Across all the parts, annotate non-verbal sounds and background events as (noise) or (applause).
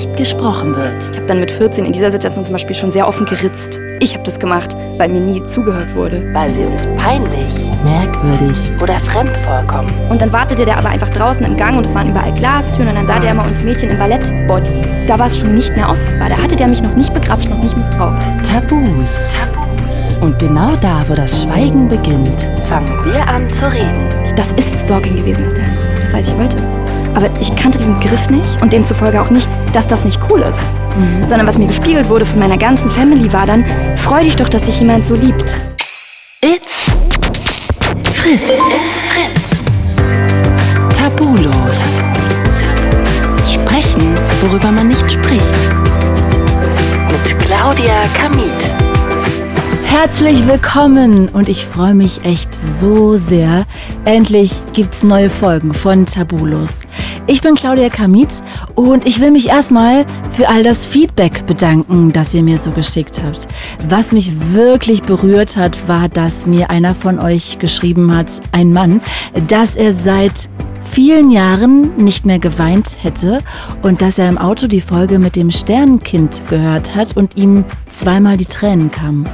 nicht gesprochen wird. Ich habe dann mit 14 in dieser Situation zum Beispiel schon sehr offen geritzt. Ich habe das gemacht, weil mir nie zugehört wurde. Weil sie uns peinlich, merkwürdig oder fremd vorkommen. Und dann wartete der aber einfach draußen im Gang und es waren überall Glastüren und dann sah der immer uns Mädchen im Ballettbody. Da war es schon nicht mehr aushaltbar. Da hatte der mich noch nicht begrapscht, noch nicht missbraucht. Tabus. Tabus. Und genau da, wo das Schweigen beginnt, fangen wir an zu reden. Das ist Stalking gewesen, was der gemacht hat. Das weiß ich heute. Aber ich kannte diesen Griff nicht und demzufolge auch nicht, dass das nicht cool ist. Mhm. Sondern was mir gespiegelt wurde von meiner ganzen Family war dann, freu dich doch, dass dich jemand so liebt. It's Fritz. It's Fritz. Tabulos. Sprechen, worüber man nicht spricht. Mit Claudia Kamit. Herzlich willkommen und ich freue mich echt so sehr. Endlich gibt's neue Folgen von Tabulos. Ich bin Claudia Kamit und ich will mich erstmal für all das Feedback bedanken, das ihr mir so geschickt habt. Was mich wirklich berührt hat, war, dass mir einer von euch geschrieben hat, ein Mann, dass er seit vielen Jahren nicht mehr geweint hätte und dass er im Auto die Folge mit dem Sternenkind gehört hat und ihm zweimal die Tränen kamen.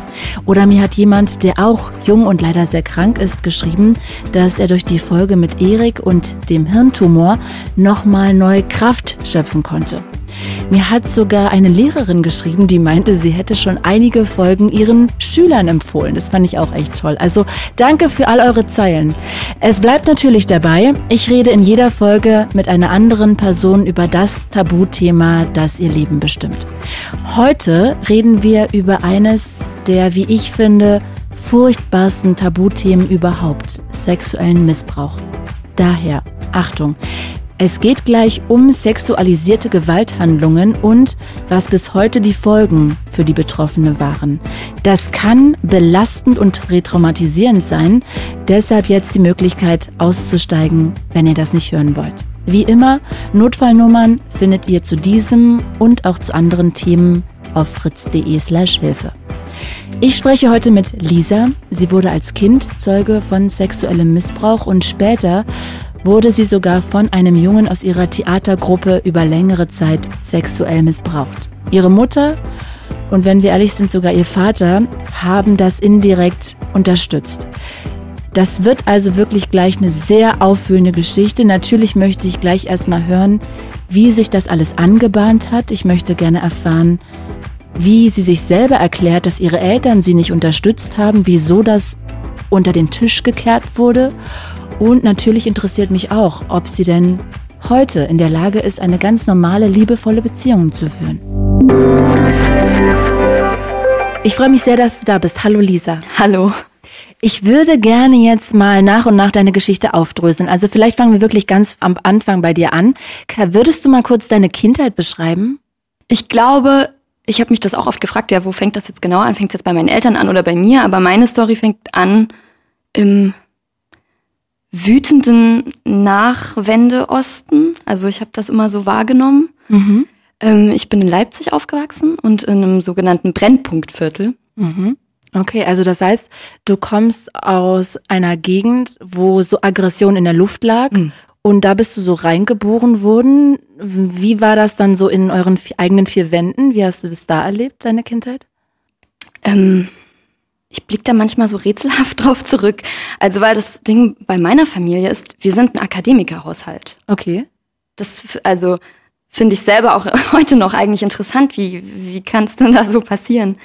Oder mir hat jemand, der auch jung und leider sehr krank ist, geschrieben, dass er durch die Folge mit Erik und dem Hirntumor nochmal neue Kraft schöpfen konnte. Mir hat sogar eine Lehrerin geschrieben, die meinte, sie hätte schon einige Folgen ihren Schülern empfohlen. Das fand ich auch echt toll. Also danke für all eure Zeilen. Es bleibt natürlich dabei, ich rede in jeder Folge mit einer anderen Person über das Tabuthema, das ihr Leben bestimmt. Heute reden wir über eines der, wie ich finde, furchtbarsten Tabuthemen überhaupt, sexuellen Missbrauch. Daher, Achtung, es geht gleich um sexualisierte Gewalthandlungen und was bis heute die Folgen für die Betroffene waren. Das kann belastend und retraumatisierend sein, deshalb jetzt die Möglichkeit auszusteigen, wenn ihr das nicht hören wollt. Wie immer, Notfallnummern findet ihr zu diesem und auch zu anderen Themen auf fritz.de/hilfe. Ich spreche heute mit Lisa. Sie wurde als Kind Zeuge von sexuellem Missbrauch und später wurde sie sogar von einem Jungen aus ihrer Theatergruppe über längere Zeit sexuell missbraucht. Ihre Mutter und wenn wir ehrlich sind, sogar ihr Vater haben das indirekt unterstützt. Das wird also wirklich gleich eine sehr auffühlende Geschichte. Natürlich möchte ich gleich erstmal hören, wie sich das alles angebahnt hat. Ich möchte gerne erfahren, wie sie sich selber erklärt, dass ihre Eltern sie nicht unterstützt haben, wieso das unter den Tisch gekehrt wurde und natürlich interessiert mich auch, ob sie denn heute in der Lage ist, eine ganz normale, liebevolle Beziehung zu führen. Ich freue mich sehr, dass du da bist. Hallo Lisa. Hallo. Ich würde gerne jetzt mal nach und nach deine Geschichte aufdröseln. Also vielleicht fangen wir wirklich ganz am Anfang bei dir an. Würdest du mal kurz deine Kindheit beschreiben? Ich glaube, ich habe mich das auch oft gefragt, ja, wo fängt das jetzt genau an? Fängt es jetzt bei meinen Eltern an oder bei mir? Aber meine Story fängt an im wütenden Nachwendeosten. Also ich habe das immer so wahrgenommen. Mhm. Ähm, ich bin in Leipzig aufgewachsen und in einem sogenannten Brennpunktviertel. Mhm. Okay, also das heißt, du kommst aus einer Gegend, wo so Aggression in der Luft lag mhm. und da bist du so reingeboren worden. Wie war das dann so in euren eigenen vier Wänden? Wie hast du das da erlebt, deine Kindheit? Ähm, ich blicke da manchmal so rätselhaft (laughs) drauf zurück. Also weil das Ding bei meiner Familie ist, wir sind ein Akademikerhaushalt. Okay. Das also finde ich selber auch (laughs) heute noch eigentlich interessant. Wie wie kann es denn da so passieren?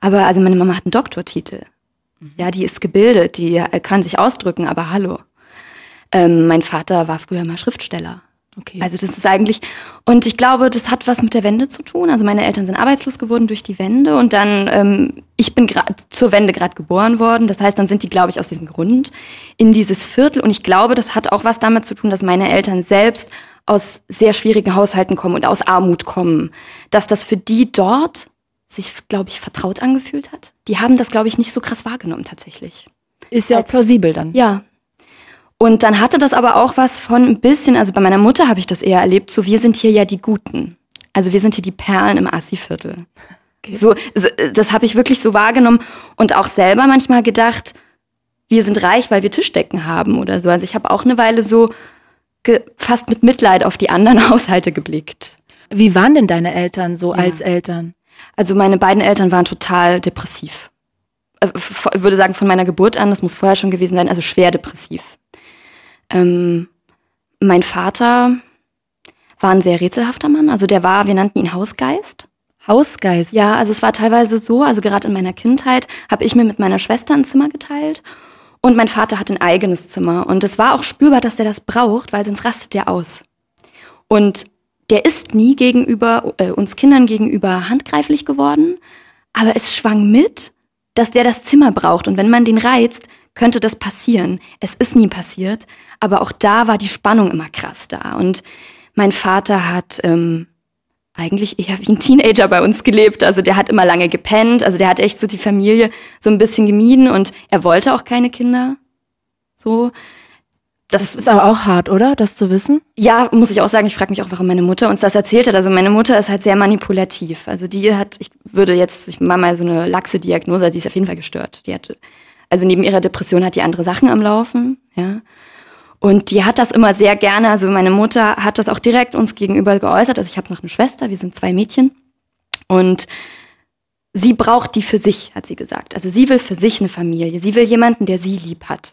Aber also meine Mama hat einen Doktortitel. Mhm. Ja, die ist gebildet, die kann sich ausdrücken. Aber hallo. Ähm, mein Vater war früher mal Schriftsteller. Okay. Also das ist eigentlich, und ich glaube, das hat was mit der Wende zu tun. Also meine Eltern sind arbeitslos geworden durch die Wende und dann, ähm, ich bin zur Wende gerade geboren worden. Das heißt, dann sind die, glaube ich, aus diesem Grund in dieses Viertel. Und ich glaube, das hat auch was damit zu tun, dass meine Eltern selbst aus sehr schwierigen Haushalten kommen und aus Armut kommen. Dass das für die dort sich, glaube ich, vertraut angefühlt hat. Die haben das, glaube ich, nicht so krass wahrgenommen tatsächlich. Ist ja auch plausibel dann. Ja, und dann hatte das aber auch was von ein bisschen, also bei meiner Mutter habe ich das eher erlebt, so wir sind hier ja die Guten. Also wir sind hier die Perlen im Assi-Viertel. Okay. So, das habe ich wirklich so wahrgenommen und auch selber manchmal gedacht, wir sind reich, weil wir Tischdecken haben oder so. Also ich habe auch eine Weile so fast mit Mitleid auf die anderen (laughs) Haushalte geblickt. Wie waren denn deine Eltern so Ja. als Eltern? Also meine beiden Eltern waren total depressiv. F- Ich würde sagen, von meiner Geburt an, das muss vorher schon gewesen sein, also schwer depressiv. Ähm, mein Vater war ein sehr rätselhafter Mann. Also der war, wir nannten ihn Hausgeist. Hausgeist. Ja, also es war teilweise so, also gerade in meiner Kindheit habe ich mir mit meiner Schwester ein Zimmer geteilt und mein Vater hat ein eigenes Zimmer. Und es war auch spürbar, dass der das braucht, weil sonst rastet der aus. Und der ist nie gegenüber, äh, uns Kindern gegenüber handgreiflich geworden, aber es schwang mit, dass der das Zimmer braucht. Und wenn man den reizt, könnte das passieren. Es ist nie passiert, aber auch da war die Spannung immer krass da. Und mein Vater hat ähm, eigentlich eher wie ein Teenager bei uns gelebt. Also der hat immer lange gepennt. Also der hat echt so die Familie so ein bisschen gemieden und er wollte auch keine Kinder. So. Das, Ist aber auch hart, oder? Das zu wissen? ja, muss ich auch sagen, ich frage mich auch, warum meine Mutter uns das erzählt hat. Also meine Mutter ist halt sehr manipulativ. Also die hat, ich würde jetzt, ich mache mal so eine laxe Diagnose, die ist auf jeden Fall gestört. Die hatte, also neben ihrer Depression hat die andere Sachen am Laufen, ja. Und die hat das immer sehr gerne, also meine Mutter hat das auch direkt uns gegenüber geäußert. Also ich habe noch eine Schwester, wir sind zwei Mädchen. Und sie braucht die für sich, hat sie gesagt. Also sie will für sich eine Familie. Sie will jemanden, der sie lieb hat.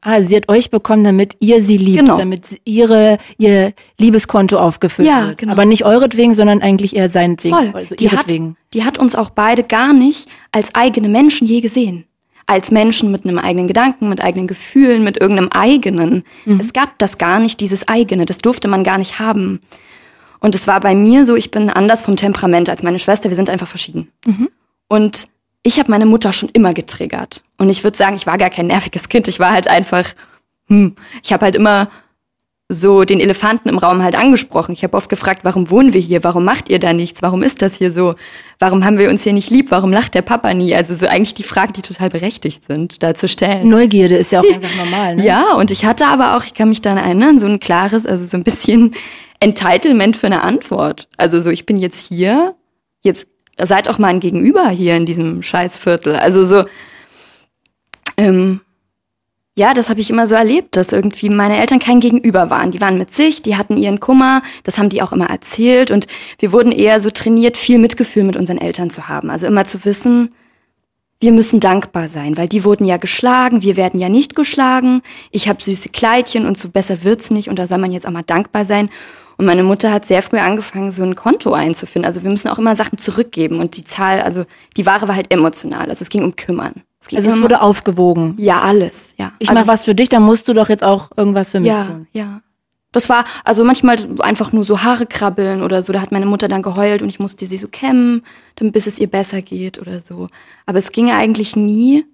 Ah, sie hat euch bekommen, damit ihr sie liebt, Genau. damit ihre, ihr Liebeskonto aufgefüllt Ja, wird. genau. Aber nicht euretwegen, sondern eigentlich eher seinetwegen. Voll. Also die, hat, die hat uns auch beide gar nicht als eigene Menschen je gesehen. Als Menschen mit einem eigenen Gedanken, mit eigenen Gefühlen, mit irgendeinem eigenen. Es gab das gar nicht, dieses eigene. Das durfte man gar nicht haben. Und es war bei mir so, ich bin anders vom Temperament als meine Schwester. Wir sind einfach verschieden. Und ich habe meine Mutter schon immer getriggert. Und ich würde sagen, ich war gar kein nerviges Kind. Ich war halt einfach, hm, ich habe halt immer so den Elefanten im Raum halt angesprochen. Ich habe oft gefragt, warum wohnen wir hier? Warum macht ihr da nichts? Warum ist das hier so? Warum haben wir uns hier nicht lieb? Warum lacht der Papa nie? Also so eigentlich die Fragen, die total berechtigt sind, da zu stellen. Neugierde ist ja auch (laughs) einfach normal, ne? Ja, und ich hatte aber auch, ich kann mich daran erinnern, so ein klares, also so ein bisschen (laughs) Entitlement für eine Antwort. Also so, ich bin jetzt hier, jetzt seid auch mal ein Gegenüber hier in diesem Scheißviertel. Also so, ähm, ja, das habe ich immer so erlebt, dass irgendwie meine Eltern kein Gegenüber waren. Die waren mit sich, die hatten ihren Kummer, das haben die auch immer erzählt und wir wurden eher so trainiert, viel Mitgefühl mit unseren Eltern zu haben. Also immer zu wissen, wir müssen dankbar sein, weil die wurden ja geschlagen, wir werden ja nicht geschlagen. Ich habe süße Kleidchen und so besser wird's nicht und da soll man jetzt auch mal dankbar sein. Und meine Mutter hat sehr früh angefangen, so ein Konto einzufinden. Also wir müssen auch immer Sachen zurückgeben und die Zahl, also die Ware war halt emotional. Also es ging um Kümmern. Es Also es wurde aufgewogen. ja alles, ja. Ich also, mach was für dich, dann musst du doch jetzt auch irgendwas für mich ja, tun. ja. Das war also manchmal einfach nur so Haare krabbeln oder so. Da hat meine Mutter dann geheult und ich musste sie so kämmen, dann bis es ihr besser geht oder so. Aber es ging eigentlich nie,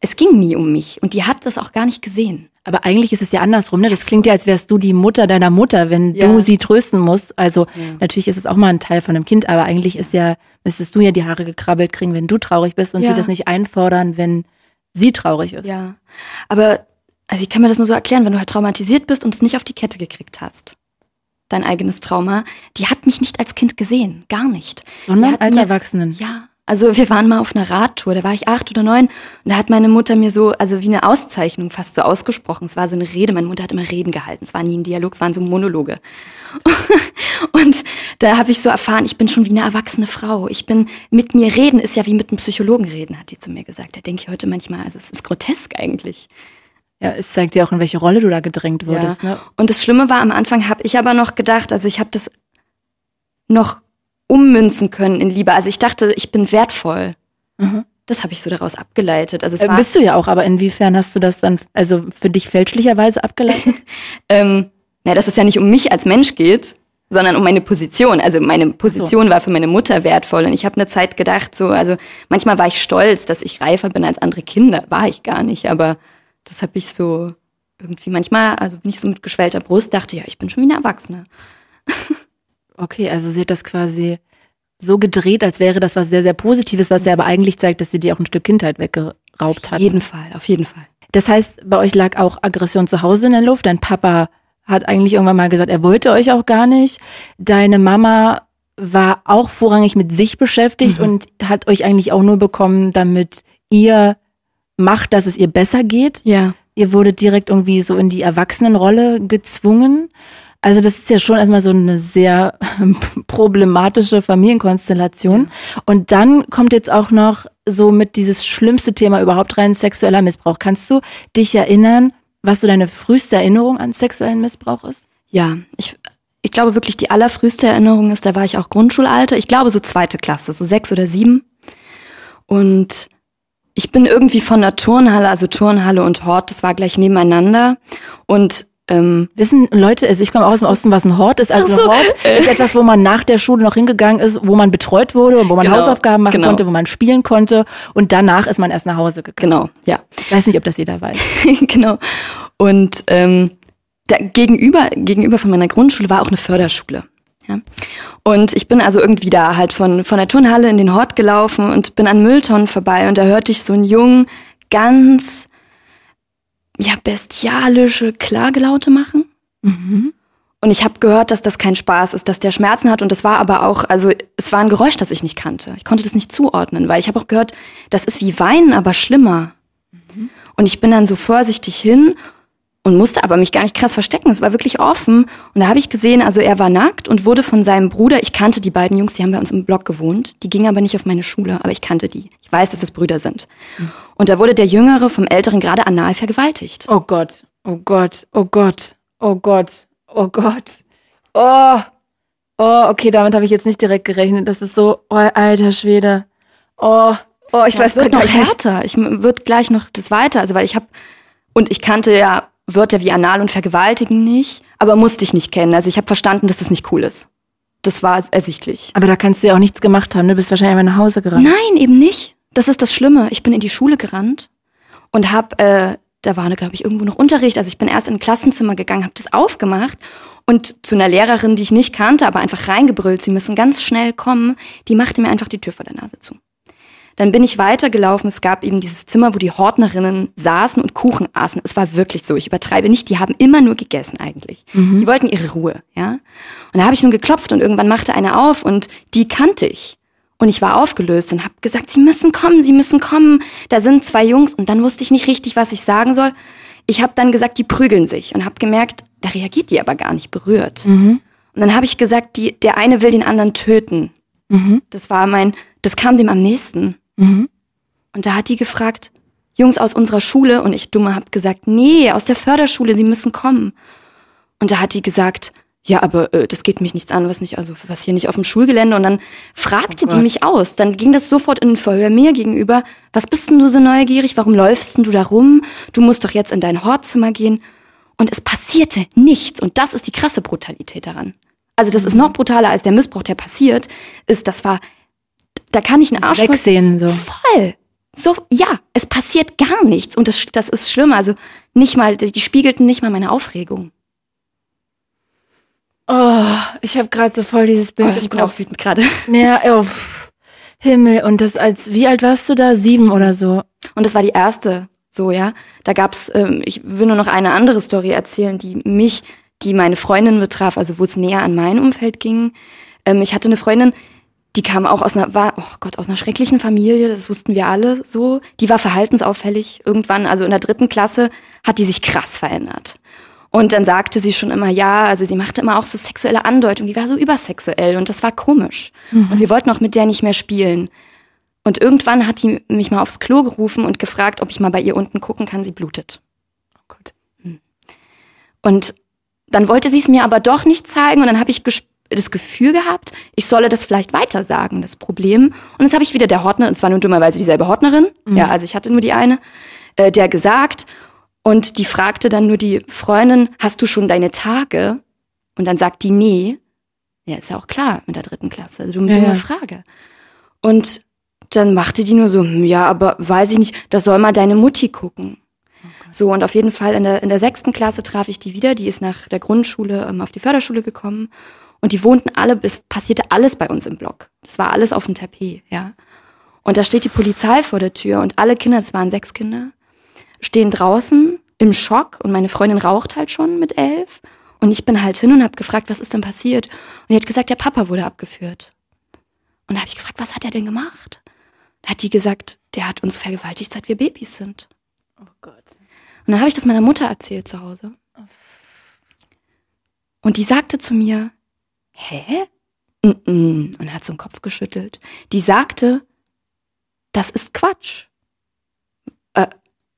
es ging nie um mich und die hat das auch gar nicht gesehen. Aber eigentlich ist es ja andersrum, ne? Das klingt ja, als wärst du die Mutter deiner Mutter, wenn Ja. du sie trösten musst. Also natürlich ist es auch mal ein Teil von einem Kind, aber eigentlich ist ja, müsstest du ja die Haare gekrabbelt kriegen, wenn du traurig bist und Ja. sie das nicht einfordern, wenn sie traurig ist. Ja. Aber also ich kann mir das nur so erklären, wenn du halt traumatisiert bist und es nicht auf die Kette gekriegt hast. Dein eigenes Trauma. Die hat mich nicht als Kind gesehen. Gar nicht. Sondern als mir- Erwachsenen. Ja. Also wir waren mal auf einer Radtour, da war ich acht oder neun und da hat meine Mutter mir so, also wie eine Auszeichnung fast so ausgesprochen. Es war so eine Rede, meine Mutter hat immer Reden gehalten. Es war nie ein Dialog, es waren so Monologe. (laughs) Und da habe ich so erfahren, ich bin schon wie eine erwachsene Frau. Ich bin, mit mir reden ist ja wie mit einem Psychologen reden, hat die zu mir gesagt. Da denke ich heute manchmal, also es ist grotesk eigentlich. Ja, es zeigt dir auch, in welche Rolle du da gedrängt wurdest, ne? Und das Schlimme war, am Anfang habe ich aber noch gedacht, also ich habe das noch ummünzen können in Liebe. Also ich dachte, ich bin wertvoll. Das habe ich so daraus abgeleitet. Also Äh, Bist du ja auch, aber inwiefern hast du das dann, also für dich fälschlicherweise abgeleitet? (laughs) ähm, na, dass es ja nicht um mich als Mensch geht, sondern um meine Position. Also meine Position war für meine Mutter wertvoll. Und ich habe eine Zeit gedacht, so, also manchmal war ich stolz, dass ich reifer bin als andere Kinder. War ich gar nicht, aber das habe ich so irgendwie manchmal, also nicht so mit geschwellter Brust, dachte, ja, ich bin schon wie eine Erwachsene. (laughs) Okay, also sie hat das quasi so gedreht, als wäre das was sehr, sehr Positives, was ja aber eigentlich zeigt, dass sie dir auch ein Stück Kindheit weggeraubt Auf hat. jeden Fall, auf jeden Fall. Das heißt, bei euch lag auch Aggression zu Hause in der Luft. Dein Papa hat eigentlich irgendwann mal gesagt, er wollte euch auch gar nicht. Deine Mama war auch vorrangig mit sich beschäftigt und hat euch eigentlich auch nur bekommen, damit ihr macht, dass es ihr besser geht. Ja. Ihr wurdet direkt irgendwie so in die Erwachsenenrolle gezwungen. Also das ist ja schon erstmal so eine sehr (laughs) problematische Familienkonstellation. Und dann kommt jetzt auch noch so mit dieses schlimmste Thema überhaupt rein, sexueller Missbrauch. Kannst du dich erinnern, was so deine früheste Erinnerung an sexuellen Missbrauch ist? Ja, ich, ich glaube wirklich, die allerfrüheste Erinnerung ist, da war ich auch Grundschulalter. Ich glaube so zweite Klasse, so sechs oder sieben. Und ich bin irgendwie von der Turnhalle, also Turnhalle und Hort, das war gleich nebeneinander. Und ähm, Wissen Leute, also ich komme aus dem Osten, was ein Hort ist. Also so. ein Hort ist etwas, wo man nach der Schule noch hingegangen ist, wo man betreut wurde und wo man Genau, Hausaufgaben machen genau. konnte, wo man spielen konnte und danach ist man erst nach Hause gegangen. genau, ja. Ich weiß nicht, ob das jeder weiß. (laughs) genau. Und ähm, da gegenüber, gegenüber von meiner Grundschule war auch eine Förderschule. Ja. Und ich bin also irgendwie da halt von, von der Turnhalle in den Hort gelaufen und bin an Mülltonnen vorbei und da hörte ich so einen Jungen ganz, ja, bestialische Klagelaute machen. Und ich habe gehört, dass das kein Spaß ist, dass der Schmerzen hat. Und das war aber auch, also es war ein Geräusch, das ich nicht kannte. Ich konnte das nicht zuordnen, weil ich habe auch gehört, das ist wie Weinen, aber schlimmer. Und ich bin dann so vorsichtig hin und musste aber mich gar nicht krass verstecken. Es war wirklich offen. Und da habe ich gesehen, also er war nackt und wurde von seinem Bruder, ich kannte die beiden Jungs, die haben bei uns im Block gewohnt. Die gingen aber nicht auf meine Schule, aber ich kannte die. Ich weiß, dass es Brüder sind. Und da wurde der Jüngere vom Älteren gerade anal vergewaltigt. Oh Gott, oh Gott, oh Gott, oh Gott, oh Gott. Oh, oh, okay, damit habe ich jetzt nicht direkt gerechnet. Das ist so, oh, alter Schwede. Oh, oh, ich Ja, weiß es wird noch härter. Ich wird gleich noch das weiter. Also weil ich habe und ich kannte ja Wörter wie anal und vergewaltigen nicht, aber musste ich nicht kennen. Also ich habe verstanden, dass das nicht cool ist. Das war ersichtlich. Aber da kannst du ja auch nichts gemacht haben. Du bist wahrscheinlich einfach nach Hause gerannt. Nein, eben nicht. Das ist das Schlimme. Ich bin in die Schule gerannt und hab, äh, da war, glaube ich, irgendwo noch Unterricht. Also ich bin erst in ein Klassenzimmer gegangen, habe das aufgemacht und zu einer Lehrerin, die ich nicht kannte, aber einfach reingebrüllt, sie müssen ganz schnell kommen, die machte mir einfach die Tür vor der Nase zu. Dann bin ich weitergelaufen. Es gab eben dieses Zimmer, wo die Hortnerinnen saßen und Kuchen aßen. Es war wirklich so. Ich übertreibe nicht. Die haben immer nur gegessen eigentlich. Die wollten ihre Ruhe, ja. Und da habe ich nun geklopft und irgendwann machte eine auf und die kannte ich. Und ich war aufgelöst und habe gesagt, sie müssen kommen, sie müssen kommen. Da sind zwei Jungs und dann wusste ich nicht richtig, was ich sagen soll. Ich habe dann gesagt, die prügeln sich und habe gemerkt, da reagiert die aber gar nicht berührt. Und dann habe ich gesagt, die, der eine will den anderen töten. Das war mein, das kam dem am nächsten. Und da hat die gefragt, Jungs aus unserer Schule und ich dumme hab gesagt, nee, aus der Förderschule, sie müssen kommen. Und da hat die gesagt, ja, aber äh, das geht mich nichts an, was nicht, also was hier nicht auf dem Schulgelände. Und dann fragte die mich aus. Dann ging das sofort in ein Verhör mir gegenüber. Was bist denn du so neugierig? Warum läufst denn du da rum? Du musst doch jetzt in dein Hortzimmer gehen. Und es passierte nichts. Und das ist die krasse Brutalität daran. Also das ist noch brutaler als der Missbrauch, der passiert, ist, das war, da kann ich einen Arsch voll- Wegsehen so. Voll. So, ja, es passiert gar nichts. Und das, das ist schlimm. Also nicht mal, die spiegelten nicht mal meine Aufregung. Oh, ich habe gerade so voll dieses Bild Oh, ich bin auch wütend gerade. (laughs) Ja, oh. Himmel. Und das als, wie alt warst du da? Sieben oder so? Und das war die erste, so, ja. Da gab's, ähm, ich will nur noch eine andere Story erzählen, die mich, die meine Freundin betraf, also wo es näher an mein Umfeld ging. Ähm, ich hatte eine Freundin, die kam auch aus einer, war, oh Gott, aus einer schrecklichen Familie, das wussten wir alle so. Die war verhaltensauffällig. Irgendwann, also in der dritten Klasse, hat die sich krass verändert. Und dann sagte sie schon immer, ja, also sie machte immer auch so sexuelle Andeutungen, die war so übersexuell und das war komisch. Und wir wollten auch mit der nicht mehr spielen. Und irgendwann hat die mich mal aufs Klo gerufen und gefragt, ob ich mal bei ihr unten gucken kann, sie blutet. Oh Gott. Und dann wollte sie es mir aber doch nicht zeigen und dann habe ich ges- das Gefühl gehabt, ich solle das vielleicht weiter sagen, das Problem. Und das habe ich wieder der Hortner, und zwar nur dummerweise dieselbe Hortnerin, ja, also ich hatte nur die eine, äh, der gesagt. Und die fragte dann nur die Freundin, hast du schon deine Tage? Und dann sagt die, nee. Ja, ist ja auch klar mit der dritten Klasse. Also dumme, Ja, dumme ja. Frage. Und dann machte die nur so, hm, ja, aber weiß ich nicht, das soll mal deine Mutti gucken. So, und auf jeden Fall in der, in der sechsten Klasse traf ich die wieder. Die ist nach der Grundschule ähm, auf die Förderschule gekommen. Und die wohnten alle, es passierte alles bei uns im Block. Das war alles auf dem Tapet, ja. Und da steht die Polizei vor der Tür und alle Kinder, es waren sechs Kinder, stehen draußen im Schock und meine Freundin raucht halt schon mit elf. Und ich bin halt hin und habe gefragt, was ist denn passiert? Und die hat gesagt, der Papa wurde abgeführt. Und da habe ich gefragt, was hat er denn gemacht? Da hat die gesagt, der hat uns vergewaltigt, seit wir Babys sind. Oh Gott. Und dann habe ich das meiner Mutter erzählt zu Hause. Und die sagte zu mir, hä? Und hat so den Kopf geschüttelt. Die sagte, das ist Quatsch. Äh,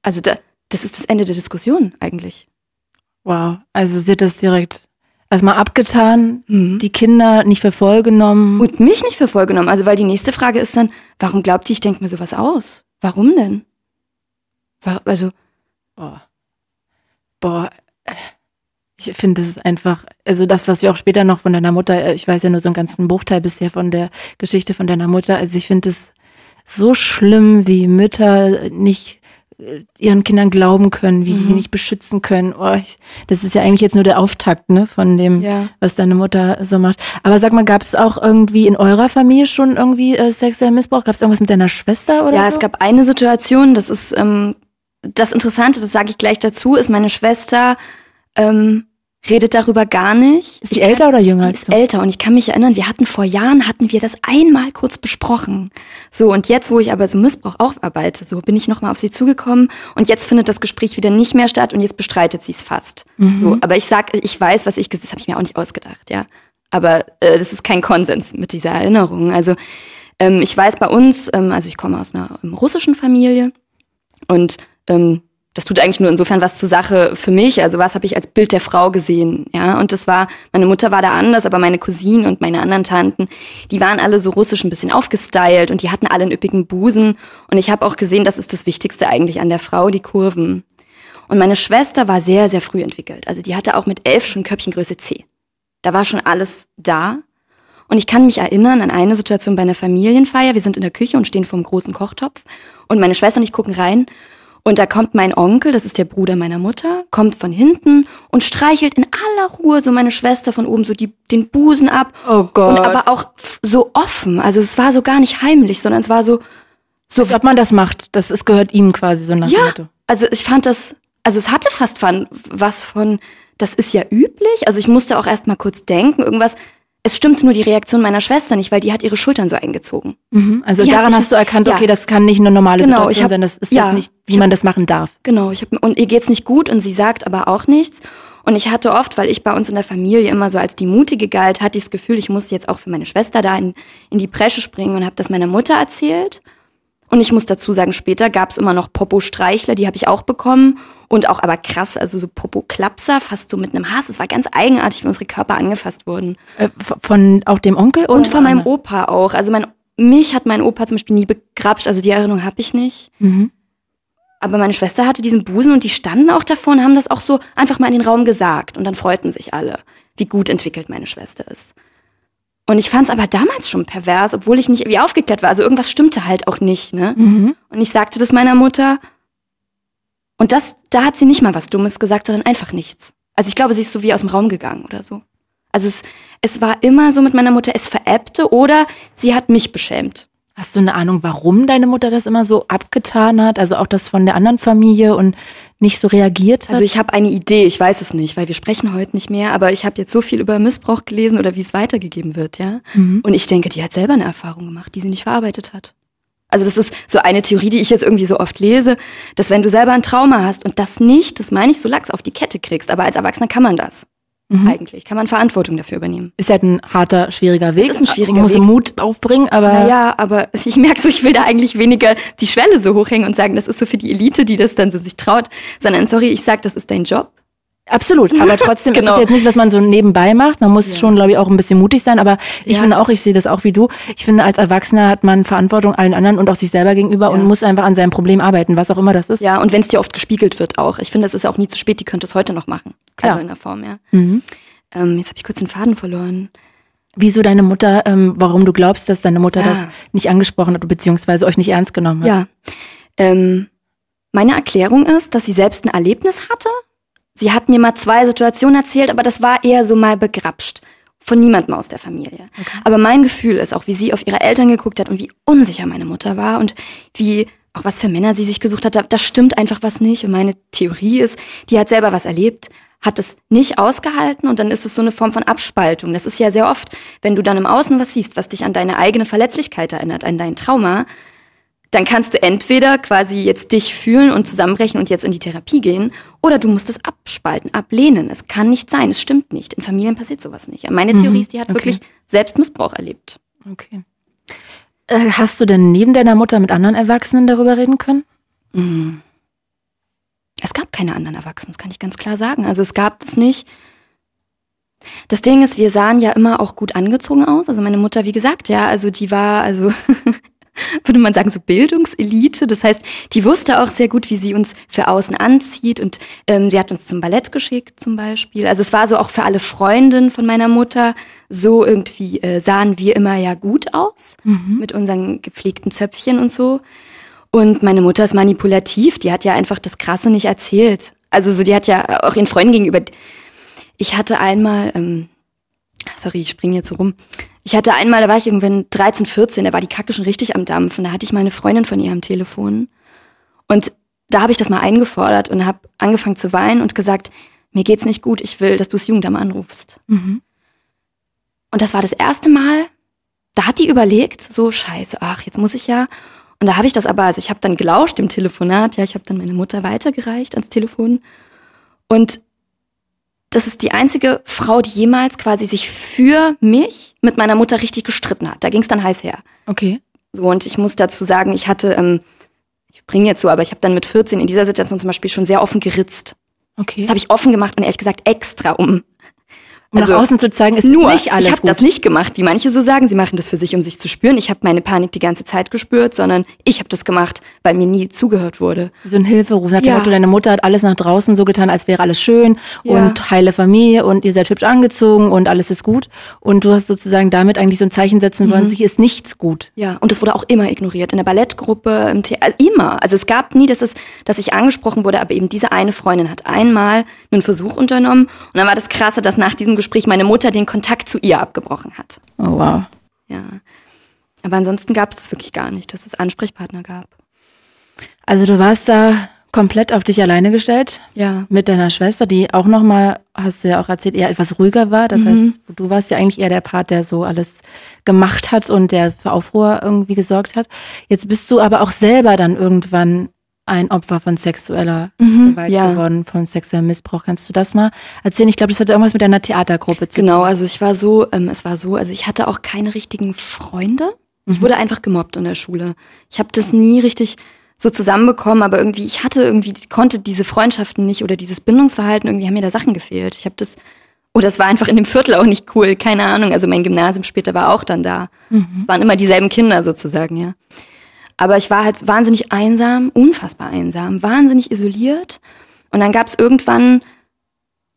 also da, das ist das Ende der Diskussion eigentlich. Wow, also sie hat das direkt erstmal abgetan, Mhm. die Kinder nicht für voll genommen. Und mich nicht für voll genommen. Also weil die nächste Frage ist dann, warum glaubt die, ich denke mir sowas aus? Warum denn? Also, Boah. Boah. Ich finde, das ist einfach, also das, was wir auch später noch von deiner Mutter, äh, ich weiß ja nur so einen ganzen Bruchteil bisher von der Geschichte von deiner Mutter. Also ich finde es so schlimm, wie Mütter nicht äh, ihren Kindern glauben können, wie die nicht beschützen können. Oh, ich, das ist ja eigentlich jetzt nur der Auftakt, ne, von dem, Ja. was deine Mutter so macht. Aber sag mal, gab es auch irgendwie in eurer Familie schon irgendwie äh, sexuellen Missbrauch? Gab es irgendwas mit deiner Schwester oder ja, so? es gab eine Situation, das ist ähm, das Interessante, das sage ich gleich dazu, ist meine Schwester ähm, redet darüber gar nicht. Ist die älter oder jünger Die als ist älter und ich kann mich erinnern, wir hatten vor Jahren, hatten wir das einmal kurz besprochen. So, und jetzt, wo ich aber so Missbrauch aufarbeite, so bin ich nochmal auf sie zugekommen und jetzt findet das Gespräch wieder nicht mehr statt und jetzt bestreitet sie es fast. So, aber ich sag, ich weiß, was ich, das habe ich mir auch nicht ausgedacht, ja. Aber äh, das ist kein Konsens mit dieser Erinnerung. Also ähm, ich weiß bei uns, ähm, also ich komme aus einer ähm, russischen Familie und ähm, das tut eigentlich nur insofern was zur Sache für mich. Also was habe ich als Bild der Frau gesehen, ja? Und das war, meine Mutter war da anders, aber meine Cousinen und meine anderen Tanten, die waren alle so russisch ein bisschen aufgestylt und die hatten alle einen üppigen Busen. Und ich habe auch gesehen, das ist das Wichtigste eigentlich an der Frau, die Kurven. Und meine Schwester war sehr, sehr früh entwickelt. Also die hatte auch mit elf schon Köpfchengröße C. Da war schon alles da. Und ich kann mich erinnern an eine Situation bei einer Familienfeier. Wir sind in der Küche und stehen vor einem großen Kochtopf. Und meine Schwester und ich gucken rein. Und da kommt mein Onkel, das ist der Bruder meiner Mutter, kommt von hinten und streichelt in aller Ruhe so meine Schwester von oben so die, den Busen ab. Oh Gott. Und aber auch so offen. Also es war so gar nicht heimlich, sondern es war so, so Als ob man das macht. Das ist, gehört ihm quasi so nach ja, Motto. also ich fand das, also es hatte fast von, was von, das ist ja üblich. Also ich musste auch erst mal kurz denken, irgendwas. Es stimmte nur die Reaktion meiner Schwester nicht, weil die hat ihre Schultern so eingezogen. Mhm. Also Die daran hast du erkannt, ja. okay, das kann nicht eine normale Genau, Situation hab- sein. Das ist ja, nicht, wie hab- man das machen darf. Genau, ich hab, und ihr geht's nicht gut und sie sagt aber auch nichts. Und ich hatte oft, weil ich bei uns in der Familie immer so als die Mutige galt, hatte ich das Gefühl, ich musste jetzt auch für meine Schwester da in, in die Bresche springen und habe das meiner Mutter erzählt. Und ich muss dazu sagen, später gab's immer noch Popo-Streichler, die habe ich auch bekommen. Und auch aber krass, also so Popo-Klapser, fast so mit einem Hass. Es war ganz eigenartig, wie unsere Körper angefasst wurden. Äh, von auch dem Onkel oder? Und von meinem? Opa auch. Also mein, mich hat mein Opa zum Beispiel nie begrapscht, also die Erinnerung habe ich nicht. Mhm. Aber meine Schwester hatte diesen Busen und die standen auch davor und haben das auch so einfach mal in den Raum gesagt. Und dann freuten sich alle, wie gut entwickelt meine Schwester ist. Und ich fand es aber damals schon pervers, obwohl ich nicht wie aufgeklärt war. Also irgendwas stimmte halt auch nicht, ne? Mhm. Und ich sagte das meiner Mutter. Und das, da hat sie nicht mal was Dummes gesagt, sondern einfach nichts. Also ich glaube, sie ist so wie aus dem Raum gegangen oder so. Also es, es war immer so mit meiner Mutter, es veräppte oder sie hat mich beschämt. Hast du eine Ahnung, warum deine Mutter das immer so abgetan hat? Also auch das von der anderen Familie und nicht so reagiert hat? Also ich habe eine Idee, ich weiß es nicht, weil wir sprechen heute nicht mehr, aber ich habe jetzt so viel über Missbrauch gelesen oder wie es weitergegeben wird, ja. Und ich denke, die hat selber eine Erfahrung gemacht, die sie nicht verarbeitet hat. Also das ist so eine Theorie, die ich jetzt irgendwie so oft lese, dass wenn du selber ein Trauma hast und das nicht, das meine ich, so lax auf die Kette kriegst, aber als Erwachsener kann man das. Eigentlich kann man Verantwortung dafür übernehmen. ist halt ein harter, schwieriger Weg. ist ein schwieriger Man muss Weg. Mut aufbringen, aber Naja, aber (laughs) ich merke so, ich will da eigentlich weniger die Schwelle so hochhängen und sagen, das ist so für die Elite, die das dann so sich traut, sondern sorry, ich sag, das ist dein Job. Absolut. Aber (laughs) trotzdem ist Genau. es jetzt nicht, was man so nebenbei macht. Man muss Ja. schon, glaube ich, auch ein bisschen mutig sein. Aber ich Ja. finde auch, ich sehe das auch wie du. Ich finde, als Erwachsener hat man Verantwortung allen anderen und auch sich selber gegenüber und Ja. muss einfach an seinem Problem arbeiten, was auch immer das ist. Ja, und wenn es dir oft gespiegelt wird auch. Ich finde, es ist auch nie zu spät, die könnte es heute noch machen. Klar. Also in der Form, ja. Mhm. Ähm, jetzt habe ich kurz den Faden verloren. Wieso deine Mutter, ähm, warum du glaubst, dass deine Mutter Ah. das nicht angesprochen hat, beziehungsweise euch nicht ernst genommen hat? Ja. Ähm, meine Erklärung ist, dass sie selbst ein Erlebnis hatte. Sie hat mir mal zwei Situationen erzählt, aber das war eher so mal begrapscht. Von niemandem aus der Familie. Aber mein Gefühl ist auch, wie sie auf ihre Eltern geguckt hat und wie unsicher meine Mutter war und wie auch was für Männer sie sich gesucht hat. Da, da stimmt einfach was nicht. Und meine Theorie ist, die hat selber was erlebt, hat es nicht ausgehalten und dann ist es so eine Form von Abspaltung. Das ist ja sehr oft, wenn du dann im Außen was siehst, was dich an deine eigene Verletzlichkeit erinnert, an dein Trauma, dann kannst du entweder quasi jetzt dich fühlen und zusammenbrechen und jetzt in die Therapie gehen, oder du musst es abspalten, ablehnen. Es kann nicht sein, es stimmt nicht. In Familien passiert sowas nicht. Meine Theorie ist, die hat okay. wirklich Selbstmissbrauch erlebt. Okay. Äh, hast du denn neben deiner Mutter mit anderen Erwachsenen darüber reden können? Es gab keine anderen Erwachsenen, das kann ich ganz klar sagen. Also es gab es nicht. Das Ding ist, wir sahen ja immer auch gut angezogen aus. Also meine Mutter, wie gesagt, ja, also die war, also (laughs) würde man sagen, so Bildungselite. Das heißt, die wusste auch sehr gut, wie sie uns für außen anzieht. Und ähm, sie hat uns zum Ballett geschickt zum Beispiel. Also es war so auch für alle Freundinnen von meiner Mutter so irgendwie äh, sahen wir immer ja gut aus mit unseren gepflegten Zöpfchen und so. Und meine Mutter ist manipulativ. Die hat ja einfach das Krasse nicht erzählt. Also so, die hat ja auch ihren Freunden gegenüber. Ich hatte einmal, ähm, sorry, ich springe jetzt so rum. Ich hatte einmal, da war ich irgendwann 13, 14, da war die Kacke schon richtig am Dampfen. Da hatte ich meine Freundin von ihr am Telefon. Und da habe ich das mal eingefordert und habe angefangen zu weinen und gesagt, mir geht's nicht gut, ich will, dass du das Jugendamt anrufst. Und das war das erste Mal, da hat die überlegt, so scheiße, ach, jetzt muss ich ja. Und da habe ich das aber, also ich habe dann gelauscht im Telefonat, ja, ich habe dann meine Mutter weitergereicht ans Telefon. Und das ist die einzige Frau, die jemals quasi sich für mich mit meiner Mutter richtig gestritten hat. Da ging es dann heiß her. Okay. So, und ich muss dazu sagen, ich hatte, ähm, ich bringe jetzt so, aber ich habe dann mit 14 in dieser Situation zum Beispiel schon sehr offen geritzt. Okay. Das habe ich offen gemacht und ehrlich gesagt extra um. Um also nach außen zu zeigen, ist Nur, nicht alles ich habe das nicht gemacht, wie manche so sagen. Sie machen das für sich, um sich zu spüren. Ich habe meine Panik die ganze Zeit gespürt, sondern ich habe das gemacht, weil mir nie zugehört wurde. so ein Hilferuf nach dem Ja. Motto, deine Mutter hat alles nach draußen so getan, als wäre alles schön Ja. und heile Familie und ihr seid hübsch angezogen und alles ist gut. Und du hast sozusagen damit eigentlich so ein Zeichen setzen wollen, Mhm. so hier ist nichts gut. Ja, und das wurde auch immer ignoriert. In der Ballettgruppe, im Theater, immer. Also es gab nie, dass, es, dass ich angesprochen wurde, aber eben diese eine Freundin hat einmal einen Versuch unternommen. Und dann war das Krasse, dass nach diesem Gespräch meine Mutter den Kontakt zu ihr abgebrochen hat. Oh wow. Ja. Aber ansonsten gab es das wirklich gar nicht, dass es Ansprechpartner gab. Also du warst da komplett auf dich alleine gestellt Ja. mit deiner Schwester, die auch nochmal, hast du ja auch erzählt, eher etwas ruhiger war. Das Mhm. heißt, du warst ja eigentlich eher der Part, der so alles gemacht hat und der für Aufruhr irgendwie gesorgt hat. Jetzt bist du aber auch selber dann irgendwann ein Opfer von sexueller Gewalt Mhm. ja. geworden, von sexuellem Missbrauch. Kannst du das mal erzählen? Ich glaube, das hatte irgendwas mit deiner Theatergruppe zu Genau, also ich war so, ähm, es war so, also ich hatte auch keine richtigen Freunde. Ich wurde einfach gemobbt in der Schule. Ich habe das nie richtig so zusammenbekommen, aber irgendwie, ich hatte irgendwie, konnte diese Freundschaften nicht oder dieses Bindungsverhalten, irgendwie haben mir da Sachen gefehlt. Ich habe das, oder es war einfach in dem Viertel auch nicht cool, keine Ahnung. Also mein Gymnasium später war auch dann da. Es waren immer dieselben Kinder sozusagen, ja. Aber ich war halt wahnsinnig einsam, unfassbar einsam, wahnsinnig isoliert. Und dann gab es irgendwann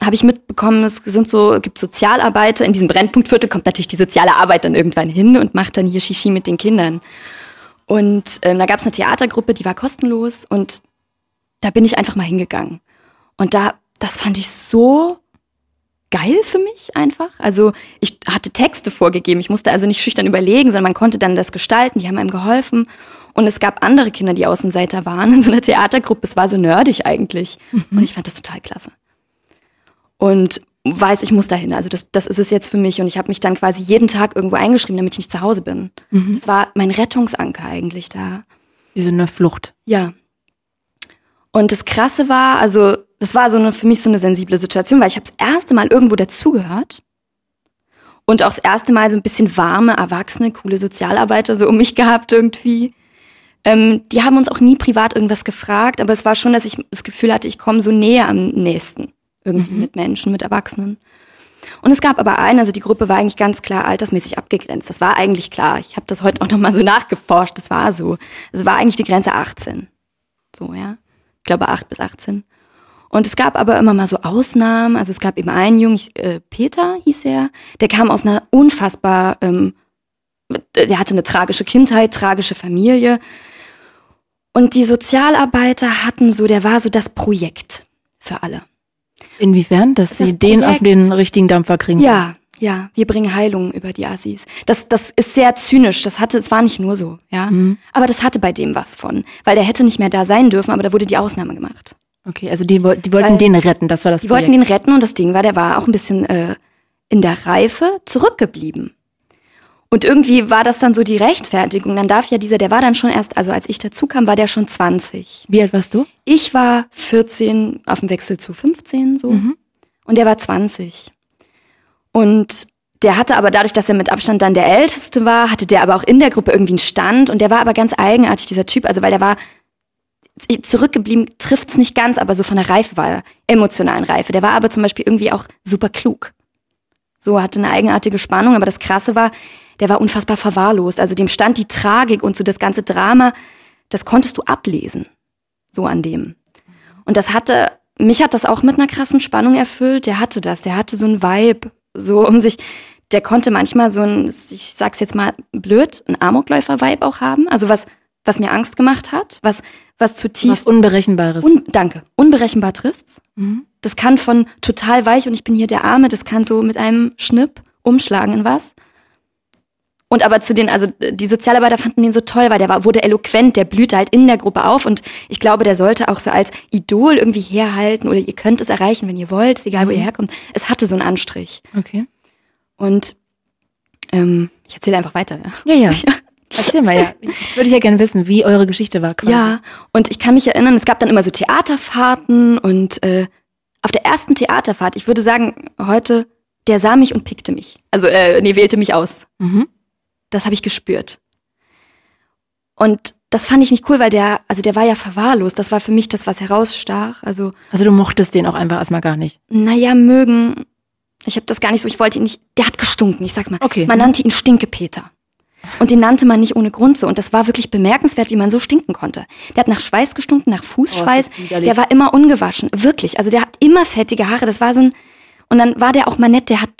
habe ich mitbekommen, es sind so, gibt Sozialarbeiter, in diesem Brennpunktviertel kommt natürlich die soziale Arbeit dann irgendwann hin und macht dann hier Shishi mit den Kindern. Und ähm, da gab es eine Theatergruppe, die war kostenlos und da bin ich einfach mal hingegangen. Und da, das fand ich so geil für mich einfach. Also ich hatte Texte vorgegeben, ich musste also nicht schüchtern überlegen, sondern man konnte dann das gestalten, die haben einem geholfen. Und es gab andere Kinder, die Außenseiter waren in so einer Theatergruppe. Es war so nerdig eigentlich. Und ich fand das total klasse und weiß, ich muss dahin. Also das, das ist es jetzt für mich. Und ich habe mich dann quasi jeden Tag irgendwo eingeschrieben, damit ich nicht zu Hause bin. Das war mein Rettungsanker eigentlich da. Wie so eine Flucht. Ja. Und das Krasse war, also das war so eine, für mich so eine sensible Situation, weil ich habe das erste Mal irgendwo dazugehört und auch das erste Mal so ein bisschen warme, erwachsene, coole Sozialarbeiter so um mich gehabt irgendwie. Ähm, die haben uns auch nie privat irgendwas gefragt, aber es war schon, dass ich das Gefühl hatte, ich komme so näher am nächsten irgendwie mit Menschen, mit Erwachsenen. Und es gab aber einen, also die Gruppe war eigentlich ganz klar altersmäßig abgegrenzt. Das war eigentlich klar. Ich habe das heute auch nochmal so (laughs) nachgeforscht. Das war so. Es war eigentlich die Grenze 18. So, ja. Ich glaube 8 bis 18. Und es gab aber immer mal so Ausnahmen. Also es gab eben einen Jungen, äh, Peter hieß er, der kam aus einer unfassbar, ähm, der hatte eine tragische Kindheit, tragische Familie. Und die Sozialarbeiter hatten so, der war so das Projekt für alle. Inwiefern? Dass Das sie den auf Projekt- den richtigen Dampfer kriegen. Ja, ja, wir bringen Heilung über die Assis. Das, das ist sehr zynisch. Das hatte, es war nicht nur so, ja. Mhm. Aber das hatte bei dem was von, weil der hätte nicht mehr da sein dürfen, aber da wurde die Ausnahme gemacht. Okay, also die, die wollten Weil- den retten, das war das Die Projekt. wollten ihn retten und das Ding war, der war auch ein bisschen äh, in der Reife zurückgeblieben. Und irgendwie war das dann so die Rechtfertigung. Dann darf ja dieser, der war dann schon erst, also als ich dazu kam, war der schon 20. Wie alt warst du? Ich war 14 auf dem Wechsel zu 15 so. Und der war 20. Und der hatte aber dadurch, dass er mit Abstand dann der Älteste war, hatte der aber auch in der Gruppe irgendwie einen Stand. Und der war aber ganz eigenartig, dieser Typ. Also weil der war zurückgeblieben, trifft's nicht ganz, aber so von der Reife war er, emotionalen Reife. Der war aber zum Beispiel irgendwie auch super klug. So hatte eine eigenartige Spannung, aber das Krasse war, der war unfassbar verwahrlost. Also dem stand die Tragik und so das ganze Drama, das konntest du ablesen. So an dem. Und das hatte, mich hat das auch mit einer krassen Spannung erfüllt. Der hatte das, der hatte so ein Vibe, so um sich, der konnte manchmal so ein, ich sag's jetzt mal blöd, ein Amokläufer-Vibe auch haben. Also was, was mir Angst gemacht hat, was, was Was zutiefst Unberechenbares. Un danke. Unberechenbar trifft's. Das kann von total weich und ich bin hier der Arme, das kann so mit einem Schnipp umschlagen in was. Und aber zu den, also die Sozialarbeiter fanden den so toll, weil der war, wurde eloquent, der blühte halt in der Gruppe auf und ich glaube, der sollte auch so als Idol irgendwie herhalten oder ihr könnt es erreichen, wenn ihr wollt, egal wo ihr herkommt. Es hatte so einen Anstrich. Okay. Und ähm, ich erzähle einfach weiter, ja. Ja, (laughs) ja. Erzähl mal, ja. Ich würde ja gerne wissen, wie eure Geschichte war. Quasi. Ja, und ich kann mich erinnern, es gab dann immer so Theaterfahrten und äh, auf der ersten Theaterfahrt, ich würde sagen, heute, der sah mich und pickte mich. Also, äh, nee, wählte mich aus. Mhm. Das habe ich gespürt. Und das fand ich nicht cool, weil der, also der war ja verwahrlost. Das war für mich das, was herausstach. Also, Also du mochtest den auch einfach erstmal gar nicht. naja, mögen. Ich habe das gar nicht so, ich wollte ihn nicht, der hat gestunken, ich sag mal. Okay. Man nannte ihn Stinkepeter. Und den nannte man nicht ohne Grund so. Und das war wirklich bemerkenswert, wie man so stinken konnte. Der hat nach Schweiß gestunken, nach Fußschweiß. Oh, der war immer ungewaschen. Wirklich. Also der hat immer fettige Haare. Das war so ein, und dann war der auch mal nett, der hat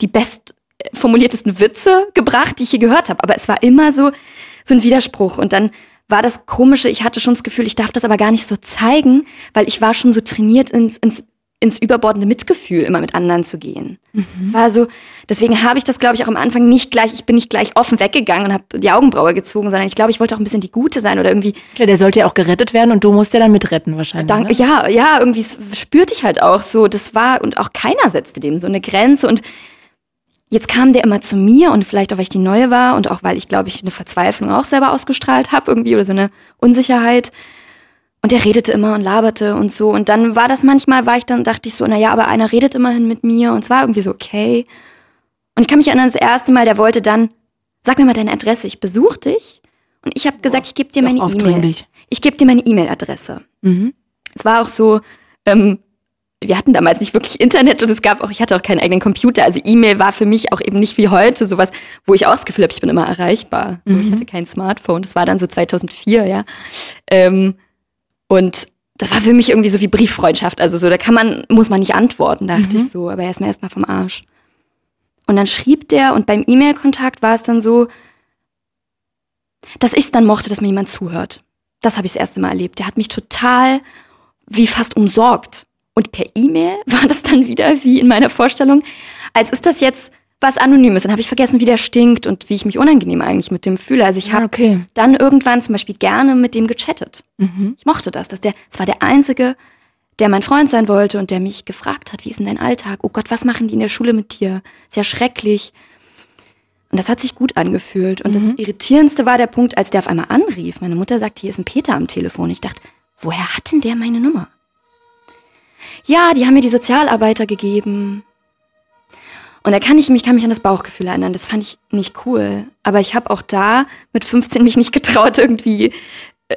die best formuliertesten Witze gebracht, die ich je gehört habe. Aber es war immer so, so ein Widerspruch. Und dann war das Komische, ich hatte schon das Gefühl, ich darf das aber gar nicht so zeigen, weil ich war schon so trainiert ins, ins, ins überbordende Mitgefühl immer mit anderen zu gehen. Es war so, deswegen habe ich das, glaube ich, auch am Anfang nicht gleich, ich bin nicht gleich offen weggegangen und habe die Augenbraue gezogen, sondern ich glaube, ich wollte auch ein bisschen die Gute sein oder irgendwie Klar, der sollte ja auch gerettet werden und du musst ja dann mitretten wahrscheinlich. Dank, ne? ja, ja, irgendwie spürte ich halt auch so, das war, und auch keiner setzte dem so eine Grenze. Und jetzt kam der immer zu mir und vielleicht auch, weil ich die Neue war und auch, weil ich, glaube ich, eine Verzweiflung auch selber ausgestrahlt habe irgendwie oder so eine Unsicherheit. Und er redete immer und laberte und so. Und dann war das manchmal, war ich dann, dachte ich so, na ja, aber einer redet immerhin mit mir und es war irgendwie so okay. Und ich kann mich erinnern, das erste Mal, der wollte dann, sag mir mal deine Adresse, ich besuche dich. Und ich habe gesagt, ich gebe dir meine E-Mail. Ich gebe dir meine E-Mail-Adresse. Es war auch so, ähm, wir hatten damals nicht wirklich Internet und es gab auch, ich hatte auch keinen eigenen Computer. Also E-Mail war für mich auch eben nicht wie heute sowas, wo ich auch das Gefühl habe, ich bin immer erreichbar. So, ich hatte kein Smartphone. Das war dann so 2004, ja. Ähm, und das war für mich irgendwie so wie Brieffreundschaft. Also so, da kann man, muss man nicht antworten, dachte ich so. Aber er ist mir erstmal vom Arsch. Und dann schrieb der und beim E-Mail-Kontakt war es dann so, dass ich es dann mochte, dass mir jemand zuhört. Das habe ich das erste Mal erlebt. Der hat mich total wie fast umsorgt. Und per E-Mail (laughs) war das dann wieder wie in meiner Vorstellung, als ist das jetzt was Anonymes. Dann habe ich vergessen, wie der stinkt und wie ich mich unangenehm eigentlich mit dem fühle. Also ich habe okay. dann irgendwann zum Beispiel gerne mit dem gechattet. Ich mochte das, dass der, es war der Einzige, der mein Freund sein wollte und der mich gefragt hat, wie ist denn dein Alltag? Oh Gott, was machen die in der Schule mit dir? Ist ja schrecklich. Und das hat sich gut angefühlt. Und das Irritierendste war der Punkt, als der auf einmal anrief. Meine Mutter sagte, hier ist ein Peter am Telefon. Ich dachte, woher hat denn der meine Nummer? Ja, die haben mir die Sozialarbeiter gegeben. Und da kann ich mich, kann mich an das Bauchgefühl erinnern. Das fand ich nicht cool. Aber ich habe auch da mit 15 mich nicht getraut, irgendwie äh,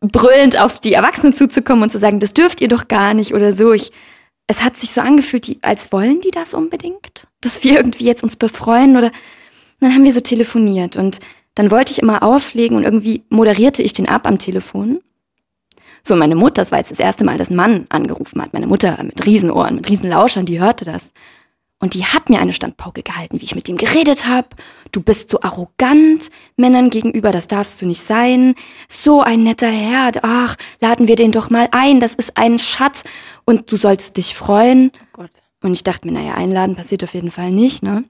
brüllend auf die Erwachsenen zuzukommen und zu sagen, das dürft ihr doch gar nicht oder so. Ich, es hat sich so angefühlt, die, als wollen die das unbedingt, dass wir irgendwie jetzt uns befreuen oder. Dann haben wir so telefoniert und dann wollte ich immer auflegen und irgendwie moderierte ich den ab am Telefon. So, meine Mutter, das war jetzt das erste Mal, dass ein Mann angerufen hat. Meine Mutter mit Riesenohren, mit Riesenlauschern, die hörte das. Und die hat mir eine Standpauke gehalten, wie ich mit ihm geredet habe. Du bist so arrogant Männern gegenüber, das darfst du nicht sein. So ein netter Herr, ach, laden wir den doch mal ein, das ist ein Schatz und du solltest dich freuen. Gott. Und ich dachte mir, naja, einladen passiert auf jeden Fall nicht, ne?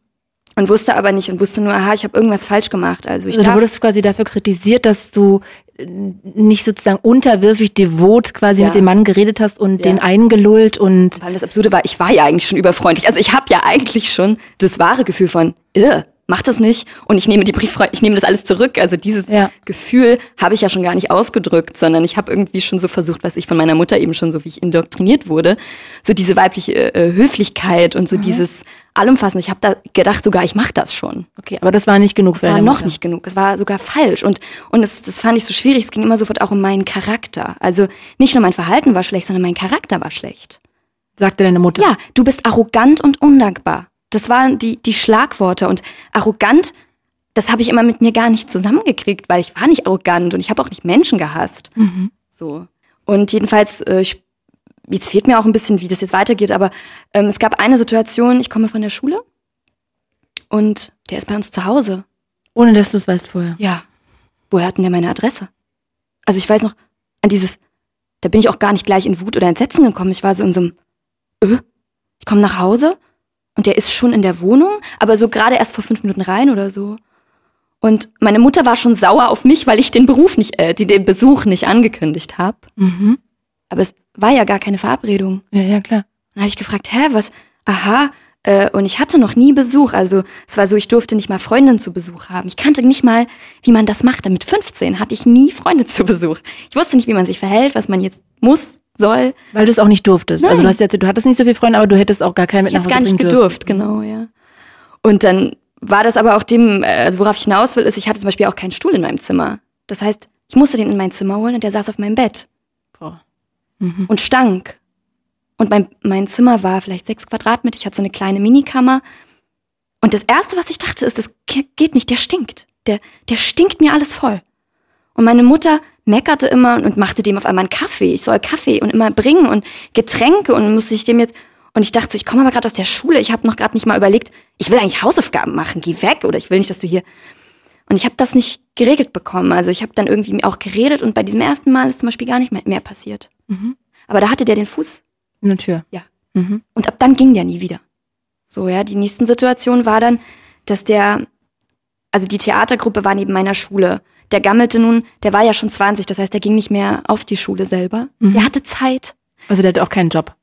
Und wusste aber nicht und wusste nur, aha, ich habe irgendwas falsch gemacht. Also ich Also du wurdest quasi dafür kritisiert, dass du äh, nicht sozusagen unterwürfig, devot quasi Ja. mit dem Mann geredet hast und Ja. den eingelullt und Weil das Absurde war, ich war ja eigentlich schon überfreundlich. Also ich habe ja eigentlich schon das wahre Gefühl von, irr, mach das nicht und ich nehme die Brieffreunde, ich nehme das alles zurück. Also dieses Ja. Gefühl habe ich ja schon gar nicht ausgedrückt, sondern ich habe irgendwie schon so versucht, was ich von meiner Mutter eben schon so, wie ich indoktriniert wurde, so diese weibliche äh, Höflichkeit und so dieses allumfassende. Ich habe da gedacht, sogar ich mache das schon. Okay, aber das war nicht genug Das war noch Mutter. nicht genug. Es war sogar falsch. Und, und es, das fand ich so schwierig. Es ging immer sofort auch um meinen Charakter. Also nicht nur mein Verhalten war schlecht, sondern mein Charakter war schlecht. Sagte deine Mutter. Ja, du bist arrogant und undankbar. Das waren die, die Schlagworte. Und arrogant, das habe ich immer mit mir gar nicht zusammengekriegt, weil ich war nicht arrogant und ich habe auch nicht Menschen gehasst. So. Und jedenfalls, äh, ich, jetzt fehlt mir auch ein bisschen, wie das jetzt weitergeht, aber ähm, es gab eine Situation, ich komme von der Schule und der ist bei uns zu Hause. Ohne dass du es weißt vorher. Ja. Woher hatten der meine Adresse? Also ich weiß noch, an dieses, da bin ich auch gar nicht gleich in Wut oder Entsetzen gekommen. Ich war so in so einem, äh, ich komme nach Hause und der ist schon in der Wohnung, aber so gerade erst vor fünf Minuten rein oder so. Und meine Mutter war schon sauer auf mich, weil ich den Beruf nicht, äh, die, den Besuch nicht angekündigt habe. Mhm. Aber es war ja gar keine Verabredung. Ja, ja, klar. Dann habe ich gefragt, hä, was? Aha. Äh, und ich hatte noch nie Besuch. Also es war so, ich durfte nicht mal Freundinnen zu Besuch haben. Ich kannte nicht mal, wie man das macht. Mit 15 hatte ich nie Freunde zu Besuch. Ich wusste nicht, wie man sich verhält, was man jetzt muss, soll. Weil du es auch nicht durftest. Nein. Also du hast jetzt, du hattest nicht so viele Freunde, aber du hättest auch gar keinen mit Ich nach hätte Hause gar nicht bringen dürfen. gedurft, genau, ja. Und dann war das aber auch dem, äh, also worauf ich hinaus will, ist, ich hatte zum Beispiel auch keinen Stuhl in meinem Zimmer. Das heißt, ich musste den in mein Zimmer holen und der saß auf meinem Bett Boah. und stank. Und mein, mein Zimmer war vielleicht sechs Quadratmeter. Ich hatte so eine kleine Minikammer. Und das Erste, was ich dachte, ist, das ge- geht nicht, der stinkt. Der, der stinkt mir alles voll. Und meine Mutter meckerte immer und machte dem auf einmal einen Kaffee. Ich soll Kaffee und immer bringen und Getränke und musste ich dem jetzt. Und ich dachte so, ich komme aber gerade aus der Schule. Ich habe noch gerade nicht mal überlegt, ich will eigentlich Hausaufgaben machen. Geh weg oder ich will nicht, dass du hier. Und ich habe das nicht geregelt bekommen. Also ich habe dann irgendwie auch geredet und bei diesem ersten Mal ist zum Beispiel gar nicht mehr, mehr passiert. Aber da hatte der den Fuß In der Tür. ja. Mhm. Und ab dann ging der nie wieder. So, ja, die nächsten Situation war dann, dass der, also die Theatergruppe war neben meiner Schule. Der gammelte nun, der war ja schon 20, das heißt, der ging nicht mehr auf die Schule selber. Der hatte Zeit. Also der hatte auch keinen Job.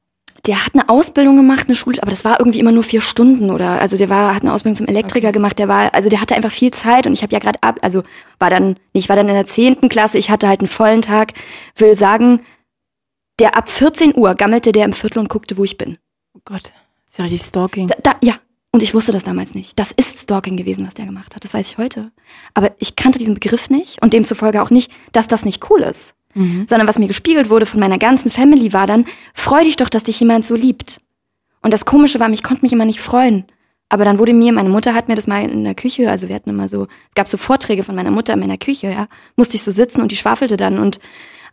Der hat eine Ausbildung gemacht, eine Schule, aber das war irgendwie immer nur vier Stunden oder, also der war, hat eine Ausbildung zum Elektriker gemacht, der war, also der hatte einfach viel Zeit und ich habe ja gerade ab, also war dann, ich war dann in der zehnten Klasse, ich hatte halt einen vollen Tag, will sagen, der ab 14 Uhr gammelte der im Viertel und guckte, wo ich bin. Oh Gott. Ist ja richtig Stalking. Da, da, ja, und ich wusste das damals nicht. Das ist Stalking gewesen, was der gemacht hat. Das weiß ich heute. Aber ich kannte diesen Begriff nicht und demzufolge auch nicht, dass das nicht cool ist. Sondern was mir gespiegelt wurde von meiner ganzen Family war dann, freu dich doch, dass dich jemand so liebt. Und das Komische war, ich konnte mich immer nicht freuen. Aber dann wurde mir, meine Mutter hat mir das mal in der Küche, also wir hatten immer so, es gab so Vorträge von meiner Mutter in meiner Küche, ja, musste ich so sitzen und die schwafelte dann und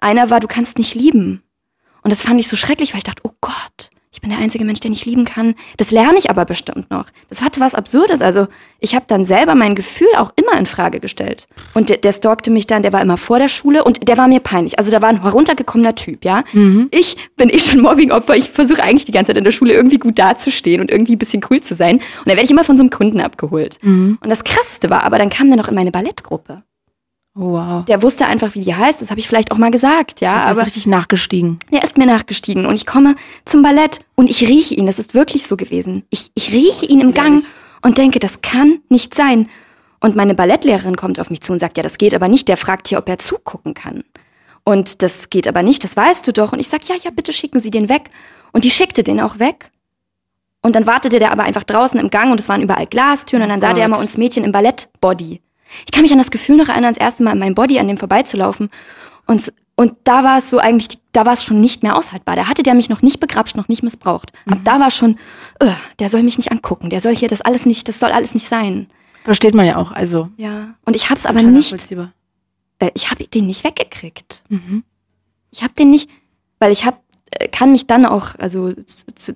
einer war, du kannst nicht lieben. Und das fand ich so schrecklich, weil ich dachte, oh Gott, ich bin der einzige Mensch, der nicht lieben kann. Das lerne ich aber bestimmt noch. Das hatte was Absurdes. Also ich habe dann selber mein Gefühl auch immer in Frage gestellt. Und der, der stalkte mich dann, der war immer vor der Schule und der war mir peinlich. Also da war ein heruntergekommener Typ, ja. Ich bin eh schon Mobbingopfer. Ich versuche eigentlich die ganze Zeit in der Schule irgendwie gut dazustehen und irgendwie ein bisschen cool zu sein. Und dann werde ich immer von so einem Kunden abgeholt. Und das Krasseste war, aber dann kam der noch in meine Ballettgruppe. Oh, wow. Der wusste einfach, wie die heißt. Das habe ich vielleicht auch mal gesagt, ja. Das ist aber richtig nachgestiegen. er ist mir nachgestiegen und ich komme zum Ballett und ich rieche ihn. Das ist wirklich so gewesen. Ich, ich rieche ihn im Gang und denke, das kann nicht sein. Und meine Ballettlehrerin kommt auf mich zu und sagt, ja, das geht aber nicht. Der fragt hier, ob er zugucken kann. Und das geht aber nicht, das weißt du doch. Und ich sag, ja, ja, bitte schicken Sie den weg. Und die schickte den auch weg. Und dann wartete der aber einfach draußen im Gang und es waren überall Glastüren und dann sah Gott. der immer uns Mädchen im Ballettbody. Ich kann mich an das Gefühl noch erinnern, das erste Mal in meinem Body an dem vorbeizulaufen. Und, und da war es so eigentlich, da war es schon nicht mehr aushaltbar. Da hatte der mich noch nicht begrapscht, noch nicht missbraucht. Ab da war schon, äh, der soll mich nicht angucken, der soll hier das alles nicht, das soll alles nicht sein. Versteht man ja auch. Also. Ja. Und ich hab's aber nicht, äh, ich habe den nicht weggekriegt. Ich habe den nicht, weil ich habe kann mich dann auch, also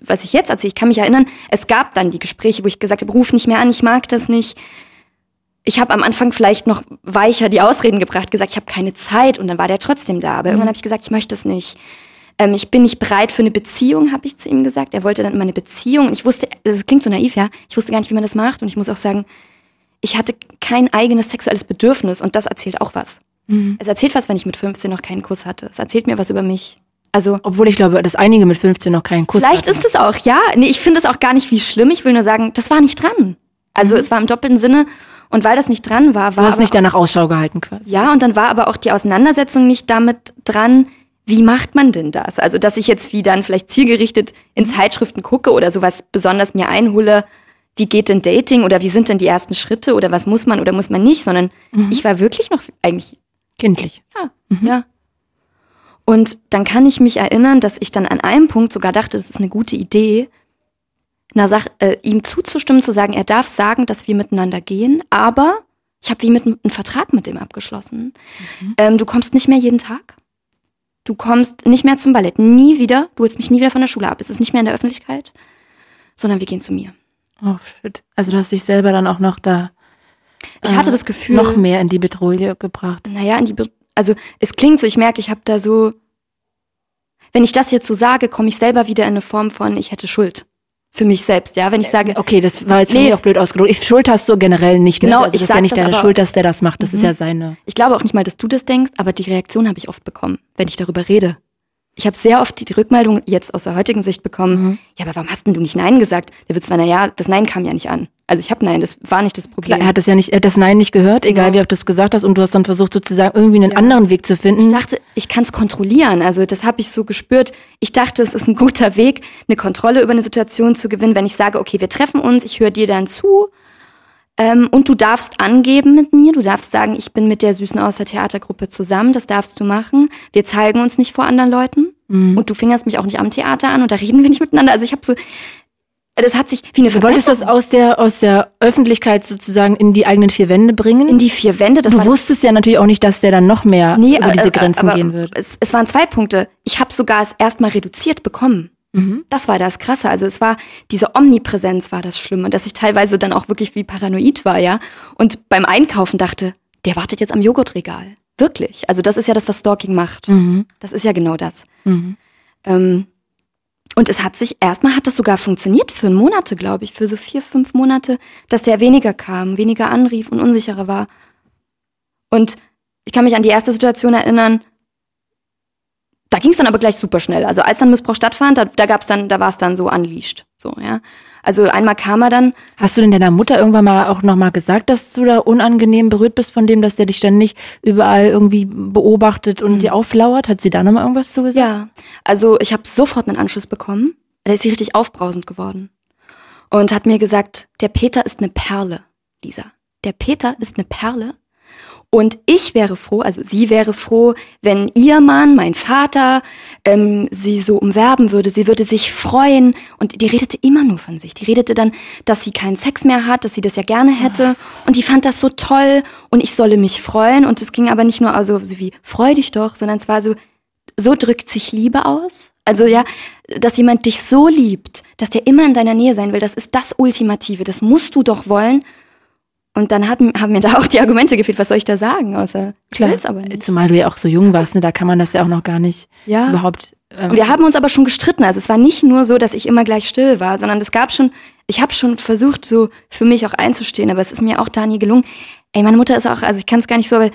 was ich jetzt erzähle, ich kann mich erinnern, es gab dann die Gespräche, wo ich gesagt habe, ruf nicht mehr an, ich mag das nicht. Ich habe am Anfang vielleicht noch weicher die Ausreden gebracht, gesagt, ich habe keine Zeit und dann war der trotzdem da. Aber irgendwann habe ich gesagt, ich möchte es nicht. Ähm, ich bin nicht bereit für eine Beziehung, habe ich zu ihm gesagt. Er wollte dann immer eine Beziehung. Und ich wusste, das klingt so naiv, ja. Ich wusste gar nicht, wie man das macht. Und ich muss auch sagen, ich hatte kein eigenes sexuelles Bedürfnis und das erzählt auch was. Es erzählt was, wenn ich mit 15 noch keinen Kuss hatte. Es erzählt mir was über mich. Also Obwohl ich glaube, dass einige mit 15 noch keinen Kuss vielleicht hatten. ist es auch, ja. Nee, ich finde es auch gar nicht wie schlimm. Ich will nur sagen, das war nicht dran. Also es war im doppelten Sinne. Und weil das nicht dran war, Du war hast aber nicht danach Ausschau gehalten quasi. ja, und dann war aber auch die Auseinandersetzung nicht damit dran, wie macht man denn das? Also, dass ich jetzt wie dann vielleicht zielgerichtet in Zeitschriften gucke oder sowas besonders mir einhole, wie geht denn Dating oder wie sind denn die ersten Schritte oder was muss man oder muss man nicht, sondern ich war wirklich noch eigentlich Kindlich. ja, ja. Und dann kann ich mich erinnern, dass ich dann an einem Punkt sogar dachte, das ist eine gute Idee, einer Sache, äh, ihm zuzustimmen, zu sagen, er darf sagen, dass wir miteinander gehen, aber ich habe wie mit einem Vertrag mit dem abgeschlossen. Ähm, du kommst nicht mehr jeden Tag. Du kommst nicht mehr zum Ballett. Nie wieder. Du holst mich nie wieder von der Schule ab. Es ist nicht mehr in der Öffentlichkeit, sondern wir gehen zu mir. Oh shit. Also du hast dich selber dann auch noch da Ich äh, hatte das Gefühl. noch mehr in die Bedrohung gebracht. naja, in die, Be also es klingt so, ich merke, ich habe da so, wenn ich das jetzt so sage, komme ich selber wieder in eine Form von, ich hätte Schuld. Für mich selbst, ja. Wenn ich sage, Okay, das war jetzt für Nee. mich auch blöd ausgedrückt. Ich Schuld hast du generell nicht. Ne? Genau, also ich das ist ja nicht deine aber- Schuld, dass der das macht. Das ist ja seine. ich glaube auch nicht mal, dass du das denkst, aber die Reaktion habe ich oft bekommen, wenn ich darüber rede. Ich habe sehr oft die, Rückmeldung jetzt aus der heutigen Sicht bekommen, Mhm. ja, aber warum hast denn du nicht Nein gesagt? Der wird zwar, na ja, das Nein kam ja nicht an. Also ich habe Nein, das war nicht das Problem. Klar, er hat das ja nicht, er hat das Nein nicht gehört, egal Genau. wie oft du es gesagt hast, und du hast dann versucht sozusagen irgendwie einen anderen Weg zu finden. Ich dachte, ich kann es kontrollieren. Also das habe ich so gespürt. Ich dachte, es ist ein guter Weg, eine Kontrolle über eine Situation zu gewinnen, wenn ich sage, okay, wir treffen uns, ich höre dir dann zu ähm, und du darfst angeben mit mir. Du darfst sagen, ich bin mit der Süßen aus der Theatergruppe zusammen. Das darfst du machen. Wir zeigen uns nicht vor anderen Leuten und du fingerst mich auch nicht am Theater an und da reden wir nicht miteinander. Also ich habe so, das hat sich wie eine Du wolltest das aus der, aus der Öffentlichkeit sozusagen in die eigenen vier Wände bringen. in die vier Wände. Das du wusstest ja natürlich auch nicht, dass der dann noch mehr Nee, über diese äh, Grenzen aber gehen wird. Es, es waren zwei Punkte. Ich habe sogar es erstmal reduziert bekommen. Mhm. Das war das Krasse. Also es war diese Omnipräsenz war das Schlimme, dass ich teilweise dann auch wirklich wie paranoid war, ja. Und beim Einkaufen dachte, der wartet jetzt am Joghurtregal. Wirklich. Also das ist ja das, was Stalking macht. Mhm. Das ist ja genau das. Ähm, und es hat sich, erstmal hat das sogar funktioniert für Monate, glaube ich, für so vier, fünf Monate, dass der weniger kam, weniger anrief und unsicherer war. Und ich kann mich an die erste Situation erinnern, da ging es dann aber gleich super schnell. Also als dann Missbrauch stattfand, da, da gab's dann, da war es dann so unleashed. So, ja. Also einmal kam er dann, Hast du denn deiner Mutter irgendwann mal auch nochmal gesagt, dass du da unangenehm berührt bist von dem, dass der dich ständig überall irgendwie beobachtet und dir auflauert? Hat sie da nochmal irgendwas zu gesagt? Mhm. Ja, also ich habe sofort einen Anschluss bekommen. Da ist sie richtig aufbrausend geworden. Und hat mir gesagt, der Peter ist eine Perle, Lisa. Der Peter ist eine Perle. Und ich wäre froh, also sie wäre froh, wenn ihr Mann, mein Vater, ähm, sie so umwerben würde. Sie würde sich freuen. Und die redete immer nur von sich. Die redete dann, dass sie keinen Sex mehr hat, dass sie das ja gerne hätte. Und die fand das so toll. Und ich solle mich freuen. Und es ging aber nicht nur also so wie, freu dich doch, sondern es war so, so drückt sich Liebe aus. Also ja, dass jemand dich so liebt, dass der immer in deiner Nähe sein will, das ist das Ultimative. Das musst du doch wollen. Und dann hat, haben mir da auch die Argumente gefehlt. Was soll ich da sagen? Außer, ich will's aber nicht. Zumal du ja auch so jung warst, ne? da kann man das ja auch noch gar nicht Ja. überhaupt. Ähm, Und wir haben uns aber schon gestritten. Also es war nicht nur so, dass ich immer gleich still war, sondern es gab schon, ich habe schon versucht, so für mich auch einzustehen, aber es ist mir auch da nie gelungen. Ey, meine Mutter ist auch, also ich kann es gar nicht so, aber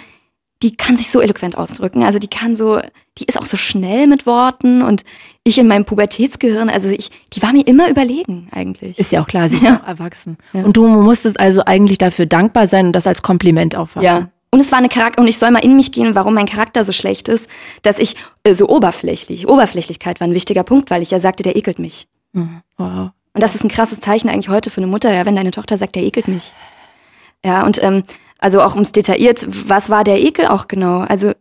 die kann sich so eloquent ausdrücken. Also die kann so, die ist auch so schnell mit Worten und ich in meinem Pubertätsgehirn, also ich, die war mir immer überlegen eigentlich. ist ja auch klar, sie ist auch erwachsen. Und du musstest also eigentlich dafür dankbar sein und das als Kompliment auffassen. Ja. Und es war eine Charakter, und ich soll mal in mich gehen, warum mein Charakter so schlecht ist, dass ich äh, so oberflächlich, Oberflächlichkeit war ein wichtiger Punkt, weil ich ja sagte, der ekelt mich. Wow. Und das ist ein krasses Zeichen eigentlich heute für eine Mutter, ja, wenn deine Tochter sagt, der ekelt mich. Ja, und ähm, also auch ums detailliert, was war der Ekel auch genau? Also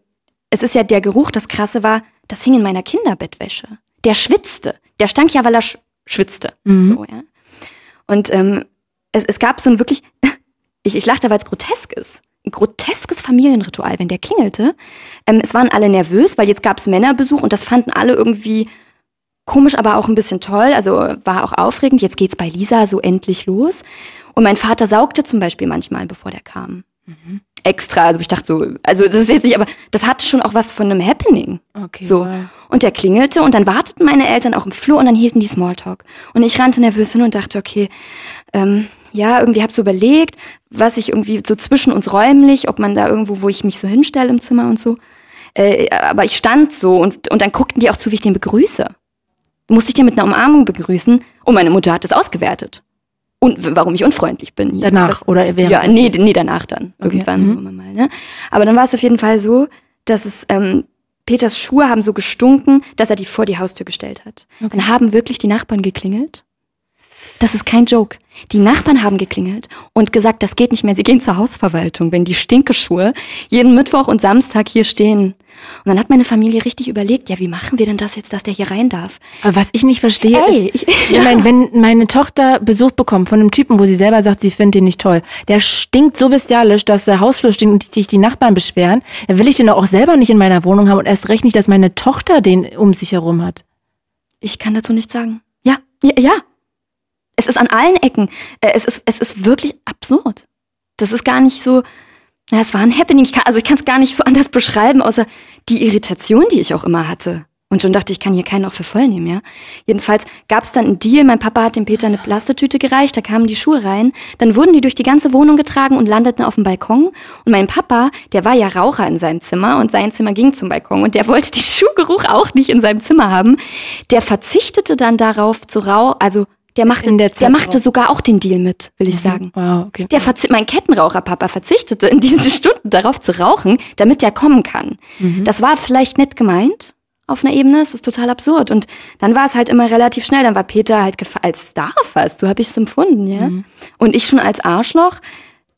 es ist ja der Geruch, das Krasse war, das hing in meiner Kinderbettwäsche. Der schwitzte. Der stank ja, weil er sch schwitzte. So, ja. Und ähm, es, es gab so ein wirklich, (laughs) ich, ich lachte, weil es grotesk ist. Ein groteskes Familienritual, wenn der klingelte. Ähm, es waren alle nervös, weil jetzt gab es Männerbesuch und das fanden alle irgendwie komisch, aber auch ein bisschen toll. Also war auch aufregend. Jetzt geht's bei Lisa so endlich los. Und mein Vater saugte zum Beispiel manchmal, bevor der kam. Extra. Also ich dachte so, also das ist jetzt nicht, aber das hatte schon auch was von einem Happening. Okay, So. wow. Und der klingelte und dann warteten meine Eltern auch im Flur und dann hielten die Smalltalk. Und ich rannte nervös hin und dachte, okay, ähm, ja, irgendwie hab so überlegt, was ich irgendwie so zwischen uns räumlich, ob man da irgendwo, wo ich mich so hinstelle im Zimmer und so. Äh, aber ich stand so und, und dann guckten die auch zu, wie ich den begrüße. Musste ich den mit einer Umarmung begrüßen und meine Mutter hat es ausgewertet. und warum ich unfreundlich bin. Hier. Danach das, oder während? Ja, nee, nee, danach dann. Okay, Irgendwann mhm. mal, ne? Aber dann war es auf jeden Fall so, dass es, ähm, Peters Schuhe haben so gestunken, dass er die vor die Haustür gestellt hat. Dann haben wirklich die Nachbarn geklingelt. Das ist kein Joke. Die Nachbarn haben geklingelt und gesagt, das geht nicht mehr. Sie gehen zur Hausverwaltung, wenn die Stinkeschuhe jeden Mittwoch und Samstag hier stehen. Und dann hat meine Familie richtig überlegt, ja, wie machen wir denn das jetzt, dass der hier rein darf? Aber was ich nicht verstehe, Ey, ist, ich- (laughs) ich meine, wenn meine Tochter Besuch bekommt von einem Typen, wo sie selber sagt, sie findet den nicht toll, der stinkt so bestialisch, dass der Hausflur stinkt und sich die Nachbarn beschweren, dann will ich den doch auch selber nicht in meiner Wohnung haben und erst recht nicht, dass meine Tochter den um sich herum hat. Ich kann dazu nichts sagen. Ja, ja, ja. Es ist an allen Ecken. Äh, Es ist, es ist wirklich absurd. Das ist gar nicht so. Na, es war ein Happening. Ich kann, also ich kann es gar nicht so (laughs) anders beschreiben, außer die Irritation, die ich auch immer hatte. Und schon dachte ich, kann hier keinen auch für voll nehmen, ja. Jedenfalls gab es dann einen Deal. Mein Papa hat dem Peter eine Plastetüte gereicht, da kamen die Schuhe rein. Dann wurden die durch die ganze Wohnung getragen und landeten auf dem Balkon. Und mein Papa, der war ja Raucher in seinem Zimmer und sein Zimmer ging zum Balkon und der wollte den (laughs) Schuhgeruch auch nicht in seinem Zimmer haben. Der verzichtete dann darauf zu rau, also der machte, der der, machte sogar auch den Deal mit, will ich sagen. Wow, okay. Der verzi mein Kettenraucherpapa verzichtete in diesen (laughs) Stunden darauf zu rauchen, damit der kommen kann. Das war vielleicht nett gemeint auf einer Ebene, es ist total absurd. Und dann war es halt immer relativ schnell, dann war Peter halt gefa- als Star fast, so habe ich es empfunden, ja. Und ich schon als Arschloch,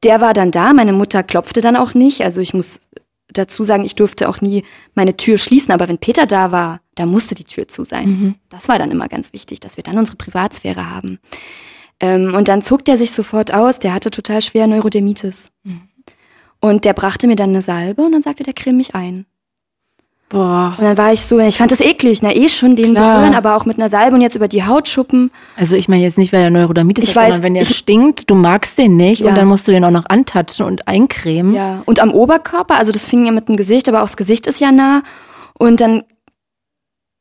der war dann da, meine Mutter klopfte dann auch nicht, also ich muss dazu sagen, ich durfte auch nie meine Tür schließen, aber wenn Peter da war, da musste die Tür zu sein. Das war dann immer ganz wichtig, dass wir dann unsere Privatsphäre haben. Ähm, und dann zog der sich sofort aus, der hatte total schwer Neurodermitis. Und der brachte mir dann eine Salbe und dann sagte der creme mich ein. Boah. Und dann war ich so, ich fand das eklig, na eh schon den Klar. berühren, aber auch mit einer Salbe und jetzt über die Haut schuppen. Also ich meine jetzt nicht, weil er Neurodermitis Ich hat, weiß, sondern wenn er stinkt, du magst den nicht Ja. und dann musst du den auch noch antatschen und eincremen. Ja. Und am Oberkörper, also das fing ja mit dem Gesicht, aber auch das Gesicht ist ja nah. Und dann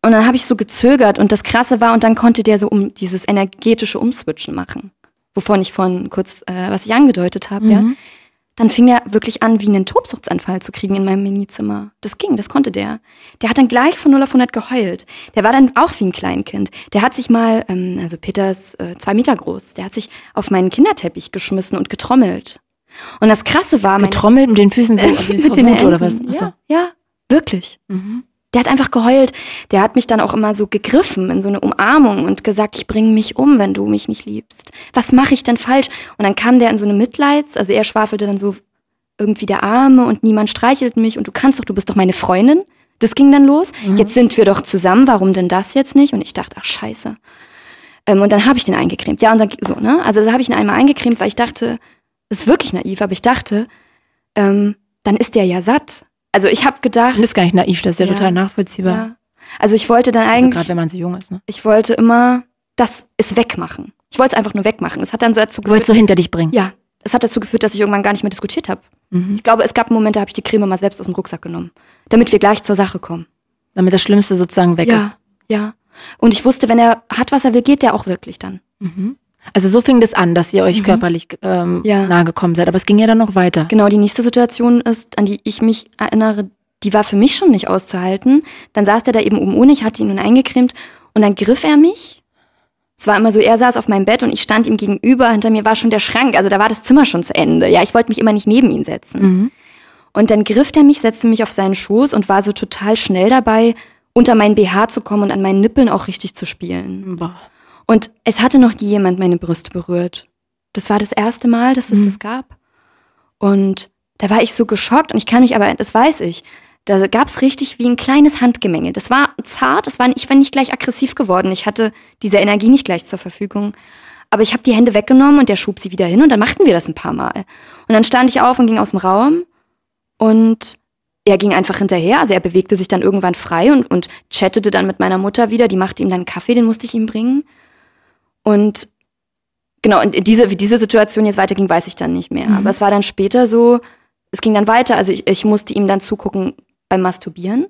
und dann habe ich so gezögert und das Krasse war, und dann konnte der so um dieses energetische Umswitchen machen, wovon ich vorhin kurz, äh, was ich angedeutet habe, ja. Dann fing er wirklich an, wie einen Tobsuchtsanfall zu kriegen in meinem Minizimmer. Das ging, das konnte der. Der hat dann gleich von 0 auf 100 geheult. Der war dann auch wie ein Kleinkind. Der hat sich mal, ähm, also Peter ist äh, zwei Meter groß, der hat sich auf meinen Kinderteppich geschmissen und getrommelt. Und das Krasse war, Getrommelt mit den Füßen so (laughs) mit den Wut oder was? Achso. Ja, ja, wirklich. Mhm. Der hat einfach geheult. Der hat mich dann auch immer so gegriffen in so eine Umarmung und gesagt, ich bringe mich um, wenn du mich nicht liebst. Was mache ich denn falsch? Und dann kam der in so eine Mitleids, also er schwafelte dann so irgendwie der Arme und niemand streichelt mich und du kannst doch, du bist doch meine Freundin. Das ging dann los. Mhm. Jetzt sind wir doch zusammen, warum denn das jetzt nicht? Und ich dachte, ach scheiße. Ähm, und dann habe ich den eingecremt. Ja, und dann so, ne? Also da habe ich ihn einmal eingecremt, weil ich dachte, das ist wirklich naiv, aber ich dachte, ähm, dann ist der ja satt. Also ich habe gedacht, Das ist gar nicht naiv, das ist ja, Ja. total nachvollziehbar. ja. Also ich wollte dann Also eigentlich, gerade wenn man so jung ist. Ne? ich wollte immer das es wegmachen. Ich wollte es einfach nur wegmachen. Es hat dann so dazu Du wolltest geführt, so hinter dich bringen. ja, es hat dazu geführt, dass ich irgendwann gar nicht mehr diskutiert habe. Mhm. Ich glaube, es gab Momente, da habe ich die Creme mal selbst aus dem Rucksack genommen, damit wir gleich zur Sache kommen. Damit das Schlimmste sozusagen weg ja, ist. ja. Und ich wusste, wenn er hat, was er will, geht der auch wirklich dann. Also so fing das an, dass ihr euch körperlich ähm, Mhm. Ja. nahe gekommen seid. Aber es ging ja dann noch weiter. Genau, die nächste Situation ist, an die ich mich erinnere, die war für mich schon nicht auszuhalten. Dann saß der da eben oben ohne, ich hatte ihn nun eingecremt und dann griff er mich. Es war immer so, er saß auf meinem Bett und ich stand ihm gegenüber, hinter mir war schon der Schrank, also da war das Zimmer schon zu Ende. Ja, ich wollte mich immer nicht neben ihn setzen. Und dann griff er mich, setzte mich auf seinen Schoß und war so total schnell dabei, unter meinen BH zu kommen und an meinen Nippeln auch richtig zu spielen. Boah. Und es hatte noch nie jemand meine Brüste berührt. Das war das erste Mal, dass es das gab. Und da war ich so geschockt und ich kann mich aber, das weiß ich, da gab's richtig wie ein kleines Handgemenge. Das war zart, das war, ich war nicht gleich aggressiv geworden. Ich hatte diese Energie nicht gleich zur Verfügung. Aber ich habe die Hände weggenommen und der schob sie wieder hin und dann machten wir das ein paar Mal. Und dann stand ich auf und ging aus dem Raum und er ging einfach hinterher. Also er bewegte sich dann irgendwann frei und, und chattete dann mit meiner Mutter wieder. Die machte ihm dann einen Kaffee, den musste ich ihm bringen. Und genau, und diese, wie diese Situation jetzt weiterging, weiß ich dann nicht mehr. Aber es war dann später so, es ging dann weiter. Also ich, ich musste ihm dann zugucken beim Masturbieren.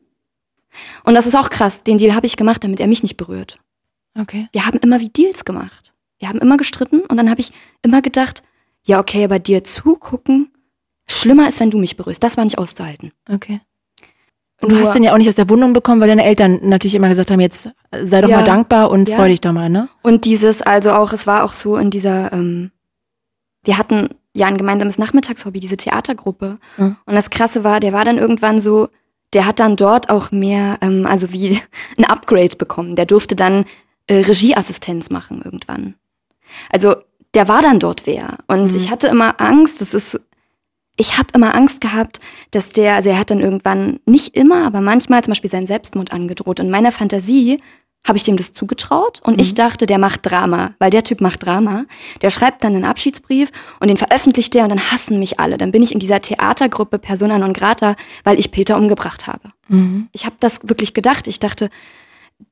Und das ist auch krass. Den Deal habe ich gemacht, damit er mich nicht berührt. Okay. Wir haben immer wie Deals gemacht. Wir haben immer gestritten und dann habe ich immer gedacht, ja, okay, aber dir zugucken, schlimmer ist, wenn du mich berührst. Das war nicht auszuhalten. Okay. Und du hast den ja auch nicht aus der Wohnung bekommen, weil deine Eltern natürlich immer gesagt haben, jetzt sei doch Ja. mal dankbar und Ja. freu dich doch mal, ne? Und dieses, also auch, es war auch so in dieser, ähm, wir hatten ja ein gemeinsames Nachmittagshobby, diese Theatergruppe. Ja. Und das Krasse war, der war dann irgendwann so, der hat dann dort auch mehr, ähm, also wie (laughs) ein Upgrade bekommen. Der durfte dann äh, Regieassistenz machen irgendwann. Also der war dann dort wer. Und Mhm. ich hatte immer Angst, das ist ich habe immer Angst gehabt, dass der, also er hat dann irgendwann, nicht immer, aber manchmal zum Beispiel seinen Selbstmord angedroht. In meiner Fantasie habe ich dem das zugetraut und ich dachte, der macht Drama, weil der Typ macht Drama. Der schreibt dann einen Abschiedsbrief und den veröffentlicht er und dann hassen mich alle. Dann bin ich in dieser Theatergruppe Persona non grata, weil ich Peter umgebracht habe. Mhm. Ich habe das wirklich gedacht. Ich dachte,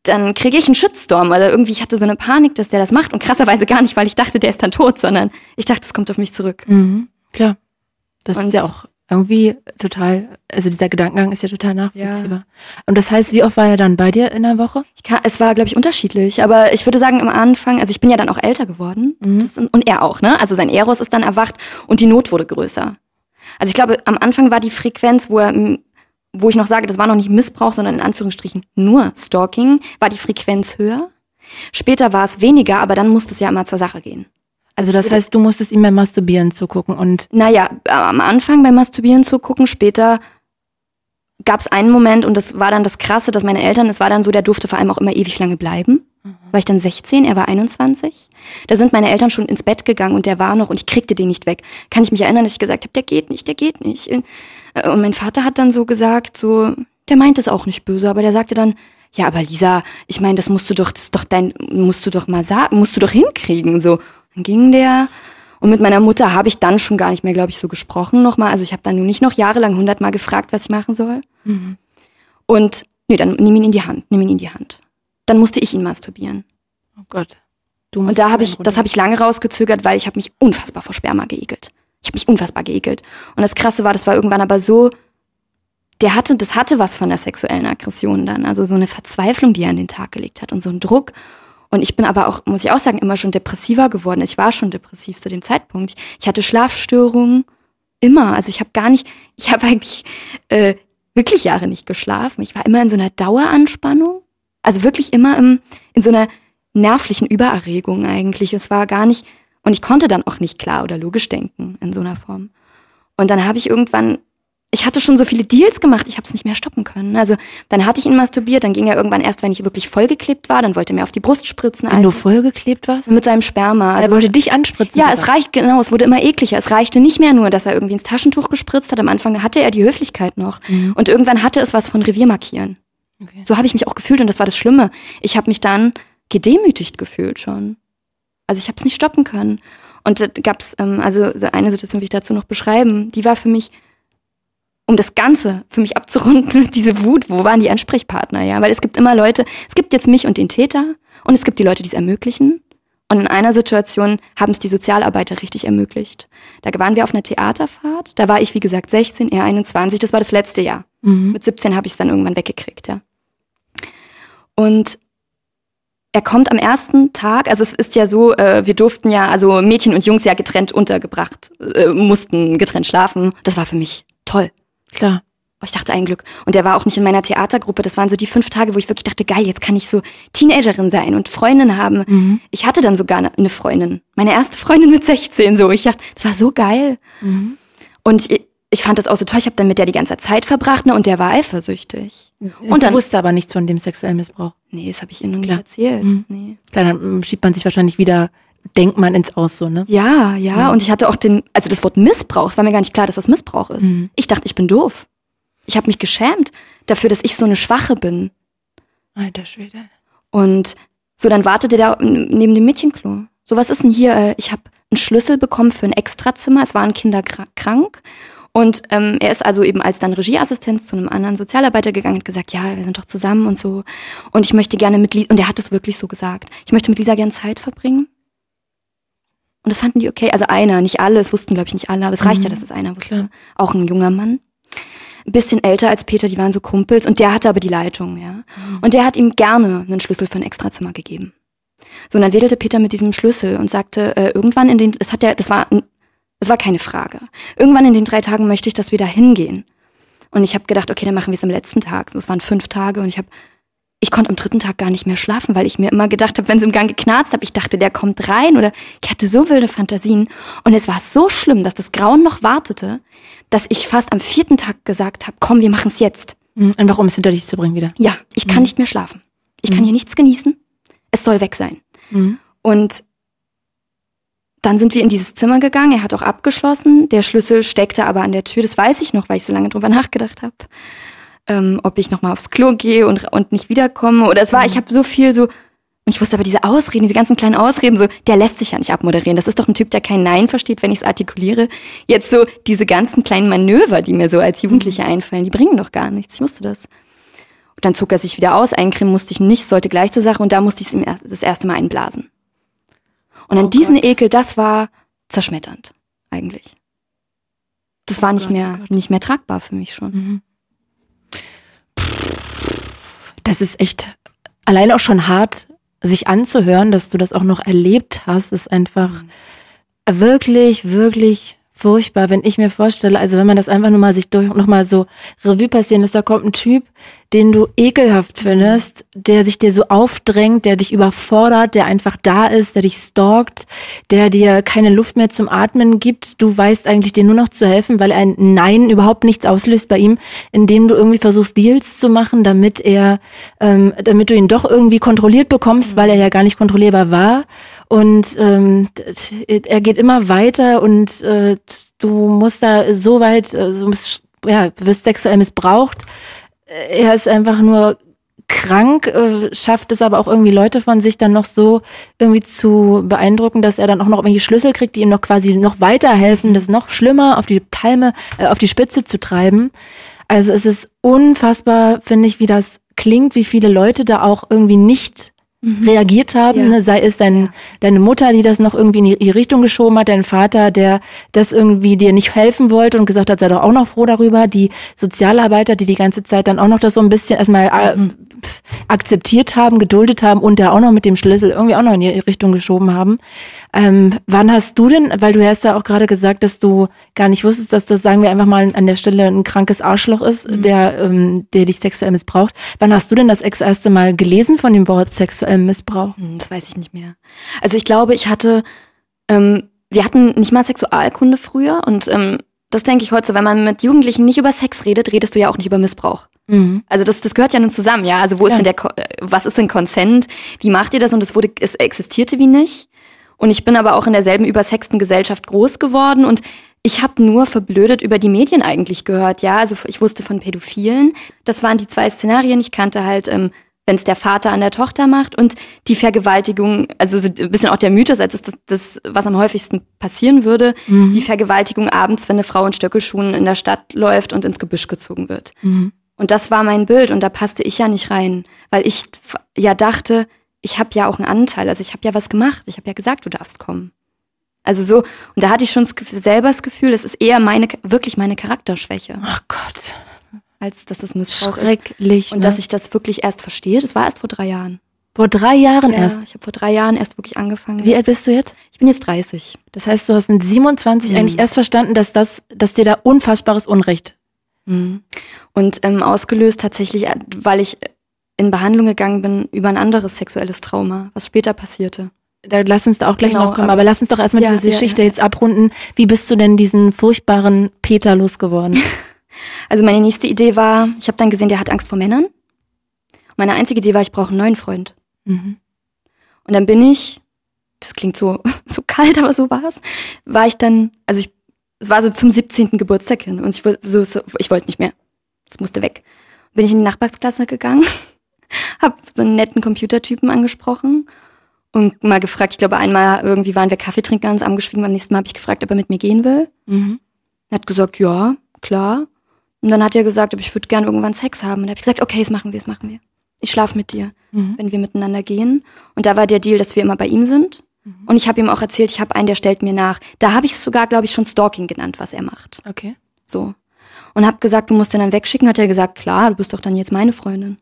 dann kriege ich einen Shitstorm oder irgendwie, ich hatte so eine Panik, dass der das macht und krasserweise gar nicht, weil ich dachte, der ist dann tot, sondern ich dachte, es kommt auf mich zurück. Mhm. Klar. Das Und- ist ja auch irgendwie total, also dieser Gedankengang ist ja total nachvollziehbar. Und das heißt, wie oft war er dann bei dir in der Woche? Ich kann, es war, glaube ich, unterschiedlich, aber ich würde sagen, am Anfang, also ich bin ja dann auch älter geworden das, und er auch, ne? Also sein Eros ist dann erwacht und die Not wurde größer. Also ich glaube, am Anfang war die Frequenz, wo er, wo ich noch sage, das war noch nicht Missbrauch, sondern in Anführungsstrichen nur Stalking, war die Frequenz höher. Später war es weniger, aber dann musste es ja immer zur Sache gehen. Also das heißt, du musstest ihm beim Masturbieren zugucken und Naja, am Anfang beim Masturbieren zugucken, später gab es einen Moment und das war dann das Krasse, dass meine Eltern, es war dann so, der durfte vor allem auch immer ewig lange bleiben. War ich dann 16, er war 21. Da sind meine Eltern schon ins Bett gegangen und der war noch und ich kriegte den nicht weg. Kann ich mich erinnern, dass ich gesagt habe, der geht nicht, der geht nicht. Äh, Und mein Vater hat dann so gesagt, so, der meint es auch nicht böse, aber der sagte dann, ja, aber Lisa, ich meine, das musst du doch, das ist doch dein, musst du doch mal sagen, musst du doch hinkriegen, so. Dann ging der und mit meiner Mutter habe ich dann schon gar nicht mehr, glaube ich, so gesprochen nochmal. Also ich habe dann nur nicht noch jahrelang hundertmal gefragt, was ich machen soll. Und nee, dann nimm ihn in die Hand, nimm ihn in die Hand. Dann musste ich ihn masturbieren. oh Gott. Du Und da habe ich, das habe ich lange rausgezögert, weil ich habe mich unfassbar vor Sperma geekelt. Ich habe mich unfassbar geekelt. Und das Krasse war, das war irgendwann aber so, der hatte, das hatte was von der sexuellen Aggression dann. Also so eine Verzweiflung, die er an den Tag gelegt hat und so ein Druck. Und ich bin aber auch, muss ich auch sagen, immer schon depressiver geworden. Ich war schon depressiv zu dem Zeitpunkt. Ich hatte Schlafstörungen immer. Also ich habe gar nicht, ich habe eigentlich äh, wirklich Jahre nicht geschlafen. Ich war immer in so einer Daueranspannung. Also wirklich immer im, in so einer nervlichen Übererregung eigentlich. Es war gar nicht, und ich konnte dann auch nicht klar oder logisch denken in so einer Form. Und dann habe ich irgendwann, ich hatte schon so viele Deals gemacht, ich habe es nicht mehr stoppen können. Also dann hatte ich ihn masturbiert, dann ging er irgendwann erst, wenn ich wirklich vollgeklebt war, dann wollte er mir auf die Brust spritzen. Wenn du also vollgeklebt warst? mit seinem Sperma. er Also wollte dich anspritzen. ja, sogar. es reicht, genau, es wurde immer ekliger. Es reichte nicht mehr nur, dass er irgendwie ins Taschentuch gespritzt hat. Am Anfang hatte er die Höflichkeit noch. Und irgendwann hatte es was von Reviermarkieren. Okay. So habe ich mich auch gefühlt und das war das Schlimme. Ich habe mich dann gedemütigt gefühlt schon. Also ich habe es nicht stoppen können. Und da gab's ähm, also so eine Situation, will ich dazu noch beschreiben, die war für mich, um das Ganze für mich abzurunden, (laughs) diese Wut, wo waren die Ansprechpartner, ja? Weil es gibt immer Leute, es gibt jetzt mich und den Täter und es gibt die Leute, die es ermöglichen. Und in einer Situation haben es die Sozialarbeiter richtig ermöglicht. Da waren wir auf einer Theaterfahrt, da war ich, wie gesagt, 16, er 21, das war das letzte Jahr. Mit 17 habe ich es dann irgendwann weggekriegt, ja. Und er kommt am ersten Tag, also es ist ja so, äh, wir durften ja, also Mädchen und Jungs ja getrennt untergebracht, äh, mussten getrennt schlafen. Das war für mich toll. Klar. Oh, ich dachte ein Glück. Und der war auch nicht in meiner Theatergruppe. Das waren so die fünf Tage, wo ich wirklich dachte, geil, jetzt kann ich so Teenagerin sein und Freundin haben. Ich hatte dann sogar eine Freundin. Meine erste Freundin mit 16 so. Ich dachte, das war so geil. Und ich, ich fand das auch so toll. Ich habe dann mit der die ganze Zeit verbracht ne, und der war eifersüchtig. Und dann wusste aber nichts von dem sexuellen Missbrauch. Nee, das habe ich ihr noch nicht erzählt. Nee. Klar, dann mm, schiebt man sich wahrscheinlich wieder, denkt man ins Aus so, ne? Ja, ja, und ich hatte auch den, also das Wort Missbrauch, es war mir gar nicht klar, dass das Missbrauch ist. Ich dachte, ich bin doof. Ich habe mich geschämt dafür, dass ich so eine Schwache bin. Alter Schwede. Und so, dann wartete der neben dem Mädchenklo. So, was ist denn hier? Äh, Ich habe einen Schlüssel bekommen für ein Extrazimmer. Es waren Kinder kra- krank. Und ähm, er ist also eben als dann Regieassistenz zu einem anderen Sozialarbeiter gegangen und gesagt, ja, wir sind doch zusammen und so. Und ich möchte gerne mit Lisa, und er hat es wirklich so gesagt, ich möchte mit Lisa gerne Zeit verbringen. Und das fanden die okay. Also einer, nicht alle, es wussten, glaube ich, nicht alle, aber es reicht ja, dass es einer wusste. Klar. Auch ein junger Mann. Ein bisschen älter als Peter, die waren so Kumpels und der hatte aber die Leitung, ja. Und der hat ihm gerne einen Schlüssel für ein Extrazimmer gegeben. So, und dann wedelte Peter mit diesem Schlüssel und sagte, äh, irgendwann in den, das hat der, das war, das war keine Frage. Irgendwann in den drei Tagen möchte ich, dass wir da hingehen. Und ich habe gedacht, okay, dann machen wir es am letzten Tag. So, es waren fünf Tage und ich habe ich konnte am dritten Tag gar nicht mehr schlafen, weil ich mir immer gedacht habe, wenn es im Gang geknarzt hat, ich dachte, der kommt rein oder ich hatte so wilde Fantasien. Und es war so schlimm, dass das Grauen noch wartete, dass ich fast am vierten Tag gesagt habe, komm, wir machen es jetzt. Mhm. Und warum es hinter dich zu bringen wieder? Ja, ich kann Mhm. nicht mehr schlafen. Ich kann hier nichts genießen. Es soll weg sein. Mhm. Und dann sind wir in dieses Zimmer gegangen. Er hat auch abgeschlossen. Der Schlüssel steckte aber an der Tür. Das weiß ich noch, weil ich so lange drüber nachgedacht habe. Ähm, ob ich nochmal aufs Klo gehe und, und nicht wiederkomme. Oder es war, ich habe so viel so. Und ich wusste aber diese Ausreden, diese ganzen kleinen Ausreden, so, der lässt sich ja nicht abmoderieren. Das ist doch ein Typ, der kein Nein versteht, wenn ich es artikuliere. Jetzt so diese ganzen kleinen Manöver, die mir so als Jugendliche einfallen, die bringen doch gar nichts. Ich wusste das. Und dann zog er sich wieder aus. Eincremen musste ich nicht, sollte gleich zur Sache. Und da musste ich es erst- das erste Mal einblasen. Und an Oh diesen Gott. Ekel, das war zerschmetternd, eigentlich. Das war nicht Gott, oh mehr, Gott. nicht mehr tragbar für mich schon. Mhm. Das ist echt allein auch schon hart, sich anzuhören, dass du das auch noch erlebt hast, ist einfach wirklich, wirklich furchtbar, wenn ich mir vorstelle, also wenn man das einfach nur mal sich durch, noch mal so Revue passieren lässt, da kommt ein Typ, den du ekelhaft findest, der sich dir so aufdrängt, der dich überfordert, der einfach da ist, der dich stalkt, der dir keine Luft mehr zum Atmen gibt. Du weißt eigentlich dir nur noch zu helfen, weil ein Nein überhaupt nichts auslöst bei ihm, indem du irgendwie versuchst, Deals zu machen, damit er, ähm, damit du ihn doch irgendwie kontrolliert bekommst, weil er ja gar nicht kontrollierbar war. Und ähm, er geht immer weiter und äh, du musst da so weit, äh, so ja, wirst sexuell missbraucht. Er ist einfach nur krank, äh, schafft es aber auch irgendwie Leute von sich dann noch so irgendwie zu beeindrucken, dass er dann auch noch irgendwelche Schlüssel kriegt, die ihm noch quasi noch weiterhelfen, das noch schlimmer auf die Palme, äh, auf die Spitze zu treiben. Also es ist unfassbar, finde ich, wie das klingt, wie viele Leute da auch irgendwie nicht reagiert haben, Ja. ne? sei es dein, deine Mutter, die das noch irgendwie in die Richtung geschoben hat, dein Vater, der das irgendwie dir nicht helfen wollte und gesagt hat, sei doch auch noch froh darüber, die Sozialarbeiter, die die ganze Zeit dann auch noch das so ein bisschen erstmal äh, pf, akzeptiert haben, geduldet haben und der auch noch mit dem Schlüssel irgendwie auch noch in die Richtung geschoben haben. Ähm, wann hast du denn, weil du hast ja auch gerade gesagt, dass du gar nicht wusstest, dass das, sagen wir einfach mal, an der Stelle ein krankes Arschloch ist, der, ähm, der dich sexuell missbraucht. Wann hast du denn das erste Mal gelesen von dem Wort sexuellem Missbrauch? Hm, Das weiß ich nicht mehr. Also ich glaube, ich hatte, ähm, wir hatten nicht mal Sexualkunde früher und ähm, das denke ich heute so, wenn man mit Jugendlichen nicht über Sex redet, redest du ja auch nicht über Missbrauch. Mhm. Also das, das gehört ja nun zusammen, ja. Also wo ist Ja. denn der, äh, was ist denn Consent? Wie macht ihr das? Und es wurde, es existierte wie nicht. Und ich bin aber auch in derselben übersexten Gesellschaft groß geworden und ich habe nur verblödet über die Medien eigentlich gehört, ja. Also ich wusste von Pädophilen. Das waren die zwei Szenarien. Ich kannte halt, ähm, wenn es der Vater an der Tochter macht und die Vergewaltigung, also so ein bisschen auch der Mythos, als ist das, das, was am häufigsten passieren würde, die Vergewaltigung abends, wenn eine Frau in Stöckelschuhen in der Stadt läuft und ins Gebüsch gezogen wird. Und das war mein Bild und da passte ich ja nicht rein, weil ich ja dachte, ich habe ja auch einen Anteil, also ich habe ja was gemacht, ich habe ja gesagt, du darfst kommen. Also so, und da hatte ich schon selber das Gefühl, es ist eher meine, wirklich meine Charakterschwäche, Ach Gott, als dass das Missbrauch ist. schrecklich. Und ne? dass ich das wirklich erst verstehe, das war erst vor drei Jahren. Vor drei Jahren Ja, erst. ich habe vor drei Jahren erst wirklich angefangen. Wie alt bist du jetzt? Ich bin jetzt 30. Das heißt, du hast mit 27 Mhm. eigentlich erst verstanden, dass das, dass dir da unfassbares Unrecht. Mhm. Und ähm, ausgelöst tatsächlich, äh, weil ich in Behandlung gegangen bin über ein anderes sexuelles Trauma, was später passierte. Da lass uns da auch gleich Genau, noch kommen, aber, aber- lass uns doch erstmal Ja, diese ja, Geschichte ja, jetzt abrunden. Wie bist du denn diesen furchtbaren Peter losgeworden? (laughs) Also meine nächste Idee war, ich habe dann gesehen, der hat Angst vor Männern. Meine einzige Idee war, ich brauche einen neuen Freund. mhm. Und dann bin ich, das klingt so, (laughs) so kalt, aber so war's, war ich dann, also ich, es war so zum 17. Geburtstag hin und ich, so, so, ich wollte nicht mehr. Es musste weg. Bin ich in die Nachbarsklasse gegangen, (laughs) hab so einen netten Computertypen angesprochen und mal gefragt, ich glaube einmal irgendwie waren wir Kaffee trinken, uns angeschwiegen, beim nächsten Mal habe ich gefragt, ob er mit mir gehen will. Mhm. Er hat gesagt, ja, klar. Und dann hat er gesagt, ich würde gern irgendwann Sex haben. Und da habe ich gesagt, okay, das machen wir, das machen wir. Ich schlafe mit dir, Mhm. wenn wir miteinander gehen. Und da war der Deal, dass wir immer bei ihm sind. Und ich habe ihm auch erzählt, ich habe einen, der stellt mir nach. Da habe ich es sogar, glaube ich, schon Stalking genannt, was er macht. Okay. So. Und habe gesagt, du musst den dann wegschicken. Hat er gesagt, klar, du bist doch dann jetzt meine Freundin.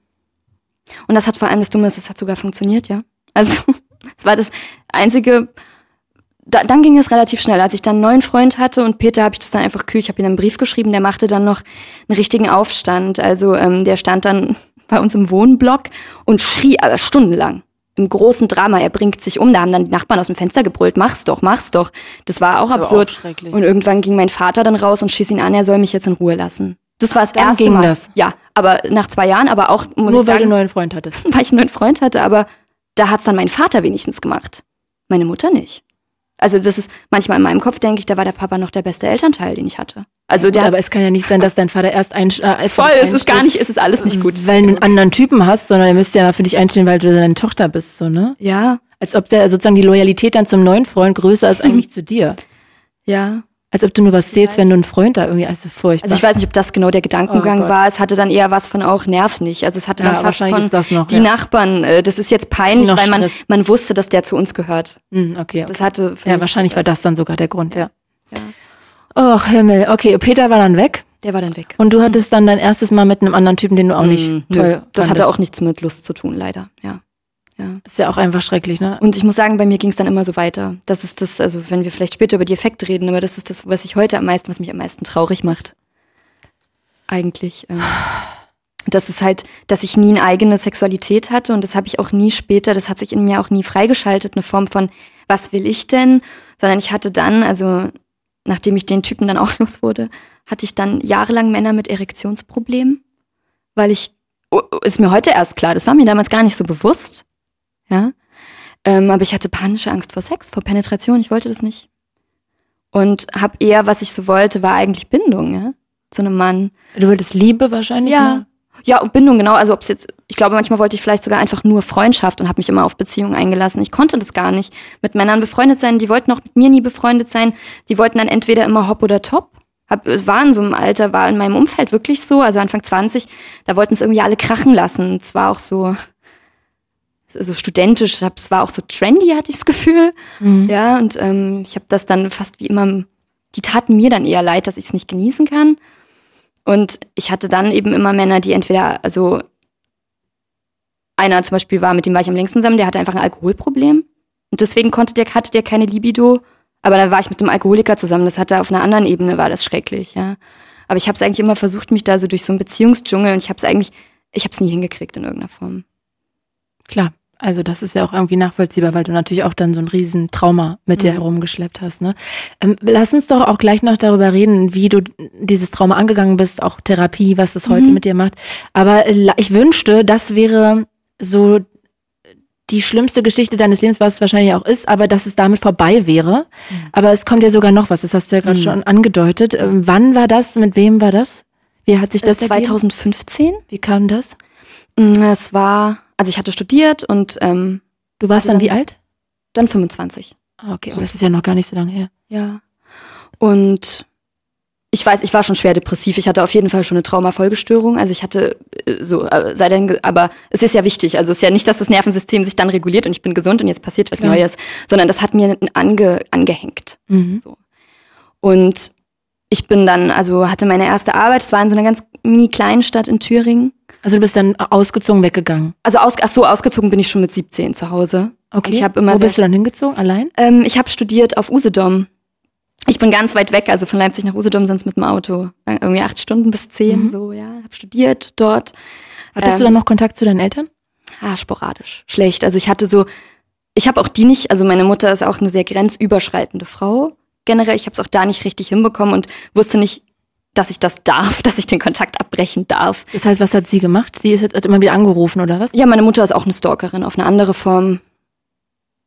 Und das hat vor allem das Dumme ist, es hat sogar funktioniert, ja. Also, (laughs) es war das einzige da, dann ging es relativ schnell. Als ich dann einen neuen Freund hatte und Peter habe ich das dann einfach kühl, ich habe ihm einen Brief geschrieben, der machte dann noch einen richtigen Aufstand. Also ähm, der stand dann (laughs) bei uns im Wohnblock und schrie aber stundenlang. Im großen Drama, er bringt sich um. Da haben dann die Nachbarn aus dem Fenster gebrüllt, mach's doch, mach's doch. Das war auch absurd. auch und irgendwann ging mein Vater dann raus und schieß ihn an, er soll mich jetzt in Ruhe lassen. Das war das Dann erste ging Mal. das. Ja, aber nach zwei Jahren, aber auch, muss Nur ich weil du sagen, einen neuen Freund hattest. (laughs) weil ich einen neuen Freund hatte, aber da hat's dann mein Vater wenigstens gemacht. Meine Mutter nicht. Also das ist, manchmal in meinem Kopf denke ich, da war der Papa noch der beste Elternteil, den ich hatte. Also der aber es kann ja nicht sein, dass dein Vater erst ein äh, voll, es ist gar nicht, es ist alles nicht gut. weil du einen anderen Typen hast, sondern er müsste ja mal für dich einstehen, weil du deine Tochter bist, so, ne? Ja, Als ob der sozusagen die Loyalität dann zum neuen Freund größer ist (laughs) eigentlich zu dir. ja. Als ob du nur was zählst, wenn du einen Freund da irgendwie, also furchtbar. Also ich weiß nicht, ob das genau der Gedankengang Oh war. Es hatte dann eher was von auch nerv nicht. Also es hatte Ja, dann fast wahrscheinlich von noch, die ja. Nachbarn. Äh, das ist jetzt peinlich, weil man Stress. man wusste, dass der zu uns gehört. Hm, okay, okay. Das hatte Ja, wahrscheinlich war das dann sogar der Grund, ja. Ja. Oh, Himmel. Okay, Peter war dann weg Der war dann weg. und du hattest dann dein erstes Mal mit einem anderen Typen, den du auch nicht Mm, toll Nö, das hatte auch nichts mit Lust zu tun, leider. Ja. Ja. Ist ja auch einfach schrecklich, ne? Und ich muss sagen, bei mir ging es dann immer so weiter. Das ist das, also wenn wir vielleicht später über die Effekte reden, aber das ist das, was ich heute am meisten, was mich am meisten traurig macht. Eigentlich. Ähm, das ist halt, dass ich nie eine eigene Sexualität hatte und das habe ich auch nie später, das hat sich in mir auch nie freigeschaltet, eine Form von, was will ich denn? Sondern ich hatte dann, also nachdem ich den Typen dann auch (laughs) los wurde, hatte ich dann jahrelang Männer mit Erektionsproblemen, weil ich, oh, oh, ist mir heute erst klar, das war mir damals gar nicht so bewusst. Ja. Ähm, aber ich hatte panische Angst vor Sex, vor Penetration. Ich wollte das nicht. Und hab eher, was ich so wollte, war eigentlich Bindung, ja, zu einem Mann. Du wolltest Liebe wahrscheinlich, ne? Ja, und Bindung, genau. Also ob's jetzt, ich glaube, manchmal wollte ich vielleicht sogar einfach nur Freundschaft und habe mich immer auf Beziehungen eingelassen. Ich konnte das gar nicht. Mit Männern befreundet sein, die wollten auch mit mir nie befreundet sein. Die wollten dann entweder immer hopp oder top. Hab, es war in so einem Alter, war in meinem Umfeld wirklich so, also Anfang 20, da wollten es irgendwie alle krachen lassen. Es war auch so, so studentisch, hab- es war auch so trendy, hatte ich das Gefühl. Ja, und ähm, ich habe das dann fast wie immer, die taten mir dann eher leid, dass ich es nicht genießen kann. Und ich hatte dann eben immer Männer, die entweder, also einer zum Beispiel war, mit dem war ich am längsten zusammen, der hatte einfach ein Alkoholproblem. Und deswegen konnte der, hatte der keine Libido. Aber dann war ich mit einem Alkoholiker zusammen. Das hatte auf einer anderen Ebene, war das schrecklich, ja. Aber ich habe es eigentlich immer versucht, mich da so durch so einen Beziehungsdschungel und ich habe es eigentlich, ich habe es nie hingekriegt in irgendeiner Form. Klar. Also das ist ja auch irgendwie nachvollziehbar, weil du natürlich auch dann so ein riesen Trauma mit dir herumgeschleppt hast. Ne? Ähm, lass uns doch auch gleich noch darüber reden, wie du dieses Trauma angegangen bist, auch Therapie, was das heute mit dir macht. Aber äh, ich wünschte, das wäre so die schlimmste Geschichte deines Lebens, was es wahrscheinlich auch ist, aber dass es damit vorbei wäre. Aber es kommt ja sogar noch was, das hast du ja gerade schon angedeutet. Ähm, wann war das? Mit wem war das? Wie hat sich das Das ergeben? 2015. Wie kam das? Mm, Es war, also ich hatte studiert und ähm, Du warst dann dann- wie alt? dann 25. Ah, Okay, aber das ist ja noch gar nicht so lange her. Ja. Und ich weiß, ich war schon schwer depressiv. Ich hatte auf jeden Fall schon eine Traumafolgestörung. Also ich hatte äh, so, äh, sei denn, aber es ist ja wichtig. Also es ist ja nicht, dass das Nervensystem sich dann reguliert und ich bin gesund und jetzt passiert was Klar. Neues, sondern das hat mir ange, angehängt. Mhm. So. Und ich bin dann, also hatte meine erste Arbeit. Es war in so einer ganz mini kleinen Stadt in Thüringen. Also du bist dann ausgezogen weggegangen. Also aus, ach so, ausgezogen bin ich schon mit 17 zu Hause. Okay. Ich habe immer Wo bist du dann hingezogen? Allein? Ähm, ich habe studiert auf Usedom. Ich bin ganz weit weg, also von Leipzig nach Usedom sind es mit dem Auto äh, irgendwie acht Stunden bis zehn, so ja. Hab studiert dort. Hattest du Ähm, dann noch Kontakt zu deinen Eltern? Ah, sporadisch, schlecht. Also ich hatte so, ich habe auch die nicht. Also meine Mutter ist auch eine sehr grenzüberschreitende Frau. Generell, ich habe es auch da nicht richtig hinbekommen und wusste nicht, dass ich das darf, (laughs) dass ich den Kontakt abbrechen darf. Das heißt, was hat sie gemacht? Sie ist jetzt hat immer wieder angerufen oder was? Ja, meine Mutter ist auch eine Stalkerin auf eine andere Form.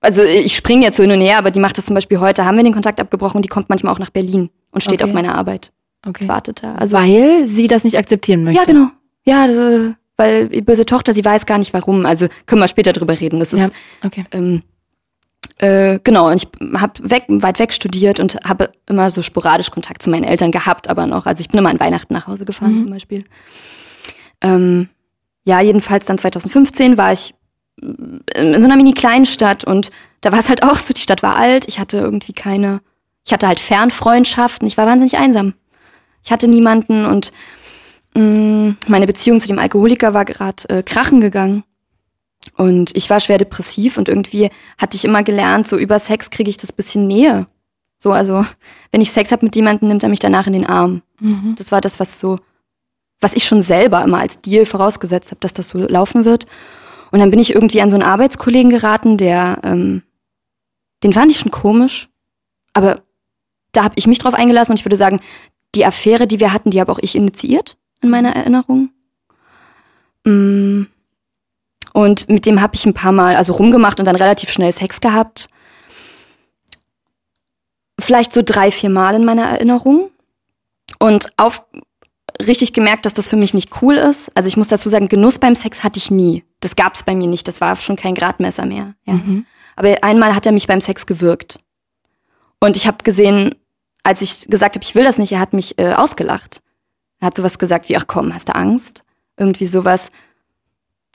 Also ich springe jetzt so hin und her, aber die macht das zum Beispiel heute, haben wir den Kontakt abgebrochen und die kommt manchmal auch nach Berlin und steht Okay. auf meiner Arbeit. Okay. Wartet da. Also Weil sie das nicht akzeptieren möchte. Ja, genau. Ja, das, äh, weil böse Tochter, sie weiß gar nicht warum. Also können wir später drüber reden. Das ist Ja, okay. ähm, äh, genau. Und ich habe weg, weit weg studiert und habe immer so sporadisch Kontakt zu meinen Eltern gehabt, aber noch. Also ich bin immer an Weihnachten nach Hause gefahren Mhm. zum Beispiel. Ähm, ja, jedenfalls dann 2015 war ich in so einer mini kleinen Stadt und da war es halt auch so, die Stadt war alt, ich hatte irgendwie keine, ich hatte halt Fernfreundschaften, ich war wahnsinnig einsam. Ich hatte niemanden und mh, meine Beziehung zu dem Alkoholiker war gerade äh, krachen gegangen. Und ich war schwer depressiv und irgendwie hatte ich immer gelernt, so über Sex kriege ich das bisschen Nähe. So, also wenn ich Sex habe mit jemandem, nimmt er mich danach in den Arm. Mhm. Das war das, was so, was ich schon selber immer als Deal vorausgesetzt habe, dass das so laufen wird. Und dann bin ich irgendwie an so einen Arbeitskollegen geraten, der, ähm, den fand ich schon komisch, aber da habe ich mich drauf eingelassen und ich würde sagen, die Affäre, die wir hatten, die habe auch ich initiiert in meiner Erinnerung. Mm. Und mit dem habe ich ein paar Mal also rumgemacht und dann relativ schnell Sex gehabt. Vielleicht so drei, vier Mal in meiner Erinnerung. Und auf richtig gemerkt, dass das für mich nicht cool ist. Also ich muss dazu sagen, Genuss beim Sex hatte ich nie. Das gab es bei mir nicht. Das war schon kein Gradmesser mehr. Ja. Mhm. Aber einmal hat er mich beim Sex gewürgt. Und ich habe gesehen, als ich gesagt habe, ich will das nicht, er hat mich äh, ausgelacht. Er hat sowas gesagt wie, ach komm, hast du Angst? Irgendwie sowas.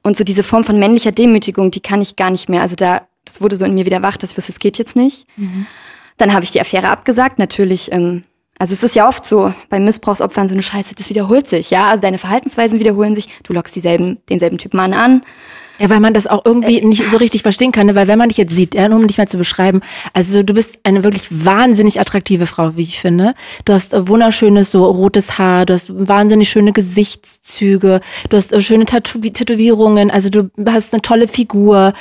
Und so diese Form von männlicher Demütigung, die kann ich gar nicht mehr. Also da, das wurde so in mir wieder wach, das wusste, es geht jetzt nicht. Mhm. Dann habe ich die Affäre abgesagt. Natürlich, ähm, also es ist ja oft so, bei Missbrauchsopfern so eine Scheiße, das wiederholt sich, ja. Also deine Verhaltensweisen wiederholen sich, du lockst dieselben, denselben Typ Mann an ja, weil man das auch irgendwie äh, nicht so richtig verstehen kann, ne? weil wenn man dich jetzt sieht, ja, um dich mal zu beschreiben, also du bist eine wirklich wahnsinnig attraktive Frau, wie ich finde. Du hast äh, wunderschönes so rotes Haar, du hast wahnsinnig schöne Gesichtszüge, du hast äh, schöne Tätow Tätowierungen, also du hast eine tolle Figur.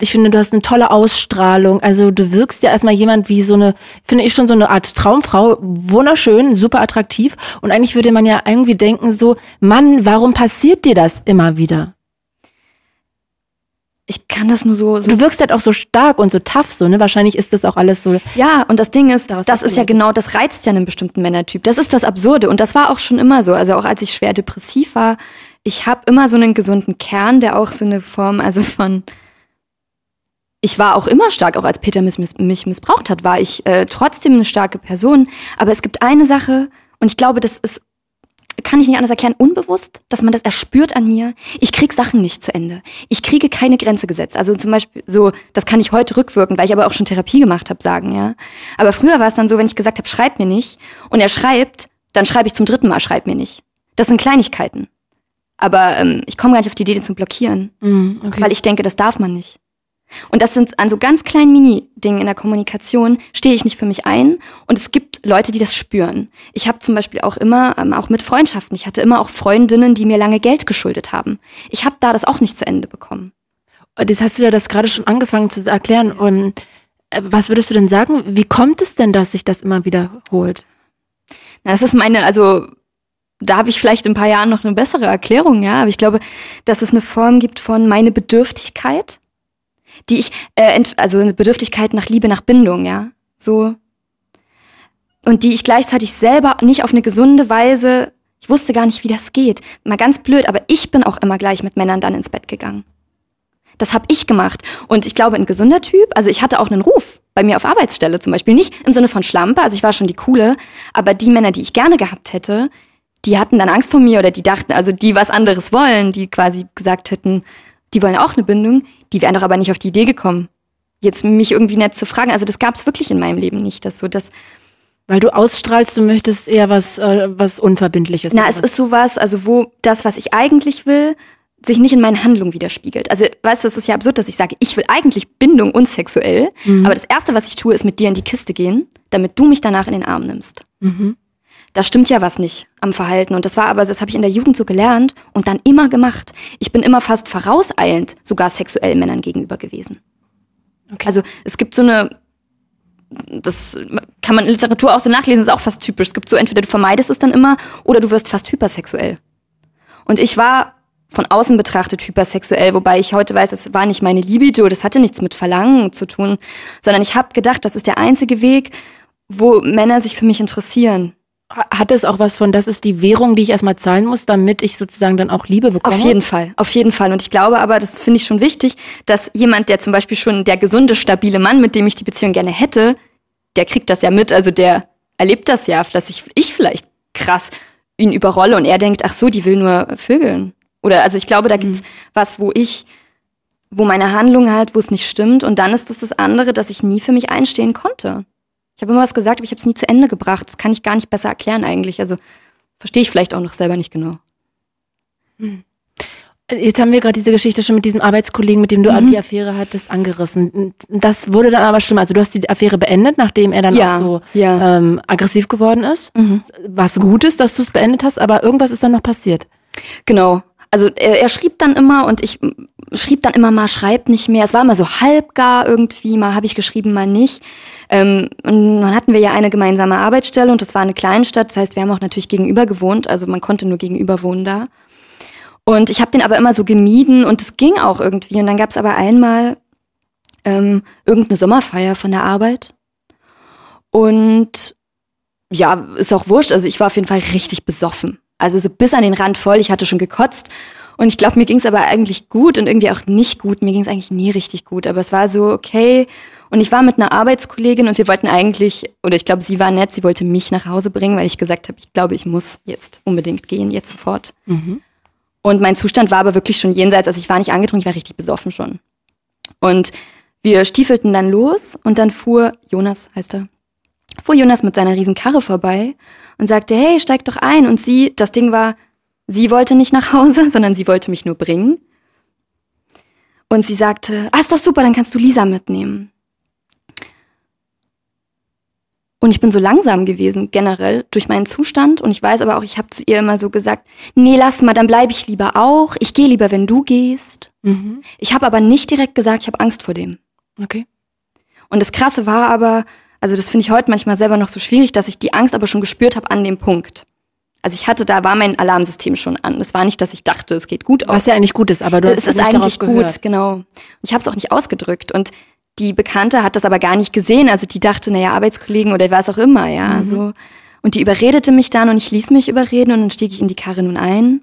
Ich finde, du hast eine tolle Ausstrahlung. Also du wirkst ja erstmal jemand wie so eine, finde ich schon so eine Art Traumfrau, wunderschön, super attraktiv und eigentlich würde man ja irgendwie denken so, Mann, warum passiert dir das immer wieder? Ich kann das nur so, so. Du wirkst halt auch so stark und so tough, so, ne? Wahrscheinlich ist das auch alles so. Ja, und das Ding ist, das ist ja genau, das reizt ja einen bestimmten Männertyp. Das ist das Absurde. Und das war auch schon immer so. Also auch als ich schwer depressiv war, ich habe immer so einen gesunden Kern, der auch so eine Form, also von. Ich war auch immer stark, auch als Peter mich, mich missbraucht hat, war ich äh, trotzdem eine starke Person. Aber es gibt eine Sache, und ich glaube, das ist kann ich nicht anders erklären, unbewusst, dass man das erspürt an mir. Ich krieg Sachen nicht zu Ende. Ich kriege keine Grenze gesetzt. Also zum Beispiel so, das kann ich heute rückwirken, weil ich aber auch schon Therapie gemacht habe, sagen, ja. Aber früher war es dann so, wenn ich gesagt habe, schreib mir nicht, und er schreibt, dann schreibe ich zum dritten Mal, schreib mir nicht. Das sind Kleinigkeiten. Aber ähm, ich komme gar nicht auf die Idee, den zu blockieren, mm, okay. weil ich denke, das darf man nicht. Und das sind an so ganz kleinen Mini-Dingen in der Kommunikation, stehe ich nicht für mich ein. Und es gibt Leute, die das spüren. Ich habe zum Beispiel auch immer, ähm, auch mit Freundschaften, ich hatte immer auch Freundinnen, die mir lange Geld geschuldet haben. Ich habe da das auch nicht zu Ende bekommen. Das hast du ja das gerade schon angefangen zu erklären. Und äh, was würdest du denn sagen? Wie kommt es denn, dass sich das immer wiederholt? Na, das ist meine, also da habe ich vielleicht in ein paar Jahren noch eine bessere Erklärung, ja. Aber ich glaube, dass es eine Form gibt von meine Bedürftigkeit die ich, äh, also eine Bedürftigkeit nach Liebe, nach Bindung, ja, so. Und die ich gleichzeitig selber nicht auf eine gesunde Weise, ich wusste gar nicht, wie das geht. Mal ganz blöd, aber ich bin auch immer gleich mit Männern dann ins Bett gegangen. Das habe ich gemacht. Und ich glaube, ein gesunder Typ, also ich hatte auch einen Ruf bei mir auf Arbeitsstelle zum Beispiel. Nicht im Sinne von Schlampe, also ich war schon die coole, aber die Männer, die ich gerne gehabt hätte, die hatten dann Angst vor mir oder die dachten, also die was anderes wollen, die quasi gesagt hätten, die wollen auch eine Bindung, die wären doch aber nicht auf die Idee gekommen, jetzt mich irgendwie nett zu fragen. Also das gab es wirklich in meinem Leben nicht, dass so das. Weil du ausstrahlst, du möchtest eher was, äh, was Unverbindliches. Na, es ist sowas, also wo das, was ich eigentlich will, sich nicht in meinen Handlungen widerspiegelt. Also, weißt du, es ist ja absurd, dass ich sage, ich will eigentlich Bindung unsexuell, mhm. aber das Erste, was ich tue, ist mit dir in die Kiste gehen, damit du mich danach in den Arm nimmst. Mhm da stimmt ja was nicht am Verhalten. Und das war aber, das habe ich in der Jugend so gelernt und dann immer gemacht. Ich bin immer fast vorauseilend sogar sexuell Männern gegenüber gewesen. Okay. Also es gibt so eine, das kann man in Literatur auch so nachlesen, ist auch fast typisch. Es gibt so, entweder du vermeidest es dann immer oder du wirst fast hypersexuell. Und ich war von außen betrachtet hypersexuell, wobei ich heute weiß, das war nicht meine Libido, das hatte nichts mit Verlangen zu tun, sondern ich habe gedacht, das ist der einzige Weg, wo Männer sich für mich interessieren. Hat es auch was von, das ist die Währung, die ich erstmal zahlen muss, damit ich sozusagen dann auch Liebe bekomme? Auf jeden Fall, auf jeden Fall. Und ich glaube aber, das finde ich schon wichtig, dass jemand, der zum Beispiel schon der gesunde, stabile Mann, mit dem ich die Beziehung gerne hätte, der kriegt das ja mit, also der erlebt das ja, dass ich, ich vielleicht krass ihn überrolle und er denkt, ach so, die will nur vögeln. Oder also ich glaube, da gibt's mhm. was, wo ich, wo meine Handlung halt, wo es nicht stimmt. Und dann ist das das andere, dass ich nie für mich einstehen konnte. Ich habe immer was gesagt, aber ich habe es nie zu Ende gebracht. Das kann ich gar nicht besser erklären eigentlich. Also verstehe ich vielleicht auch noch selber nicht genau. Hm. Jetzt haben wir gerade diese Geschichte schon mit diesem Arbeitskollegen, mit dem du Mhm. die Affäre hattest, angerissen. Das wurde dann aber schlimm. Also du hast die Affäre beendet, nachdem er dann Ja, auch so ja. Mhm. ähm, aggressiv geworden ist. Was gut ist, dass du es beendet hast, aber irgendwas ist dann noch passiert. Genau. Also er, er schrieb dann immer und ich schrieb dann immer mal, schreibt nicht mehr. Es war immer so halbgar irgendwie, mal habe ich geschrieben, mal nicht. Ähm, und dann hatten wir ja eine gemeinsame Arbeitsstelle und das war eine Kleinstadt. Das heißt, wir haben auch natürlich gegenüber gewohnt. Also man konnte nur gegenüber wohnen da. Und ich habe den aber immer so gemieden und es ging auch irgendwie. Und dann gab es aber einmal ähm, irgendeine Sommerfeier von der Arbeit. Und ja, ist auch wurscht. Also ich war auf jeden Fall richtig besoffen. Also so bis an den Rand voll. Ich hatte schon gekotzt. Und ich glaube, mir ging es aber eigentlich gut und irgendwie auch nicht gut. Mir ging es eigentlich nie richtig gut. Aber es war so, okay. Und ich war mit einer Arbeitskollegin und wir wollten eigentlich, oder ich glaube, sie war nett, sie wollte mich nach Hause bringen, weil ich gesagt habe, ich glaube, ich muss jetzt unbedingt gehen, jetzt sofort. Und mein Zustand war aber wirklich schon jenseits. Also ich war nicht angetrunken, ich war richtig besoffen schon. Und wir stiefelten dann los und dann fuhr Jonas, heißt er, fuhr Jonas mit seiner riesen Karre vorbei und sagte, hey, steig doch ein. Und sie, das Ding war, sie wollte nicht nach Hause, (laughs) sondern sie wollte mich nur bringen. Und sie sagte, ah, ist doch super, dann kannst du Lisa mitnehmen. Und ich bin so langsam gewesen, generell, durch meinen Zustand. Und ich weiß aber auch, ich habe zu ihr immer so gesagt, nee, lass mal, dann bleibe ich lieber auch. Ich gehe lieber, wenn du gehst. Ich habe aber nicht direkt gesagt, ich habe Angst vor dem. Okay. Und das Krasse war aber, also das finde ich heute manchmal selber noch so schwierig, dass ich die Angst aber schon gespürt habe an dem Punkt. Also ich hatte, da war mein Alarmsystem schon an. Es war nicht, dass ich dachte, es geht gut aus. Was ja eigentlich gut ist, aber du hast es ist nicht eigentlich gut, genau. Und ich habe es auch nicht ausgedrückt. Und die Bekannte hat das aber gar nicht gesehen. Also die dachte, naja, Arbeitskollegen oder was auch immer, ja. So. Und die überredete mich dann und ich ließ mich überreden und dann stieg ich in die Karre nun ein.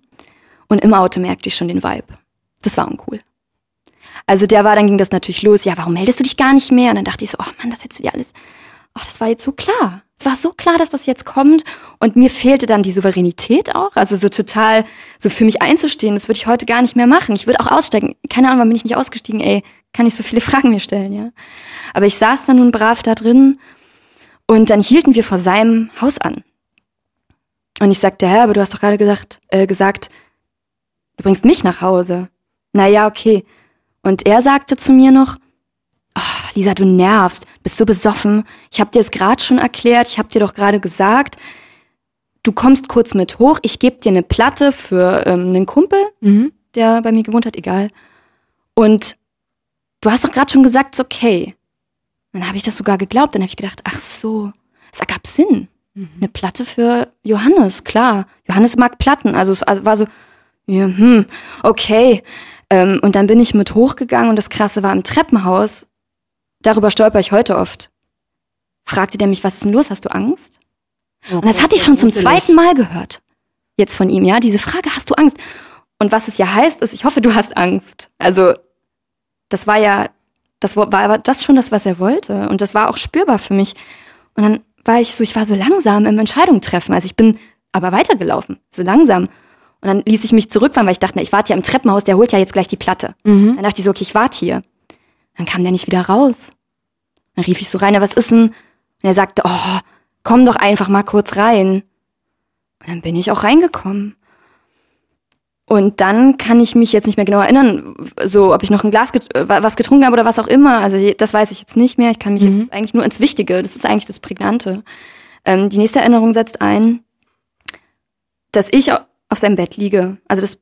Und im Auto merkte ich schon den Vibe. Das war uncool. Also der war, dann ging das natürlich los. Ja, warum meldest du dich gar nicht mehr? Und dann dachte ich so, oh Mann, das hättest du dir alles, oh, das war jetzt so klar. Es war so klar, dass das jetzt kommt. Und mir fehlte dann die Souveränität auch. Also so total, so für mich einzustehen, das würde ich heute gar nicht mehr machen. Ich würde auch aussteigen. Keine Ahnung, warum bin ich nicht ausgestiegen? Ey, kann ich so viele (laughs) Fragen mir stellen, ja. Aber ich saß dann nun brav da drin und dann hielten wir vor seinem Haus an. Und ich sagte, hä, aber du hast doch gerade gesagt, äh, gesagt, du bringst mich nach Hause. Naja, okay. Und er sagte zu mir noch, oh, Lisa, du nervst, bist so besoffen. Ich habe dir es gerade schon erklärt, ich habe dir doch gerade gesagt, du kommst kurz mit hoch, ich gebe dir eine Platte für ähm, einen Kumpel, der bei mir gewohnt hat, egal. Und du hast doch gerade schon gesagt, ist okay. Dann habe ich das sogar geglaubt, dann habe ich gedacht, ach so, es ergab Sinn. Eine Platte für Johannes, klar. Johannes mag Platten, also es war war so, ja, hm, okay. Ähm, und dann bin ich mit hochgegangen und das Krasse war im Treppenhaus. Darüber stolper ich heute oft. Fragte der mich, was ist denn los? Hast du Angst? Und das hatte ich schon zum zweiten Mal gehört. Jetzt von ihm, ja. Diese Frage, hast du Angst? Und was es ja heißt, ist, ich hoffe, du hast Angst. Also, das war ja, das war, war das schon das, was er wollte. Und das war auch spürbar für mich. Und dann war ich so, ich war so langsam im Entscheidung treffen. Also ich bin aber weitergelaufen, so langsam. Und dann ließ ich mich zurückfahren, weil ich dachte, na, ich warte ja im Treppenhaus, der holt ja jetzt gleich die Platte. Dann dachte ich so, okay, ich warte hier. Dann kam der nicht wieder raus. Dann rief ich so rein, ja, was ist denn? Und er sagte, oh, komm doch einfach mal kurz rein. Und dann bin ich auch reingekommen. Und dann kann ich mich jetzt nicht mehr genau erinnern, so ob ich noch ein Glas get äh, was getrunken habe oder was auch immer. Also das weiß ich jetzt nicht mehr. Ich kann mich jetzt eigentlich nur ins Wichtige. Das ist eigentlich das Prägnante. Ähm, die nächste Erinnerung setzt ein, dass ich au- auf seinem Bett liege. Also das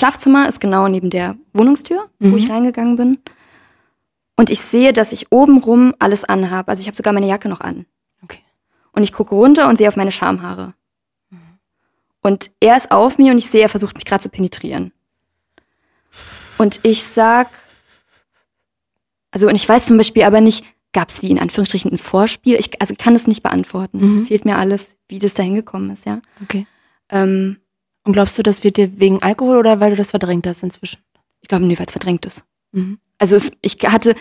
Schlafzimmer ist genau neben der Wohnungstür, wo ich reingegangen bin. Und ich sehe, dass ich obenrum alles anhabe. Also ich habe sogar meine Jacke noch an. Okay. Und ich gucke runter und sehe auf meine Schamhaare. Und er ist auf mir und ich sehe, er versucht mich gerade zu penetrieren. Und ich sag, also und ich weiß zum Beispiel aber nicht, gab es wie in Anführungsstrichen ein Vorspiel? Ich also kann es nicht beantworten. Fehlt mir alles, wie das da hingekommen ist, ja. Okay. Ähm, Und glaubst du, das wird dir wegen Alkohol oder weil du das verdrängt hast inzwischen? ich glaube, nee, weil es verdrängt ist. Mhm. Also es, ich hatte,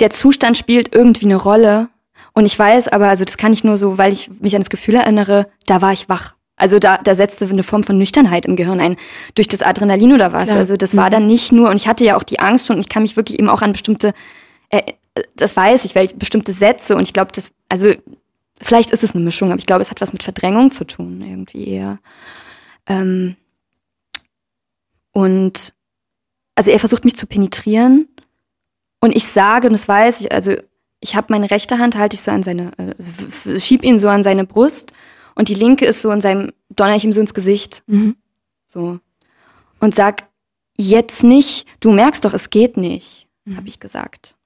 der Zustand spielt irgendwie eine Rolle. Und ich weiß aber, also das kann ich nur so, weil ich mich an das Gefühl erinnere, da war ich wach. Also da, da setzte eine Form von Nüchternheit im Gehirn ein, durch das Adrenalin oder was. Klar. Also das war dann nicht nur, und ich hatte ja auch die Angst schon, und ich kann mich wirklich eben auch an bestimmte, äh, das weiß ich, weil bestimmte Sätze, und ich glaube, das, also vielleicht ist es eine Mischung, aber ich glaube, es hat was mit Verdrängung zu tun, irgendwie eher. Ähm, Und also er versucht mich zu penetrieren und ich sage, und das weiß ich, also ich habe meine rechte Hand, halte ich so an seine, äh, schieb ihn so an seine Brust und die linke ist so in seinem, donner ich ihm so ins Gesicht. Mhm. So. Und sag, jetzt nicht, du merkst doch, es geht nicht, Mhm. habe ich gesagt.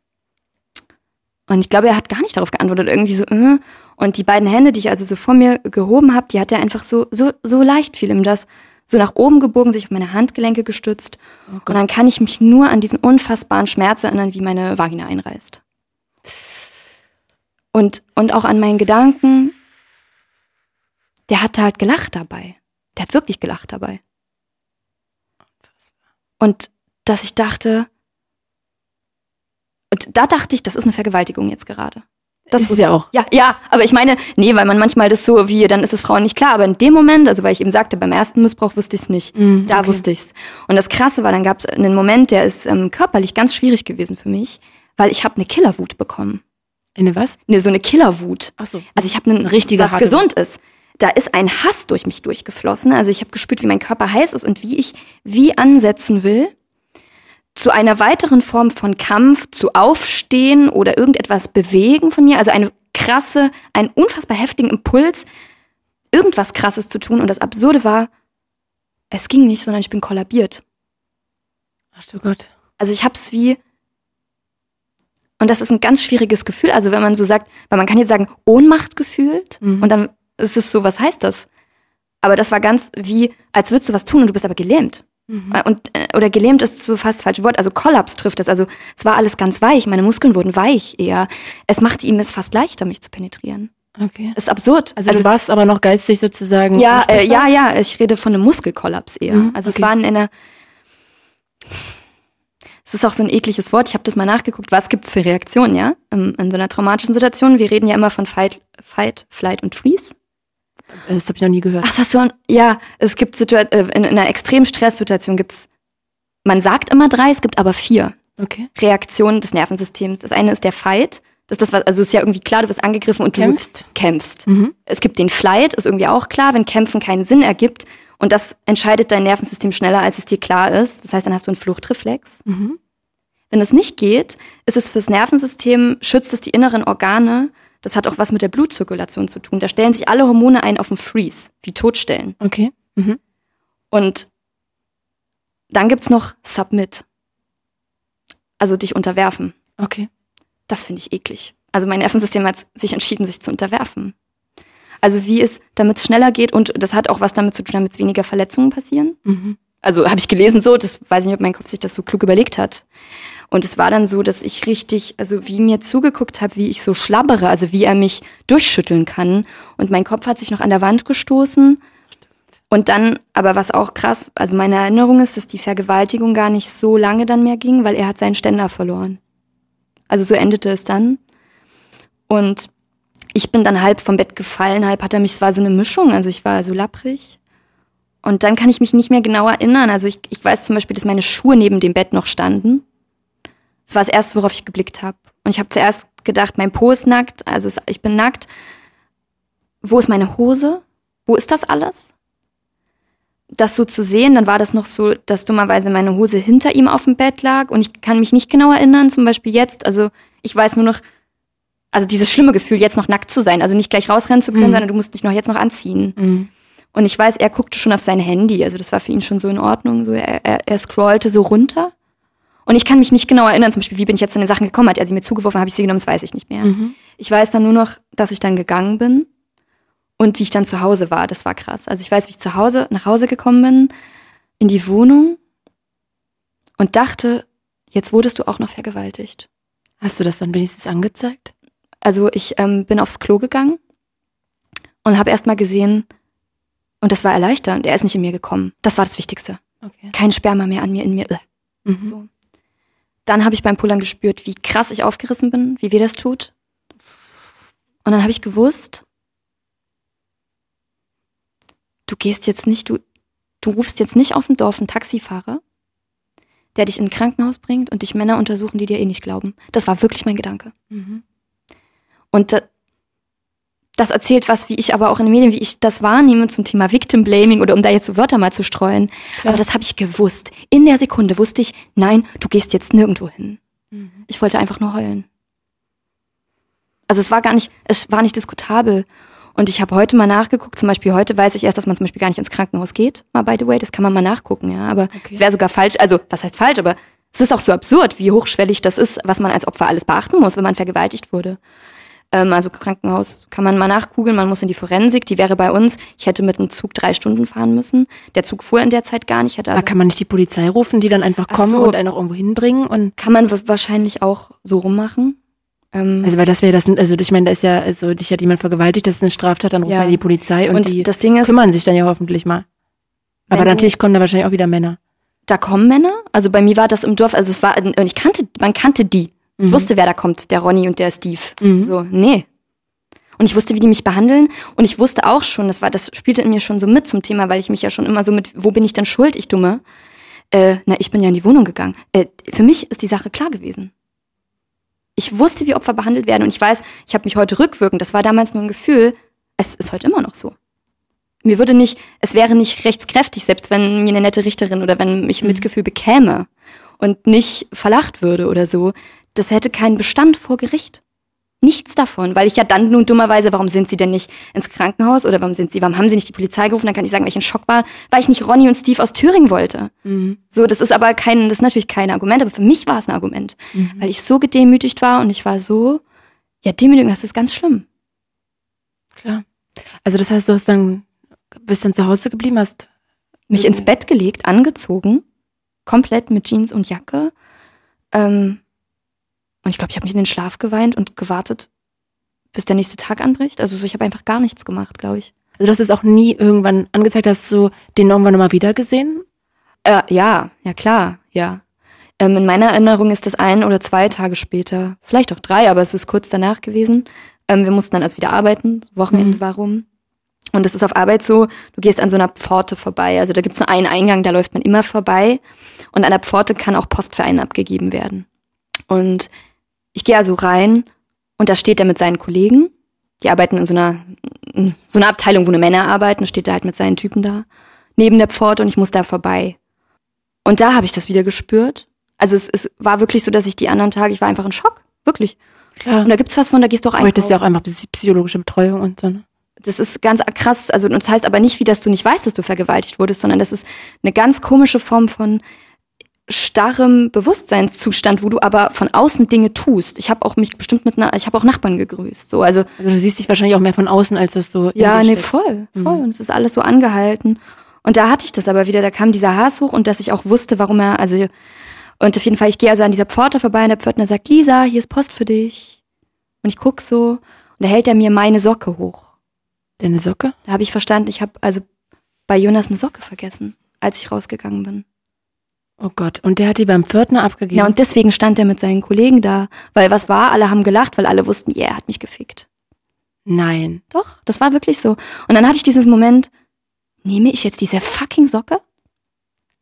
Und ich glaube, er hat gar nicht darauf geantwortet, irgendwie so, äh. Und die beiden Hände, die ich also so vor mir gehoben habe, die hat er einfach so, so, so leicht fiel ihm das, so nach oben gebogen, sich auf meine Handgelenke gestützt. Oh und dann kann ich mich nur an diesen unfassbaren Schmerz erinnern, wie meine Vagina einreißt. Und, und auch an meinen Gedanken, der hat halt gelacht dabei. Der hat wirklich gelacht dabei. Und dass ich dachte, und da dachte ich, das ist eine Vergewaltigung jetzt gerade. Das Ist ja auch. Ja, ja, aber ich meine, nee, weil man manchmal das so wie, dann ist es Frauen nicht klar. Aber in dem Moment, also weil ich eben sagte, beim ersten Missbrauch wusste ich es nicht. Mhm, da okay. wusste ich's. Und das Krasse war, dann gab es einen Moment, der ist ähm, körperlich ganz schwierig gewesen für mich, weil ich habe eine Killerwut bekommen. Eine was? Ne, so eine Killerwut. Ach so. Also ich habe einen Eine richtige was gesund ist. Da ist ein Hass durch mich durchgeflossen. Also ich habe gespürt, wie mein Körper heiß ist und wie ich wie ansetzen will zu einer weiteren Form von Kampf, zu aufstehen oder irgendetwas bewegen von mir. Also eine krasse, einen unfassbar heftigen Impuls, irgendwas Krasses zu tun. Und das Absurde war, es ging nicht, sondern ich bin kollabiert. Ach du Gott. Also ich hab's wie und das ist ein ganz schwieriges Gefühl. Also wenn man so sagt, weil man kann jetzt sagen Ohnmacht gefühlt Mhm. und dann ist es so, was heißt das? Aber das war ganz wie, als würdest du was tun und du bist aber gelähmt. Mhm. Und, äh, oder gelähmt ist so fast das falsche Wort. Also Kollaps trifft es. Also es war alles ganz weich. Meine Muskeln wurden weich eher. Es machte ihm es fast leichter, mich zu penetrieren. Okay. Das ist absurd. Also, du warst aber noch geistig sozusagen. Ja, äh, ja, ja, ich rede von einem Muskelkollaps eher. Mhm, also es okay. war in einer. Es ist auch so ein ekliges Wort. Ich habe das mal nachgeguckt. Was gibt's für Reaktionen, ja? In, in so einer traumatischen Situation. Wir reden ja immer von Fight, Fight, Flight und Freeze. Das habe ich noch nie gehört. Ach, das hast du an, ja, es gibt Situa äh, in, in einer extremen Stresssituation gibt's. Man sagt immer drei, es gibt aber vier Okay. Reaktionen des Nervensystems. Das eine ist der Fight. Das ist das, was, also ist ja irgendwie klar, du wirst angegriffen und du Kämpfst. kämpfst. Mhm. Es gibt den Flight, ist irgendwie auch klar, wenn Kämpfen keinen Sinn ergibt. Und das entscheidet dein Nervensystem schneller, als es dir klar ist. Das heißt, dann hast du einen Fluchtreflex. Mhm. Wenn es nicht geht, ist es fürs Nervensystem, schützt es die inneren Organe. Das hat auch was mit der Blutzirkulation zu tun. Da stellen sich alle Hormone ein auf den Freeze, wie Totstellen. Okay. Mhm. Und dann gibt's noch Submit. Also dich unterwerfen. Okay. Das finde ich eklig. Also mein Nervensystem hat sich entschieden, sich zu unterwerfen. Also wie es, damit es schneller geht und das hat auch was damit zu tun, damit weniger Verletzungen passieren. Mhm. Also habe ich gelesen so, das weiß ich nicht, ob mein Kopf sich das so klug überlegt hat. Und es war dann so, dass ich richtig, also wie mir zugeguckt habe, wie ich so schlabbere, also wie er mich durchschütteln kann. Und mein Kopf hat sich noch an der Wand gestoßen. Und dann, aber was auch krass, also meine Erinnerung ist, dass die Vergewaltigung gar nicht so lange dann mehr ging, weil er hat seinen Ständer verloren. Also so endete es dann. Und ich bin dann halb vom Bett gefallen, halb hat er mich, es war so eine Mischung, also ich war so lapprig. Und dann kann ich mich nicht mehr genau erinnern. Also ich, ich weiß zum Beispiel, dass meine Schuhe neben dem Bett noch standen. Das war das Erste, worauf ich geblickt habe. Und ich habe zuerst gedacht, mein Po ist nackt, also es, ich bin nackt. Wo ist meine Hose? Wo ist das alles? Das so zu sehen, dann war das noch so, dass dummerweise meine Hose hinter ihm auf dem Bett lag und ich kann mich nicht genau erinnern, zum Beispiel jetzt. Also ich weiß nur noch, also dieses schlimme Gefühl, jetzt noch nackt zu sein, also nicht gleich rausrennen zu können, Mhm. sondern du musst dich noch jetzt noch anziehen. Mhm. Und ich weiß, er guckte schon auf sein Handy, also das war für ihn schon so in Ordnung. So er, er, er scrollte so runter. Und ich kann mich nicht genau erinnern, zum Beispiel, wie bin ich jetzt an den Sachen gekommen? Hat er sie mir zugeworfen, habe ich sie genommen, das weiß ich nicht mehr. Mhm. Ich weiß dann nur noch, dass ich dann gegangen bin und wie ich dann zu Hause war. Das war krass. Also ich weiß, wie ich zu Hause, nach Hause gekommen bin, in die Wohnung und dachte, jetzt wurdest du auch noch vergewaltigt. Hast du das dann wenigstens angezeigt? Also ich ähm, bin aufs Klo gegangen und habe erst mal gesehen, und das war erleichternd, er ist nicht in mir gekommen. Das war das Wichtigste. Okay. Kein Sperma mehr an mir, in mir. Mhm. So. Dann habe ich beim Pullern gespürt, wie krass ich aufgerissen bin, wie weh das tut. Und dann habe ich gewusst, du gehst jetzt nicht, du, du rufst jetzt nicht auf dem Dorf einen Taxifahrer, der dich in ein Krankenhaus bringt und dich Männer untersuchen, die dir eh nicht glauben. Das war wirklich mein Gedanke. Mhm. Und da, das erzählt was, wie ich aber auch in den Medien, wie ich das wahrnehme zum Thema Victim Blaming oder um da jetzt so Wörter mal zu streuen. Aber das habe ich gewusst. In der Sekunde wusste ich, nein, du gehst jetzt nirgendwo hin. Ich wollte einfach nur heulen. Also es war gar nicht, es war nicht diskutabel. Und ich habe heute mal nachgeguckt, zum Beispiel heute weiß ich erst, dass man zum Beispiel gar nicht ins Krankenhaus geht, mal by the way, das kann man mal nachgucken, ja. Aber es wäre sogar falsch, also was heißt falsch, aber es ist auch so absurd, wie hochschwellig das ist, was man als Opfer alles beachten muss, wenn man vergewaltigt wurde. Ähm, also Krankenhaus kann man mal nachgoogeln, man muss in die Forensik, die wäre bei uns. Ich hätte mit dem Zug drei Stunden fahren müssen. Der Zug fuhr in der Zeit gar nicht. Hätte Da also, kann man nicht die Polizei rufen, die dann einfach Ach kommen so. und einen auch irgendwo hinbringen und kann man wa- wahrscheinlich auch so rummachen. Ähm, also weil das wäre das, also ich meine, da ist ja, also dich hat jemand vergewaltigt, das ist eine Straftat, dann ruft Ja. man die Polizei und, und die das Ding ist, kümmern sich dann ja hoffentlich mal. Aber natürlich kommen da wahrscheinlich auch wieder Männer. da kommen Männer. Also bei mir war das im Dorf, also es war, und ich kannte, man kannte die. Ich wusste, wer da kommt, der Ronny und der Steve. Mhm. So, nee. Und ich wusste, wie die mich behandeln. Und ich wusste auch schon, das war, das spielte in mir schon so mit zum Thema, weil ich mich ja schon immer so mit, wo bin ich denn schuld, ich Dumme? Äh, na, ich bin ja in die Wohnung gegangen. Äh, für mich ist die Sache klar gewesen. Ich wusste, wie Opfer behandelt werden und ich weiß, ich habe mich heute rückwirkend, das war damals nur ein Gefühl, es ist heute immer noch so. Mir würde nicht, es wäre nicht rechtskräftig, selbst wenn mir eine nette Richterin oder wenn mich Mitgefühl bekäme und nicht verlacht würde oder so. Das hätte keinen Bestand vor Gericht. Nichts davon, weil ich ja dann nun dummerweise, warum sind sie denn nicht ins Krankenhaus oder warum sind sie, warum haben sie nicht die Polizei gerufen? Dann kann ich sagen, weil ich in Schock war, weil ich nicht Ronny und Steve aus Thüringen wollte. So, das ist aber kein, das ist natürlich kein Argument, aber für mich war es ein Argument, weil ich so gedemütigt war und ich war so, ja, Demütigung, das ist ganz schlimm. Klar. Also das heißt, du hast dann, bist dann zu Hause geblieben, hast mich ins Bett gelegt, angezogen, komplett mit Jeans und Jacke. Ähm, und ich glaube, ich habe mich in den Schlaf geweint und gewartet, bis der nächste Tag anbricht. Also so, ich habe einfach gar nichts gemacht, glaube ich. Also du hast es auch nie irgendwann angezeigt, hast du den irgendwann nochmal wieder gesehen? Äh, ja, ja klar, ja. Ähm, in meiner Erinnerung ist das ein oder zwei Tage später, vielleicht auch drei, aber es ist kurz danach gewesen. Ähm, wir mussten dann erst wieder arbeiten, Wochenende war rum. Und es ist auf Arbeit so, du gehst an so einer Pforte vorbei. Also da gibt's nur einen Eingang, da läuft man immer vorbei. Und an der Pforte kann auch Post für einen abgegeben werden. Und ich gehe also rein und da steht er mit seinen Kollegen. Die arbeiten in so einer, in so einer Abteilung, wo nur Männer arbeiten, steht er halt mit seinen Typen da, neben der Pforte und ich muss da vorbei. Und da habe ich das wieder gespürt. Also es, es war wirklich so, dass ich die anderen Tage, ich war einfach in Schock, wirklich. Klar. Und da gibt's was von, da gehst du auch Aber das ist ja auch einkaufen. einfach psy- psychologische Betreuung und so. Ne? Das ist ganz krass. Also das heißt aber nicht, wie dass du nicht weißt, dass du vergewaltigt wurdest, sondern das ist eine ganz komische Form von starrem Bewusstseinszustand, wo du aber von außen Dinge tust. Ich habe auch mich bestimmt mit einer, ich habe auch Nachbarn gegrüßt. So, also Also du siehst dich wahrscheinlich auch mehr von außen, als dass du ja, nee, voll, voll. Und es ist alles so angehalten. Und da hatte ich das aber wieder, da kam dieser Hass hoch und dass ich auch wusste, warum er, also, und auf jeden Fall, ich gehe also an dieser Pforte vorbei und der Pförtner sagt, Lisa, hier ist Post für dich. Und ich guck so und da hält er mir meine Socke hoch. Deine Socke? Da habe ich verstanden, ich habe also bei Jonas eine Socke vergessen, als ich rausgegangen bin. Oh Gott. Und der hat die beim Pförtner abgegeben. Ja, und deswegen stand er mit seinen Kollegen da. Weil was war? Alle haben gelacht, weil alle wussten, ja, er hat mich gefickt. Nein. Doch, das war wirklich so. Und dann hatte ich dieses Moment, nehme ich jetzt diese fucking Socke?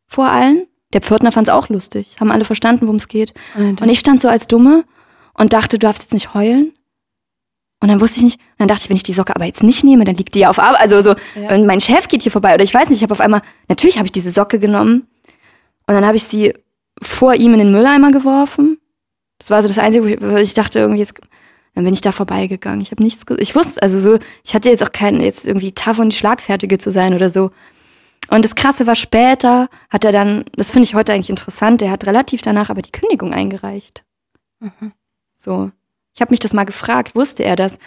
Vor allen? Der Pförtner fand es auch lustig. Haben alle verstanden, worum es geht. Alter. Und ich stand so als Dumme und dachte, du darfst jetzt nicht heulen. Und dann wusste ich nicht, und dann dachte ich, wenn ich die Socke aber jetzt nicht nehme, dann liegt die ja auf Arbeit. Also so, Ja. und mein Chef geht hier vorbei. Oder ich weiß nicht, ich habe auf einmal, natürlich habe ich diese Socke genommen und dann habe ich sie vor ihm in den Mülleimer geworfen. Das war so das Einzige, wo ich, wo ich dachte, irgendwie jetzt, dann bin ich da vorbeigegangen. Ich habe nichts, ich wusste, also so, ich hatte jetzt auch keinen, jetzt irgendwie tough und die Schlagfertige zu sein oder so. Und das Krasse war später, hat er dann, das finde ich heute eigentlich interessant, der hat relativ danach aber die Kündigung eingereicht. So. Ich habe mich das mal gefragt, wusste er das?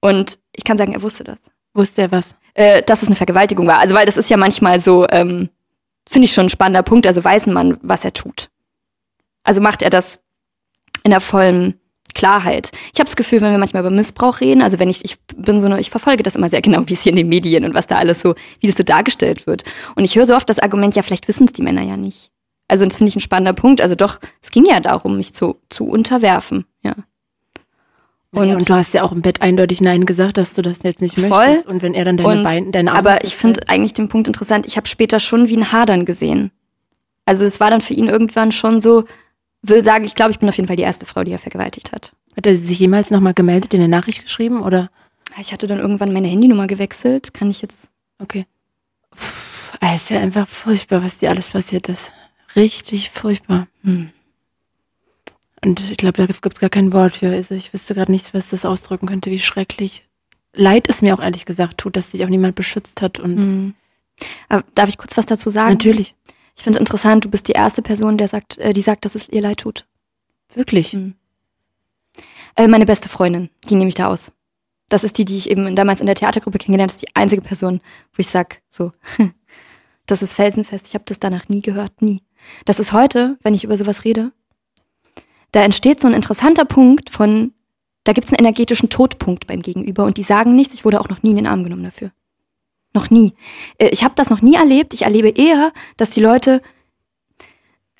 Und ich kann sagen, er wusste das. Wusste er was? Äh, dass es eine Vergewaltigung war. Also, weil das ist ja manchmal so, ähm, finde ich schon ein spannender Punkt. Also weiß Mann, was er tut. Also macht er das in der vollen Klarheit. Ich habe das Gefühl, wenn wir manchmal über Missbrauch reden, also wenn ich, ich bin so eine, ich verfolge das immer sehr genau, (laughs) wie es hier in den Medien und was da alles so, wie das so dargestellt wird. Und ich höre so oft das Argument, ja, vielleicht wissen es die Männer ja nicht. Also das finde ich ein spannender Punkt. Also doch, es ging ja darum, mich zu, zu unterwerfen, ja. Und, und du hast ja auch im Bett eindeutig Nein gesagt, dass du das jetzt nicht Voll. möchtest. Und wenn er dann deine Und- Beine, deine Arme Aber ich finde eigentlich den Punkt interessant. Ich habe später schon wie ein Hadern gesehen. Also es war dann für ihn irgendwann schon so, will sagen, ich glaube, ich bin auf jeden Fall die erste Frau, die er vergewaltigt hat. Hat er sich jemals nochmal gemeldet, in eine Nachricht geschrieben oder? Ich hatte dann irgendwann meine Handynummer gewechselt. Kann ich jetzt. Okay. Puh, es ist ja einfach furchtbar, was dir alles passiert ist. Richtig furchtbar. Hm. Und ich glaube, da gibt es gar kein Wort für. Also ich wüsste gerade nicht, was das ausdrücken könnte, wie schrecklich. Leid es mir auch ehrlich gesagt tut, dass sich auch niemand beschützt hat. Und Hm. Aber darf ich kurz was dazu sagen? natürlich, Ich finde interessant, du bist die erste Person, der sagt, äh, die sagt, dass es ihr leid tut. wirklich. Hm. Äh, meine beste Freundin, die nehme ich da aus. Das ist die, die ich eben damals in der Theatergruppe kennengelernt habe. Das ist die einzige Person, wo ich sag, so, (laughs) das ist felsenfest. Ich habe das danach nie gehört, nie. Das ist heute, wenn ich über sowas rede, da entsteht so ein interessanter Punkt von, da gibt's einen energetischen Todpunkt beim Gegenüber und die sagen nichts. Ich wurde auch noch nie in den Arm genommen dafür. Noch nie. Äh, Ich habe das noch nie erlebt. Ich erlebe eher, dass die Leute,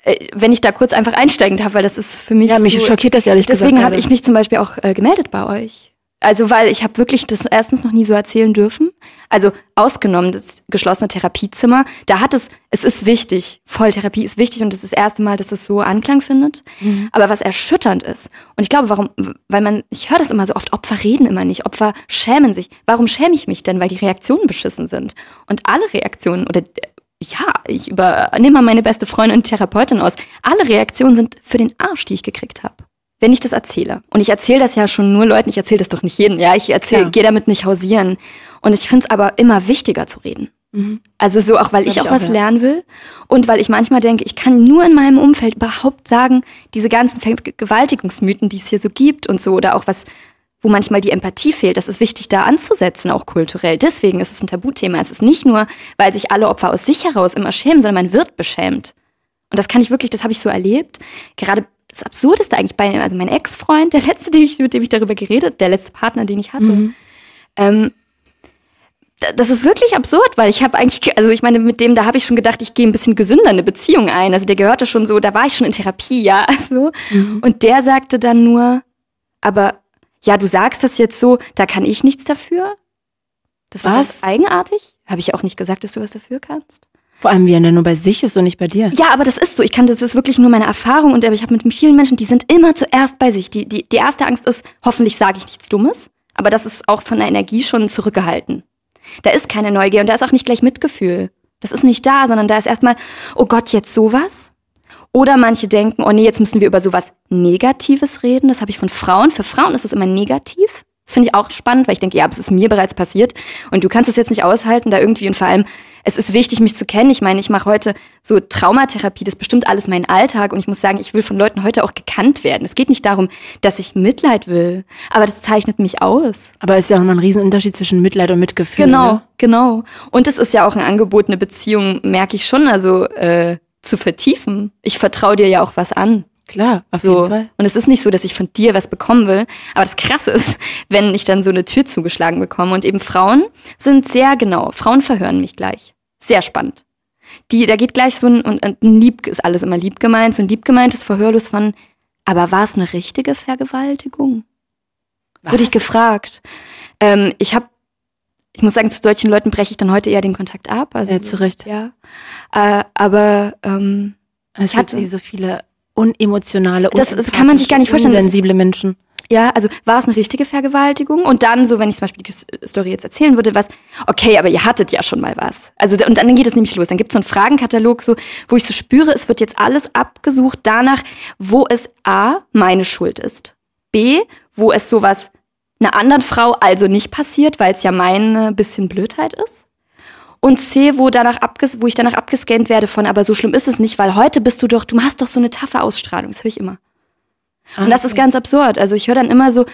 äh, wenn ich da kurz einfach einsteigen darf, weil das ist für mich Ja, mich so, schockiert das ehrlich Deswegen gesagt. habe ich mich zum Beispiel auch äh, gemeldet bei euch. Also weil ich habe wirklich das erstens noch nie so erzählen dürfen. Also ausgenommen das geschlossene Therapiezimmer. Da hat es, es ist wichtig, Volltherapie ist wichtig und es ist das erste Mal, dass es so Anklang findet. Aber was erschütternd ist, und ich glaube, warum, weil man, ich höre das immer so oft, Opfer reden immer nicht, Opfer schämen sich. Warum schäme ich mich denn? Weil die Reaktionen beschissen sind. Und alle Reaktionen, oder ja, ich übernehme mal meine beste Freundin und Therapeutin aus. Alle Reaktionen sind für den Arsch, die ich gekriegt habe. Wenn ich das erzähle. Und ich erzähle das ja schon nur Leuten, ich erzähle das doch nicht jedem. Ja, ich erzähle, Ja. gehe damit nicht hausieren. Und ich finde es aber immer wichtiger zu reden. Also so auch, weil ich Glaub auch ich auch, was ja. lernen will und weil ich manchmal denke, ich kann nur in meinem Umfeld überhaupt sagen, diese ganzen Vergewaltigungsmythen, die es hier so gibt und so oder auch was, wo manchmal die Empathie fehlt, das ist wichtig da anzusetzen, auch kulturell. Deswegen ist es ein Tabuthema. Es ist nicht nur, weil sich alle Opfer aus sich heraus immer schämen, sondern man wird beschämt. Und das kann ich wirklich, das habe ich so erlebt. Gerade das Absurdeste eigentlich bei, also mein Ex-Freund, der letzte, mit dem ich darüber geredet, der letzte Partner, den ich hatte, ähm, da- das ist wirklich absurd, weil ich habe eigentlich, also ich meine, mit dem, da habe ich schon gedacht, ich gehe ein bisschen gesünder in eine Beziehung ein. Also der gehörte schon so, da war ich schon in Therapie, ja, (laughs) also. Und der sagte dann nur, aber ja, du sagst das jetzt so, da kann ich nichts dafür. Das war Was? eigenartig. Habe ich auch nicht gesagt, dass du was dafür kannst. Vor allem, wie er nur bei sich ist und nicht bei dir. Ja, aber das ist so. Ich kann, das ist wirklich nur meine Erfahrung und aber ich habe mit vielen Menschen, die sind immer zuerst bei sich. Die, die, die erste Angst ist, hoffentlich sage ich nichts Dummes. Aber das ist auch von der Energie schon zurückgehalten. Da ist keine Neugier und da ist auch nicht gleich Mitgefühl. Das ist nicht da, sondern da ist erstmal, oh Gott, jetzt sowas? Oder manche denken, oh nee, jetzt müssen wir über sowas Negatives reden. Das habe ich von Frauen. Für Frauen ist es immer negativ. Das finde ich auch spannend, weil ich denke, ja, aber es ist mir bereits passiert und du kannst es jetzt nicht aushalten, da irgendwie und vor allem, es ist wichtig, mich zu kennen. Ich meine, ich mache heute so Traumatherapie, das ist bestimmt alles mein Alltag und ich muss sagen, ich will von Leuten heute auch gekannt werden. Es geht nicht darum, dass ich Mitleid will, aber das zeichnet mich aus. Aber es ist ja auch immer ein Riesenunterschied zwischen Mitleid und Mitgefühl. Genau, Ne? genau. Und es ist ja auch ein Angebot, eine Beziehung, merke ich schon, also äh, zu vertiefen. Ich vertraue dir ja auch was an. Klar, auf So. jeden Fall. Und es ist nicht so, dass ich von dir was bekommen will. Aber das Krasse ist, (laughs) wenn ich dann so eine Tür zugeschlagen bekomme. Und eben Frauen sind sehr genau. Frauen verhören mich gleich. Sehr spannend. Die, da geht gleich so ein, und und ein Lieb, ist alles immer lieb gemeint, so ein lieb gemeintes Verhörlos von, aber war es eine richtige Vergewaltigung? Das wurde ich Was? gefragt. Ähm, ich habe, ich muss sagen, zu solchen Leuten breche ich dann heute eher den Kontakt ab. Also, Ja, zu Recht. Ja. Äh, aber ähm, Es hatte- so viele unemotionale, Das- das kann man sich gar nicht vorstellen. Sensible Menschen. Ja, also war es eine richtige Vergewaltigung? Und dann, so wenn ich zum Beispiel die Story jetzt erzählen würde, was, okay, aber ihr hattet ja schon mal was. Also und dann geht es nämlich los. Dann gibt es so einen Fragenkatalog, so, wo ich so spüre, es wird jetzt alles abgesucht danach, wo es A, meine Schuld ist. B, wo es sowas einer anderen Frau also nicht passiert, weil es ja meine bisschen Blödheit ist. Und C, wo danach abges wo ich danach abgescannt werde von, aber so schlimm ist es nicht, weil heute bist du doch, du hast doch so eine taffe Ausstrahlung, das höre ich immer. Und das ist ganz absurd. Also ich höre dann immer so,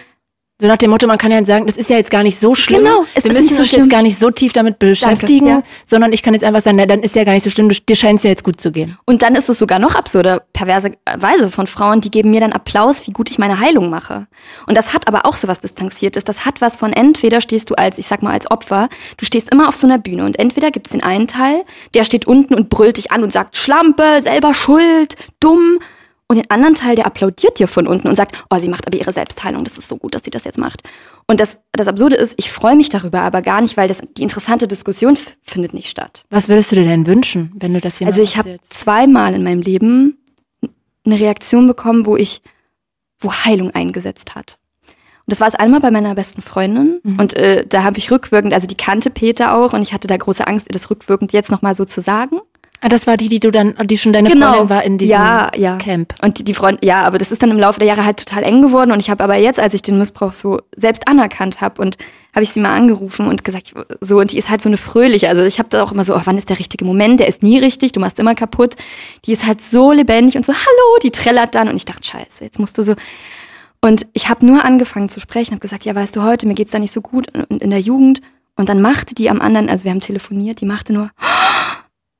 So nach dem Motto, man kann ja sagen, das ist ja jetzt gar nicht so schlimm. Genau, es Wir ist müssen nicht so uns schlimm. jetzt gar nicht so tief damit beschäftigen, ja. sondern ich kann jetzt einfach sagen, na, dann ist ja gar nicht so schlimm, dir scheint es ja jetzt gut zu gehen. Und dann ist es sogar noch absurder, perverse Weise von Frauen, die geben mir dann Applaus, wie gut ich meine Heilung mache. Und das hat aber auch so was Distanziertes. Das hat was von entweder stehst du als, ich sag mal, als Opfer, du stehst immer auf so einer Bühne und entweder gibt's den einen Teil, der steht unten und brüllt dich an und sagt, Schlampe, selber schuld, dumm. Und den anderen Teil, der applaudiert dir von unten und sagt, oh, sie macht aber ihre Selbstheilung, das ist so gut, dass sie das jetzt macht. Und das, das Absurde ist, ich freue mich darüber aber gar nicht, weil das, die interessante Diskussion findet nicht statt. Was würdest du dir denn wünschen, wenn du das hier Also ich habe zweimal in meinem Leben eine Reaktion bekommen, wo ich, wo Heilung eingesetzt hat. das war es einmal bei meiner besten Freundin Mhm. und äh, da habe ich rückwirkend, also die kannte Peter auch und ich hatte da große Angst, ihr das rückwirkend jetzt nochmal so zu sagen. Ah, das war die, die du dann, die schon deine Freundin war in diesem Genau. ja, ja. Camp. Und die, die Freund, ja, aber das ist dann im Laufe der Jahre halt total eng geworden und ich habe aber jetzt, als ich den Missbrauch so selbst anerkannt habe und habe ich sie mal angerufen und gesagt, so und die ist halt so eine fröhliche, also ich habe da auch immer so, oh, wann ist der richtige Moment? Der ist nie richtig, du machst immer kaputt. Die ist halt so lebendig und so, hallo, die trällert dann und ich dachte, scheiße, jetzt musst du so und ich habe nur angefangen zu sprechen, habe gesagt, ja, weißt du, heute mir geht's da nicht so gut in, in der Jugend und dann machte die am anderen, also wir haben telefoniert, die machte nur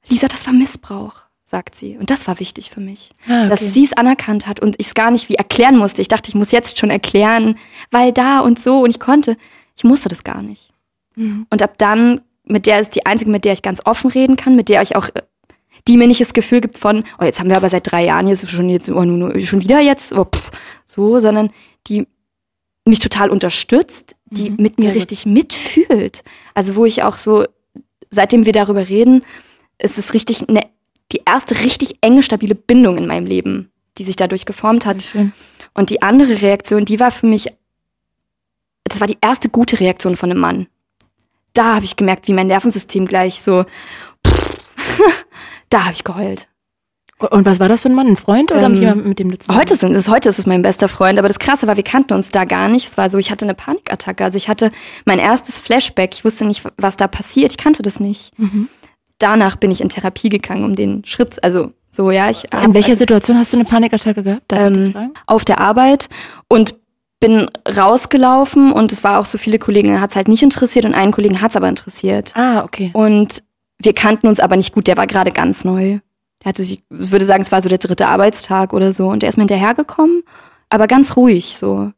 Lisa, das war Missbrauch, sagt sie. Und das war wichtig für mich. Ah, okay. Dass sie es anerkannt hat und ich es gar nicht wie erklären musste. Ich dachte, ich muss jetzt schon erklären, weil da und so und ich konnte. Ich musste das gar nicht. Mhm. Und ab dann, mit der ist die einzige, mit der ich ganz offen reden kann, mit der ich auch, äh, die mir nicht das Gefühl gibt von, oh, jetzt haben wir aber seit drei Jahren jetzt schon jetzt, oh, nur, nur, schon wieder jetzt, oh, pff, so, sondern die mich total unterstützt, die Mhm, mit mir sehr gut. richtig mitfühlt. Also wo ich auch so, seitdem wir darüber reden, ist es richtig eine, die erste richtig enge, stabile Bindung in meinem Leben, die sich dadurch geformt hat. Und die andere Reaktion, die war für mich, das war die erste gute Reaktion von einem Mann. Da habe ich gemerkt, wie mein Nervensystem gleich so, (laughs) da habe ich geheult. Und was war das für ein Mann? Ein Freund oder Ähm, jemand, mit dem du zusammen Heute sind es, heute ist es mein bester Freund, aber das Krasse war, wir kannten uns da gar nicht. Es war so, ich hatte eine Panikattacke. Also ich hatte mein erstes Flashback. Ich wusste nicht, was da passiert. Ich kannte das nicht. Mhm. Danach bin ich in Therapie gegangen, um den Schritt, also so, ja, ich In welcher Situation hast du eine Panikattacke gehabt? Ähm, fragen? auf der Arbeit und bin rausgelaufen und es war auch so viele Kollegen, hat es halt nicht interessiert und einen Kollegen hat es aber interessiert. Ah, okay. Und wir kannten uns aber nicht gut, der war gerade ganz neu. Der hatte sich, ich würde sagen, es war so der dritte Arbeitstag oder so und der ist mir hinterhergekommen, aber ganz ruhig so.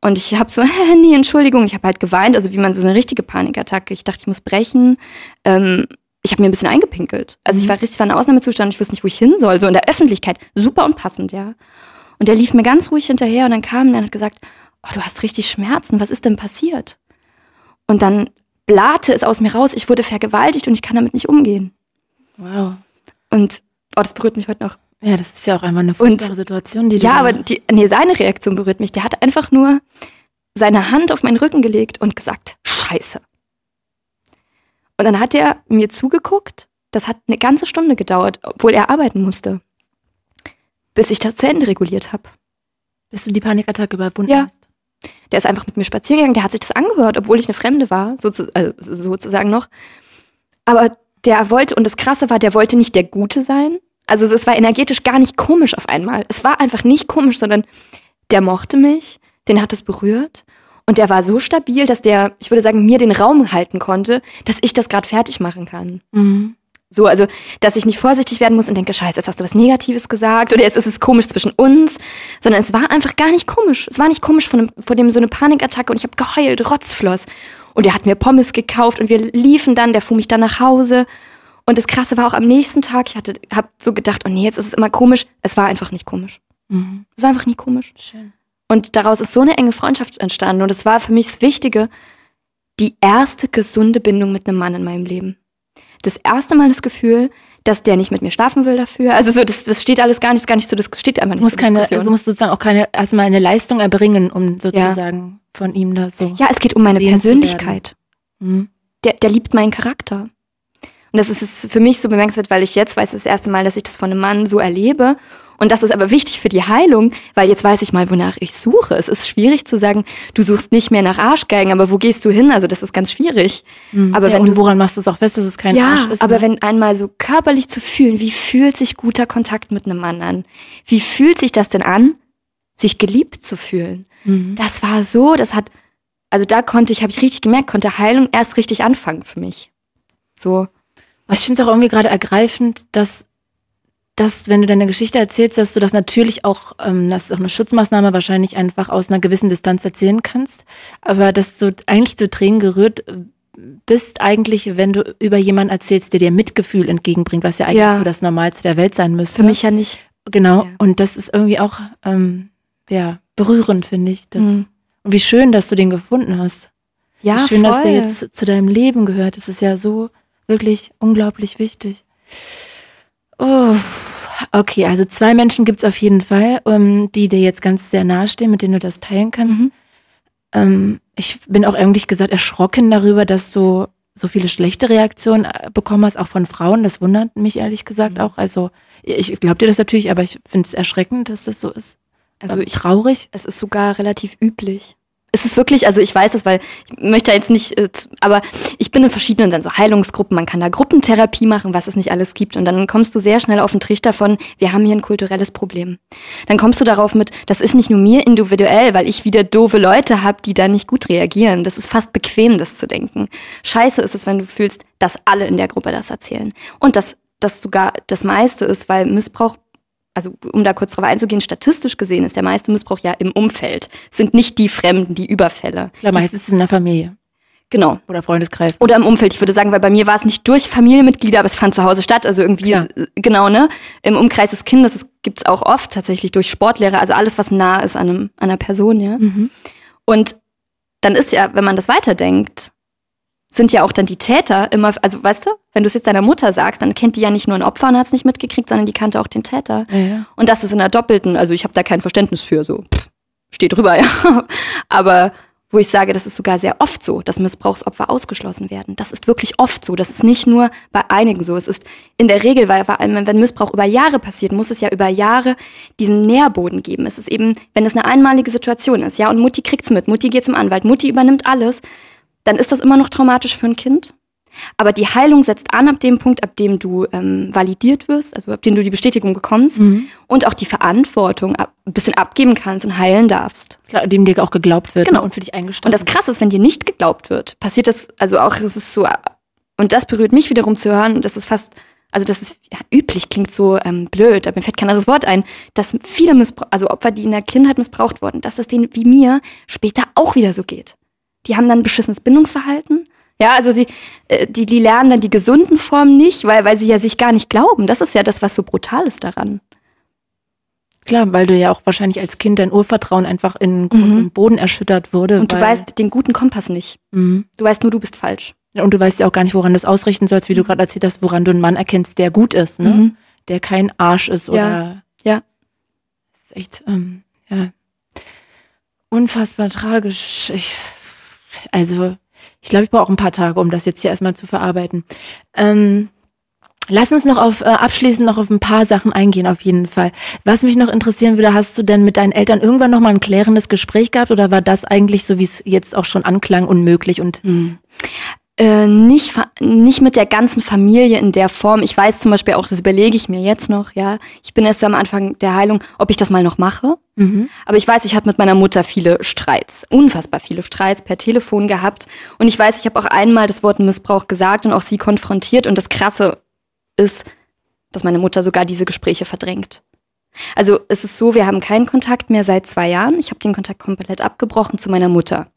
Und ich habe so, (laughs) nee, Entschuldigung, ich habe halt geweint, also wie man so eine richtige Panikattacke. Ich dachte, ich muss brechen. Ähm, ich habe mir ein bisschen eingepinkelt. Also ich war richtig, war in Ausnahmezustand, ich wusste nicht, wo ich hin soll, so in der Öffentlichkeit. Super unpassend, ja. Und der lief mir ganz ruhig hinterher und dann kam und dann hat gesagt, oh, du hast richtig Schmerzen, was ist denn passiert? Und dann blate es aus mir raus, ich wurde vergewaltigt und ich kann damit nicht umgehen. Wow. Und oh, das berührt mich heute noch. Ja, das ist ja auch einmal eine furchtbare Situation, die du Ja, aber die, nee, seine Reaktion berührt mich. Der hat einfach nur seine Hand auf meinen Rücken gelegt und gesagt, Scheiße. Und dann hat er mir zugeguckt. Das hat eine ganze Stunde gedauert, obwohl er arbeiten musste, bis ich das zu Ende reguliert habe. bis du die Panikattacke überwunden Ja. hast. Der ist einfach mit mir spazieren gegangen, der hat sich das angehört, obwohl ich eine Fremde war, also sozusagen noch. Aber der wollte, und das Krasse war, der wollte nicht der Gute sein. Also es war energetisch gar nicht komisch auf einmal. Es war einfach nicht komisch, sondern der mochte mich, den hat es berührt. Und der war so stabil, dass der, ich würde sagen, mir den Raum halten konnte, dass ich das gerade fertig machen kann. Mhm. So, also, dass ich nicht vorsichtig werden muss und denke, scheiße, jetzt hast du was Negatives gesagt oder jetzt ist es komisch zwischen uns, sondern es war einfach gar nicht komisch. Es war nicht komisch von dem, vor dem so eine Panikattacke und ich habe geheult, Rotzfloss. Und er hat mir Pommes gekauft und wir liefen dann, der fuhr mich dann nach Hause. Und das Krasse war auch am nächsten Tag, ich hatte, hab so gedacht, oh nee, jetzt ist es immer komisch. Es war einfach nicht komisch. Mhm. Es war einfach nie komisch. Schön. Und daraus ist so eine enge Freundschaft entstanden. Und es war für mich das Wichtige, die erste gesunde Bindung mit einem Mann in meinem Leben. Das erste Mal das Gefühl, dass der nicht mit mir schlafen will dafür. Also so, das, das steht alles gar nicht, gar nicht so, das steht einfach nicht Du musst keine, du musst sozusagen auch keine, erstmal eine Leistung erbringen, um sozusagen von ihm da so. ja, es geht um meine Persönlichkeit. Mhm. Der, der liebt meinen Charakter. Und das ist es für mich so bemerkenswert, weil ich jetzt weiß das erste Mal, dass ich das von einem Mann so erlebe. Und das ist aber wichtig für die Heilung, weil jetzt weiß ich mal, wonach ich suche. Es ist schwierig zu sagen, du suchst nicht mehr nach Arschgeigen, aber wo gehst du hin? Also das ist ganz schwierig. Aber ja, wenn und du woran machst du es auch fest, dass es kein ja, Arsch ist? aber ne? wenn einmal so körperlich zu fühlen, wie fühlt sich guter Kontakt mit einem Mann an? Wie fühlt sich das denn an, sich geliebt zu fühlen? Mhm. Das war so, das hat, also da konnte ich, habe ich richtig gemerkt, konnte Heilung erst richtig anfangen für mich. So, Aber ich finde es auch irgendwie gerade ergreifend, dass, dass, wenn du deine Geschichte erzählst, dass du das natürlich auch, ähm, das ist auch eine Schutzmaßnahme, wahrscheinlich einfach aus einer gewissen Distanz erzählen kannst. Aber dass du eigentlich zu Tränen gerührt bist, eigentlich, wenn du über jemanden erzählst, der dir Mitgefühl entgegenbringt, was ja eigentlich Ja. so das Normalste der Welt sein müsste. für mich ja nicht. Genau. Ja. Und das ist irgendwie auch, ähm, ja, berührend, finde ich. Das, Mhm. Und wie schön, dass du den gefunden hast. Ja, Wie schön, voll. dass der jetzt zu deinem Leben gehört. Das ist ja so wirklich unglaublich wichtig. Oh, okay, also zwei Menschen gibt's auf jeden Fall, ähm, die dir jetzt ganz sehr nahestehen, mit denen du das teilen kannst. Mhm. ähm, ich bin auch eigentlich gesagt erschrocken darüber, dass du so viele schlechte Reaktionen äh, bekommen hast, auch von Frauen. Das wundert mich ehrlich gesagt Mhm. auch. Also ich glaube dir das natürlich, aber ich finde es erschreckend, dass das so ist. Also Ähm, ich traurig. Es ist sogar relativ üblich. Es ist wirklich, also ich weiß das, weil ich möchte da jetzt nicht, äh, aber ich bin in verschiedenen dann so Heilungsgruppen, man kann da Gruppentherapie machen, was es nicht alles gibt. Und dann kommst du sehr schnell auf den Trichter von, wir haben hier ein kulturelles Problem. Dann kommst du darauf mit, das ist nicht nur mir individuell, weil ich wieder doofe Leute habe, die da nicht gut reagieren. Das ist fast bequem, das zu denken. Scheiße ist es, wenn du fühlst, dass alle in der Gruppe das erzählen. Und dass das sogar das meiste ist, weil Missbrauch also um da kurz drauf einzugehen, statistisch gesehen ist der meiste Missbrauch ja im Umfeld, sind nicht die Fremden, die Überfälle. Klar, meistens ist es in der Familie Genau. oder Freundeskreis. Oder im Umfeld. Ich würde sagen, weil bei mir war es nicht durch Familienmitglieder, aber es fand zu Hause statt. Also irgendwie, Klar. äh, genau, ne? Im Umkreis des Kindes, das gibt's auch oft tatsächlich durch Sportlehrer, also alles, was nah ist an, einem, an einer Person, ja. Und dann ist ja, wenn man das weiterdenkt, sind ja auch dann die Täter immer, also weißt du, wenn du es jetzt deiner Mutter sagst, dann kennt die ja nicht nur ein Opfer und hat es nicht mitgekriegt, sondern die kannte auch den Täter. Ja, ja. Und das ist in der doppelten, also ich habe da kein Verständnis für, so pff, steht drüber, (laughs) ja. Aber wo ich sage, das ist sogar sehr oft so, dass Missbrauchsopfer ausgeschlossen werden. Das ist wirklich oft so. Das ist nicht nur bei einigen so. Es ist in der Regel, weil vor allem, wenn Missbrauch über Jahre passiert, muss es ja über Jahre diesen Nährboden geben. Es ist eben, wenn es eine einmalige Situation ist, ja, und Mutti kriegt's mit, Mutti geht zum Anwalt, Mutti übernimmt alles, dann ist das immer noch traumatisch für ein Kind. Aber die Heilung setzt an ab dem Punkt, ab dem du ähm, validiert wirst, also ab dem du die Bestätigung bekommst und auch die Verantwortung ab, ein bisschen abgeben kannst und heilen darfst. Klar, dem dir auch geglaubt wird Genau. ne, und für dich Und eingestanden. das Krasse ist, wenn dir nicht geglaubt wird, passiert das, also auch, es ist so, und das berührt mich wiederum zu hören, und das ist fast, also das ist ja, üblich, klingt so ähm, blöd, aber mir fällt kein anderes Wort ein, dass viele Missbrauch, also Opfer, die in der Kindheit missbraucht wurden, dass es denen wie mir später auch wieder so geht. Die haben dann ein beschissenes Bindungsverhalten. Ja, also sie, äh, die, die lernen dann die gesunden Formen nicht, weil, weil sie ja sich gar nicht glauben. Das ist ja das, was so brutal ist daran. Klar, weil du ja auch wahrscheinlich als Kind dein Urvertrauen einfach in Grund und Boden erschüttert wurde. Mhm. Und du weißt den guten Kompass nicht. Mhm. Du weißt nur, du bist falsch. Und du weißt ja auch gar nicht, woran du es ausrichten sollst, wie du gerade erzählt hast, woran du einen Mann erkennst, der gut ist, ne? Mhm. Der kein Arsch ist oder Ja. Das ist echt, ähm, ja, unfassbar tragisch. Ich, also, ich glaube, ich brauche auch ein paar Tage, um das jetzt hier erstmal zu verarbeiten. Ähm, lass uns noch auf äh, abschließend noch auf ein paar Sachen eingehen, auf jeden Fall. Was mich noch interessieren würde, hast du denn mit deinen Eltern irgendwann noch mal ein klärendes Gespräch gehabt oder war das eigentlich, so wie es jetzt auch schon anklang, unmöglich und Äh, nicht, nicht mit der ganzen Familie in der Form. Ich weiß zum Beispiel auch, das überlege ich mir jetzt noch, ja. Ich bin erst so am Anfang der Heilung, ob ich das mal noch mache. Aber ich weiß, ich habe mit meiner Mutter viele Streits, unfassbar viele Streits per Telefon gehabt. Und ich weiß, ich habe auch einmal das Wort Missbrauch gesagt und auch sie konfrontiert. Und das Krasse ist, dass meine Mutter sogar diese Gespräche verdrängt. Also es ist so, wir haben keinen Kontakt mehr seit zwei Jahren. Ich habe den Kontakt komplett abgebrochen zu meiner Mutter.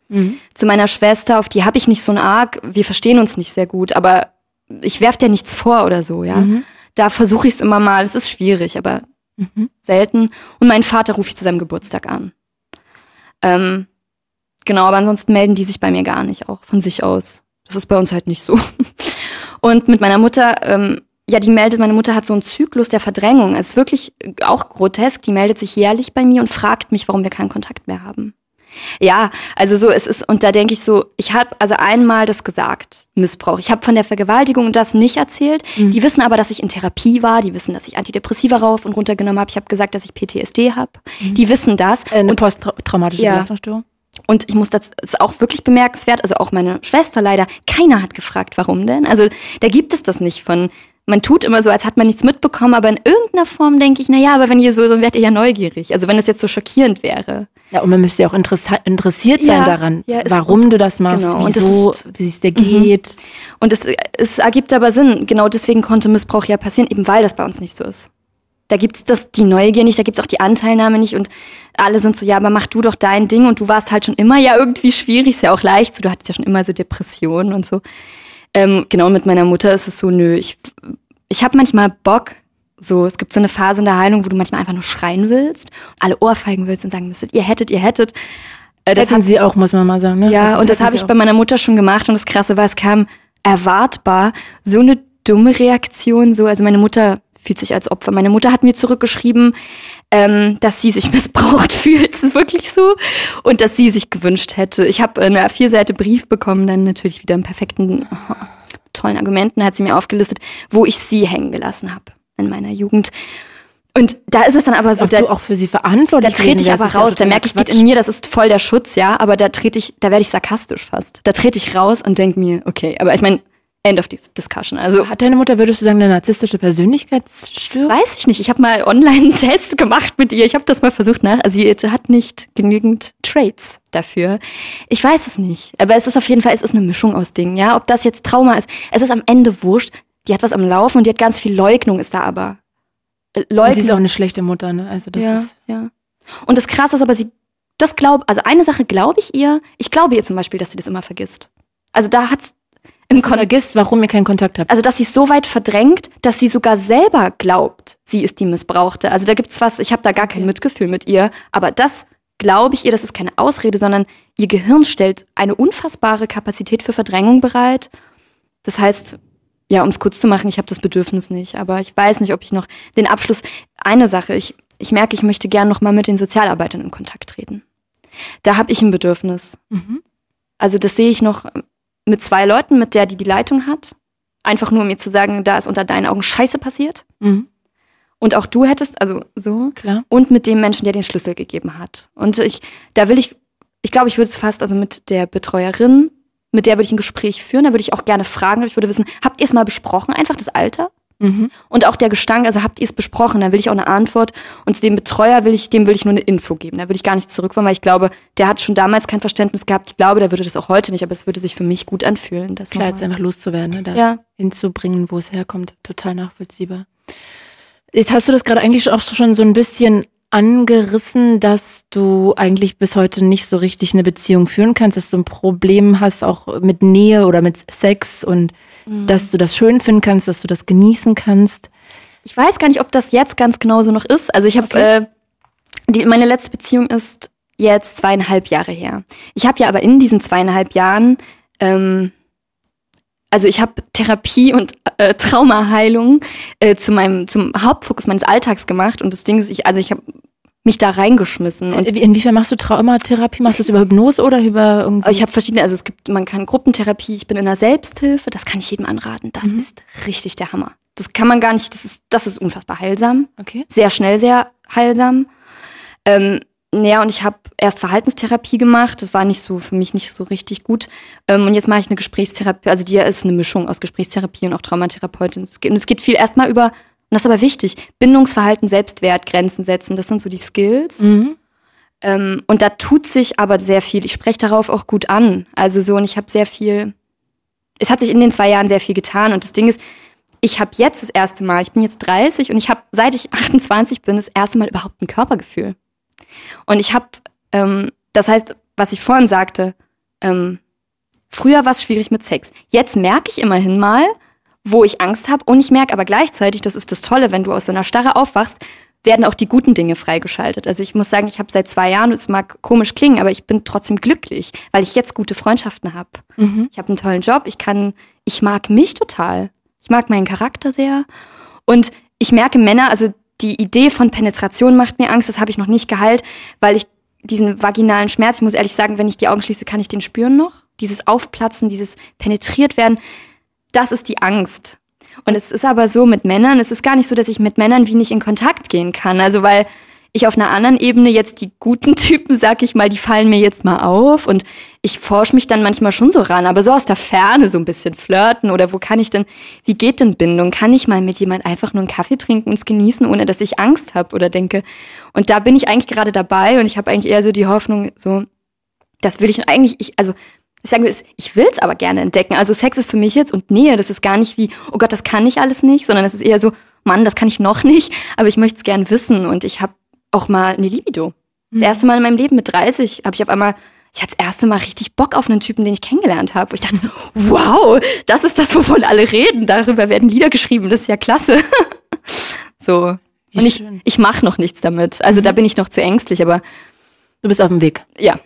Zu meiner Schwester, auf die habe ich nicht so einen Arg. Wir verstehen uns nicht sehr gut, aber ich werf dir nichts vor oder so, ja. Da versuche ich es immer mal. Es ist schwierig, aber selten. Und meinen Vater rufe ich zu seinem Geburtstag an. Ähm, genau, aber ansonsten melden die sich bei mir gar nicht, auch von sich aus. Das ist bei uns halt nicht so. (laughs) Und mit meiner Mutter, ähm, ja, die meldet, meine Mutter hat so einen Zyklus der Verdrängung. Es ist wirklich auch grotesk. Die meldet sich jährlich bei mir und fragt mich, warum wir keinen Kontakt mehr haben. Ja, also so, es ist, und da denke ich so, ich habe also einmal das gesagt, Missbrauch. Ich habe von der Vergewaltigung und das nicht erzählt. Die wissen aber, dass ich in Therapie war, die wissen, dass ich Antidepressiva rauf und runter genommen habe. Ich habe gesagt, dass ich PTSD habe. Die wissen das. äh, eine und posttraumatische Ja. Belastungsstörung? und ich muss das ist auch wirklich bemerkenswert, also auch meine Schwester leider, keiner hat gefragt, warum denn? Also da gibt es das nicht von man tut immer so, als hat man nichts mitbekommen, aber in irgendeiner Form denke ich, na ja, aber wenn ihr so, dann werdet ihr ja neugierig. Also wenn es jetzt so schockierend wäre. Ja, und man müsste ja auch interessiert sein Ja, daran, ja, warum du das machst, genau, und das wieso, Mhm. wie es dir geht. Und es, es ergibt aber Sinn. Genau deswegen konnte Missbrauch ja passieren, eben weil das bei uns nicht so ist. Da gibt's das, die Neugier nicht, da gibt's auch die Anteilnahme nicht und alle sind so, ja, aber mach du doch dein Ding und du warst halt schon immer ja irgendwie schwierig, ist ja auch leicht, so, du hattest ja schon immer so Depressionen und so. Ähm, genau, mit meiner Mutter ist es so, nö, ich, ich habe manchmal Bock, so, es gibt so eine Phase in der Heilung, wo du manchmal einfach nur schreien willst, alle ohrfeigen willst und sagen müsstet, ihr hättet, ihr hättet. Äh, Das hab- hatten sie auch, muss man mal sagen. Ne? ja, und das habe ich auch. bei meiner Mutter schon gemacht und das Krasse war, es kam erwartbar so eine dumme Reaktion, so, also meine Mutter fühlt sich als Opfer. Meine Mutter hat mir zurückgeschrieben, ähm, dass sie sich (laughs) missbraucht fühlt, das ist wirklich so, und dass sie sich gewünscht hätte. Ich habe eine A4-Seite Brief bekommen, dann natürlich wieder im perfekten, oh, (laughs) tollen Argumenten hat sie mir aufgelistet, wo ich sie hängen gelassen habe in meiner Jugend. Und da ist es dann aber so, Ob da, du auch für sie verantwortlich da trete ich aber ist ja raus. Da merke ich, geht in mir, das ist voll der Schutz, ja. Aber da trete ich, da werde ich sarkastisch fast. Da trete ich raus und denke mir, okay, aber ich meine, end of this discussion. Also Hat deine Mutter, würdest du sagen, eine narzisstische Persönlichkeitsstörung? weiß ich nicht. Ich habe mal online einen Test (laughs) gemacht mit ihr. Ich habe das mal versucht nach. Also sie hat nicht genügend Traits dafür. Ich weiß es nicht. Aber es ist auf jeden Fall, es ist eine Mischung aus Dingen, ja. Ob das jetzt Trauma ist, es ist am Ende wurscht. Die hat was am Laufen und die hat ganz viel Leugnung ist da aber. Äh, Und Leugnung. sie ist auch eine schlechte Mutter, ne? Also das ja, ist. ja. Und das Krasse ist aber, sie, das glaub, also eine Sache glaube ich ihr. Ich glaube ihr zum Beispiel, dass sie das immer vergisst. Also da hat's im Kon vergisst, warum ihr keinen Kontakt habt. also dass sie es so weit verdrängt, dass sie sogar selber glaubt, sie ist die Missbrauchte. Also da gibt's was, ich habe da gar kein Mitgefühl mit ihr, aber das glaube ich ihr, das ist keine Ausrede, sondern ihr Gehirn stellt eine unfassbare Kapazität für Verdrängung bereit. Das heißt, ja, um es kurz zu machen, ich habe das Bedürfnis nicht, aber ich weiß nicht, ob ich noch den Abschluss eine Sache, ich ich merke, ich möchte gern noch mal mit den Sozialarbeitern in Kontakt treten. Da habe ich ein Bedürfnis. Mhm. Also das sehe ich noch mit zwei Leuten, mit der, die die Leitung hat. Einfach nur, um mir zu sagen, da ist unter deinen Augen Scheiße passiert. Mhm. Und auch du hättest, also so. Klar. Und mit dem Menschen, der den Schlüssel gegeben hat. Und ich, da will ich, ich glaube, ich würde es fast, also mit der Betreuerin, mit der würde ich ein Gespräch führen, da würde ich auch gerne fragen, ich würde wissen, habt ihr es mal besprochen, einfach das Alter? Mhm. Und auch der Gestank, also habt ihr es besprochen, da will ich auch eine Antwort. Und zu dem Betreuer will ich, dem will ich nur eine Info geben. Da will ich gar nicht zurückkommen, weil ich glaube, der hat schon damals kein Verständnis gehabt. Ich glaube, der würde das auch heute nicht, aber es würde sich für mich gut anfühlen. Das Klar, jetzt einfach loszuwerden, ne? da Ja. hinzubringen, wo es herkommt. Total nachvollziehbar. Jetzt hast du das gerade eigentlich auch schon so ein bisschen angerissen, dass du eigentlich bis heute nicht so richtig eine Beziehung führen kannst, dass du ein Problem hast auch mit Nähe oder mit Sex und Mhm. dass du das schön finden kannst, dass du das genießen kannst. Ich weiß gar nicht, ob das jetzt ganz genau so noch ist. Also ich habe, äh, die, meine letzte Beziehung ist jetzt zweieinhalb Jahre her. Ich habe ja aber in diesen zweieinhalb Jahren, ähm, also ich habe Therapie und äh, Traumaheilung äh, zu meinem zum Hauptfokus meines Alltags gemacht und das Ding ist, ich, also ich habe mich da reingeschmissen und Äh, Inwiefern machst du Traumatherapie? Machst du das über Hypnose oder über irgendwie? ich habe verschiedene, also es gibt, man kann Gruppentherapie, ich bin in der Selbsthilfe, das kann ich jedem anraten. Das ist richtig der Hammer. Das kann man gar nicht, das ist, das ist unfassbar heilsam. okay. sehr schnell sehr heilsam. Ähm, ja, und ich habe erst Verhaltenstherapie gemacht. Das war nicht so für mich nicht so richtig gut. Ähm, und jetzt mache ich eine Gesprächstherapie. Also die ist eine Mischung aus Gesprächstherapie und auch Traumatherapeutin. Und es geht viel erstmal über, das ist aber wichtig, Bindungsverhalten, Selbstwert, Grenzen setzen. Das sind so die Skills. Mhm. Ähm, und da tut sich aber sehr viel. Ich spreche darauf auch gut an. Also so, und ich habe sehr viel, es hat sich in den zwei Jahren sehr viel getan. Und das Ding ist, ich habe jetzt das erste Mal, ich bin jetzt 30 und ich habe, seit ich 28 bin, das erste Mal überhaupt ein Körpergefühl. Und ich habe, ähm, das heißt, was ich vorhin sagte, ähm, früher war es schwierig mit Sex. Jetzt merke ich immerhin mal, wo ich Angst habe und ich merke aber gleichzeitig, das ist das Tolle, wenn du aus so einer Starre aufwachst, werden auch die guten Dinge freigeschaltet. Also ich muss sagen, ich habe seit zwei Jahren, es mag komisch klingen, aber ich bin trotzdem glücklich, weil ich jetzt gute Freundschaften habe. Mhm. Ich habe einen tollen Job, ich kann, ich mag mich total. Ich mag meinen Charakter sehr. Und ich merke Männer, also die Idee von Penetration macht mir Angst, das habe ich noch nicht geheilt, weil ich diesen vaginalen Schmerz, ich muss ehrlich sagen, wenn ich die Augen schließe, kann ich den spüren noch. Dieses Aufplatzen, dieses penetriert werden, das ist die Angst. Und es ist aber so mit Männern, es ist gar nicht so, dass ich mit Männern wie nicht in Kontakt gehen kann. Also weil ich auf einer anderen Ebene jetzt die guten (laughs) Typen, sag ich mal, die fallen mir jetzt mal auf und ich forsche mich dann manchmal schon so ran, aber so aus der Ferne so ein bisschen flirten oder wo kann ich denn, wie geht denn Bindung? Kann ich mal mit jemand einfach nur einen Kaffee trinken und es genießen, ohne dass ich Angst habe oder denke? Und da bin ich eigentlich gerade dabei und ich habe eigentlich eher so die Hoffnung, so, das will ich eigentlich, ich, also ich sage, ich will es aber gerne entdecken. Also Sex ist für mich jetzt und Nähe, das ist gar nicht wie, oh Gott, das kann ich alles nicht, sondern es ist eher so, Mann, das kann ich noch nicht, aber ich möchte es gern wissen und ich habe auch mal eine Libido. Das erste Mal in meinem Leben mit 30 habe ich auf einmal, ich hatte das erste Mal richtig Bock auf einen Typen, den ich kennengelernt habe. Ich dachte, wow, das ist das, wovon alle reden. Darüber werden Lieder geschrieben, das ist ja klasse. (laughs) so. Wie Und ich, schön. ich mache noch nichts damit. Also da bin ich noch zu ängstlich, aber Du bist auf dem Weg. ja.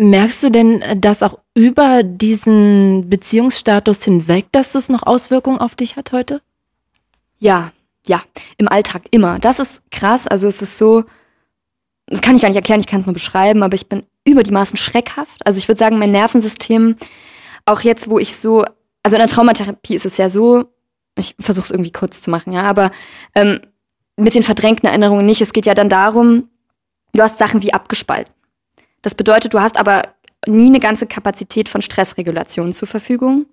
Merkst du denn, dass auch über diesen Beziehungsstatus hinweg, dass das noch Auswirkungen auf dich hat heute? Ja, ja, im Alltag immer. Das ist krass. Also es ist so, das kann ich gar nicht erklären, ich kann es nur beschreiben, aber ich bin über die Maßen schreckhaft. Also ich würde sagen, mein Nervensystem, auch jetzt, wo ich so, also in der Traumatherapie ist es ja so, ich versuche es irgendwie kurz zu machen, ja, aber ähm, mit den verdrängten Erinnerungen nicht. Es geht ja dann darum, du hast Sachen wie abgespalten. Das bedeutet, du hast aber nie eine ganze Kapazität von Stressregulation zur Verfügung.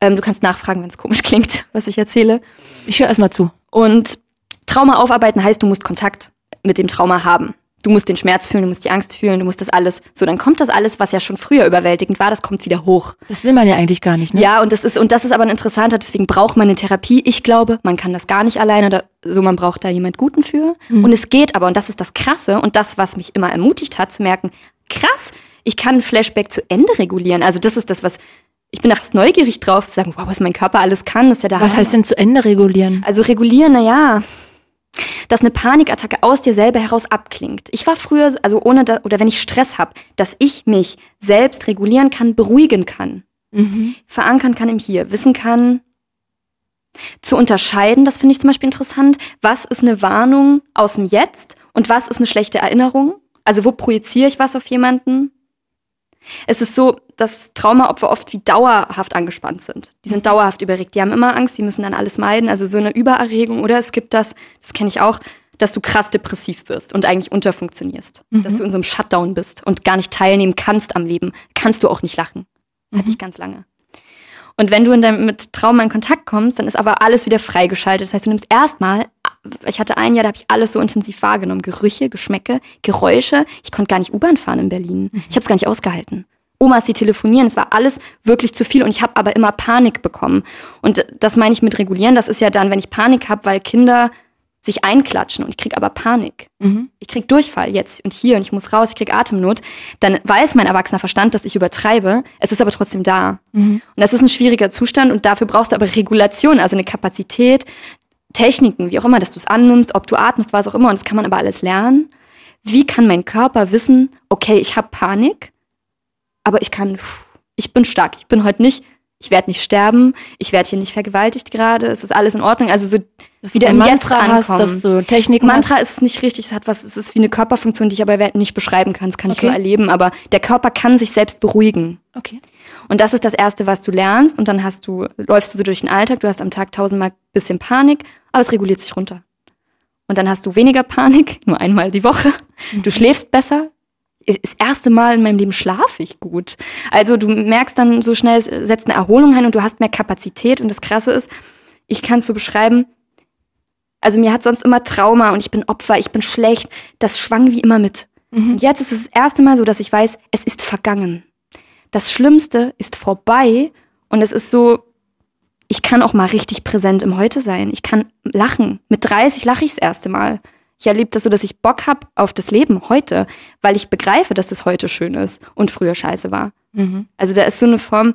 Ähm, du kannst nachfragen, wenn es komisch (laughs) klingt, was ich erzähle. Ich höre erstmal zu. Und Trauma aufarbeiten heißt, du musst Kontakt mit dem Trauma haben. Du musst den Schmerz fühlen, du musst die Angst fühlen, du musst das alles. So, dann kommt das alles, was ja schon früher überwältigend war, das kommt wieder hoch. Das will man ja eigentlich gar nicht, ne? Ja, und das ist, und das ist aber ein interessanter, deswegen braucht man eine Therapie. Ich glaube, man kann das gar nicht alleine, da, so man braucht da jemand Guten für. Mhm. Und es geht aber, und das ist das Krasse und das, was mich immer ermutigt hat, zu merken, krass, ich kann ein Flashback zu Ende regulieren. Also das ist das, was, ich bin da fast neugierig drauf, zu sagen, wow, was mein Körper alles kann, ist ja da. Was heißt denn zu Ende regulieren? Also regulieren, na ja, dass eine Panikattacke aus dir selber heraus abklingt. Ich war früher, also ohne da, oder wenn ich Stress habe, dass ich mich selbst regulieren kann, beruhigen kann, Mhm. verankern kann im Hier, wissen kann, zu unterscheiden, das finde ich zum Beispiel interessant, was ist eine Warnung aus dem Jetzt und was ist eine schlechte Erinnerung? Also wo projiziere ich was auf jemanden? Es ist so, dass Traumaopfer oft wie dauerhaft angespannt sind. Die sind dauerhaft überregt. Die haben immer Angst, die müssen dann alles meiden. Also so eine Übererregung. Oder es gibt das, das kenne ich auch, dass du krass depressiv wirst und eigentlich unterfunktionierst. Dass du in so einem Shutdown bist und gar nicht teilnehmen kannst am Leben. Kannst du auch nicht lachen. Das hatte ich ganz lange. Und wenn du in deinem, mit Trauma in Kontakt kommst, dann ist aber alles wieder freigeschaltet. Das heißt, du nimmst erstmal, ich hatte ein Jahr, da habe ich alles so intensiv wahrgenommen. Gerüche, Geschmäcke, Geräusche. Ich konnte gar nicht U-Bahn fahren in Berlin. Ich habe es gar nicht ausgehalten. Omas, die telefonieren, es war alles wirklich zu viel und ich habe aber immer Panik bekommen. Und das meine ich mit regulieren, das ist ja dann, wenn ich Panik habe, weil Kinder sich einklatschen und ich krieg aber Panik. Ich krieg Durchfall jetzt und hier und ich muss raus, ich krieg Atemnot, dann weiß mein erwachsener Verstand, dass ich übertreibe, es ist aber trotzdem da. Und das ist ein schwieriger Zustand und dafür brauchst du aber Regulation, also eine Kapazität, Techniken, wie auch immer, dass du es annimmst, ob du atmest, was auch immer und das kann man aber alles lernen. Wie kann mein Körper wissen, okay, ich habe Panik, aber ich kann, ich bin stark, ich bin heute nicht, ich werde nicht sterben, ich werde hier nicht vergewaltigt gerade, es ist alles in Ordnung, also so Dass wieder im ein Jetzt Mantra hast, ankommen. dass du Technik Mantra ist es nicht richtig, es hat was, es ist wie eine Körperfunktion, die ich aber nicht beschreiben kann, das kann ich Okay. nur erleben, aber der Körper kann sich selbst beruhigen. Okay. Und das ist das Erste, was du lernst. Und dann hast du, läufst du so durch den Alltag, du hast am Tag tausendmal bisschen Panik, aber es reguliert sich runter. Und dann hast du weniger Panik, (laughs) nur einmal die Woche. Du schläfst besser. Das erste Mal in meinem Leben schlafe ich gut. Also du merkst dann so schnell, es setzt eine Erholung ein und du hast mehr Kapazität. Und das Krasse ist, ich kann es so beschreiben, also mir hat sonst immer Trauma und ich bin Opfer, ich bin schlecht. Das schwang wie immer mit. Und jetzt ist es das erste Mal so, dass ich weiß, es ist vergangen. Das Schlimmste ist vorbei und es ist so, ich kann auch mal richtig präsent im Heute sein. Ich kann lachen. Mit 30 lache ich das erste Mal. Ich erlebe das so, dass ich Bock hab auf das Leben heute, weil ich begreife, dass es heute schön ist und früher scheiße war. Also da ist so eine Form,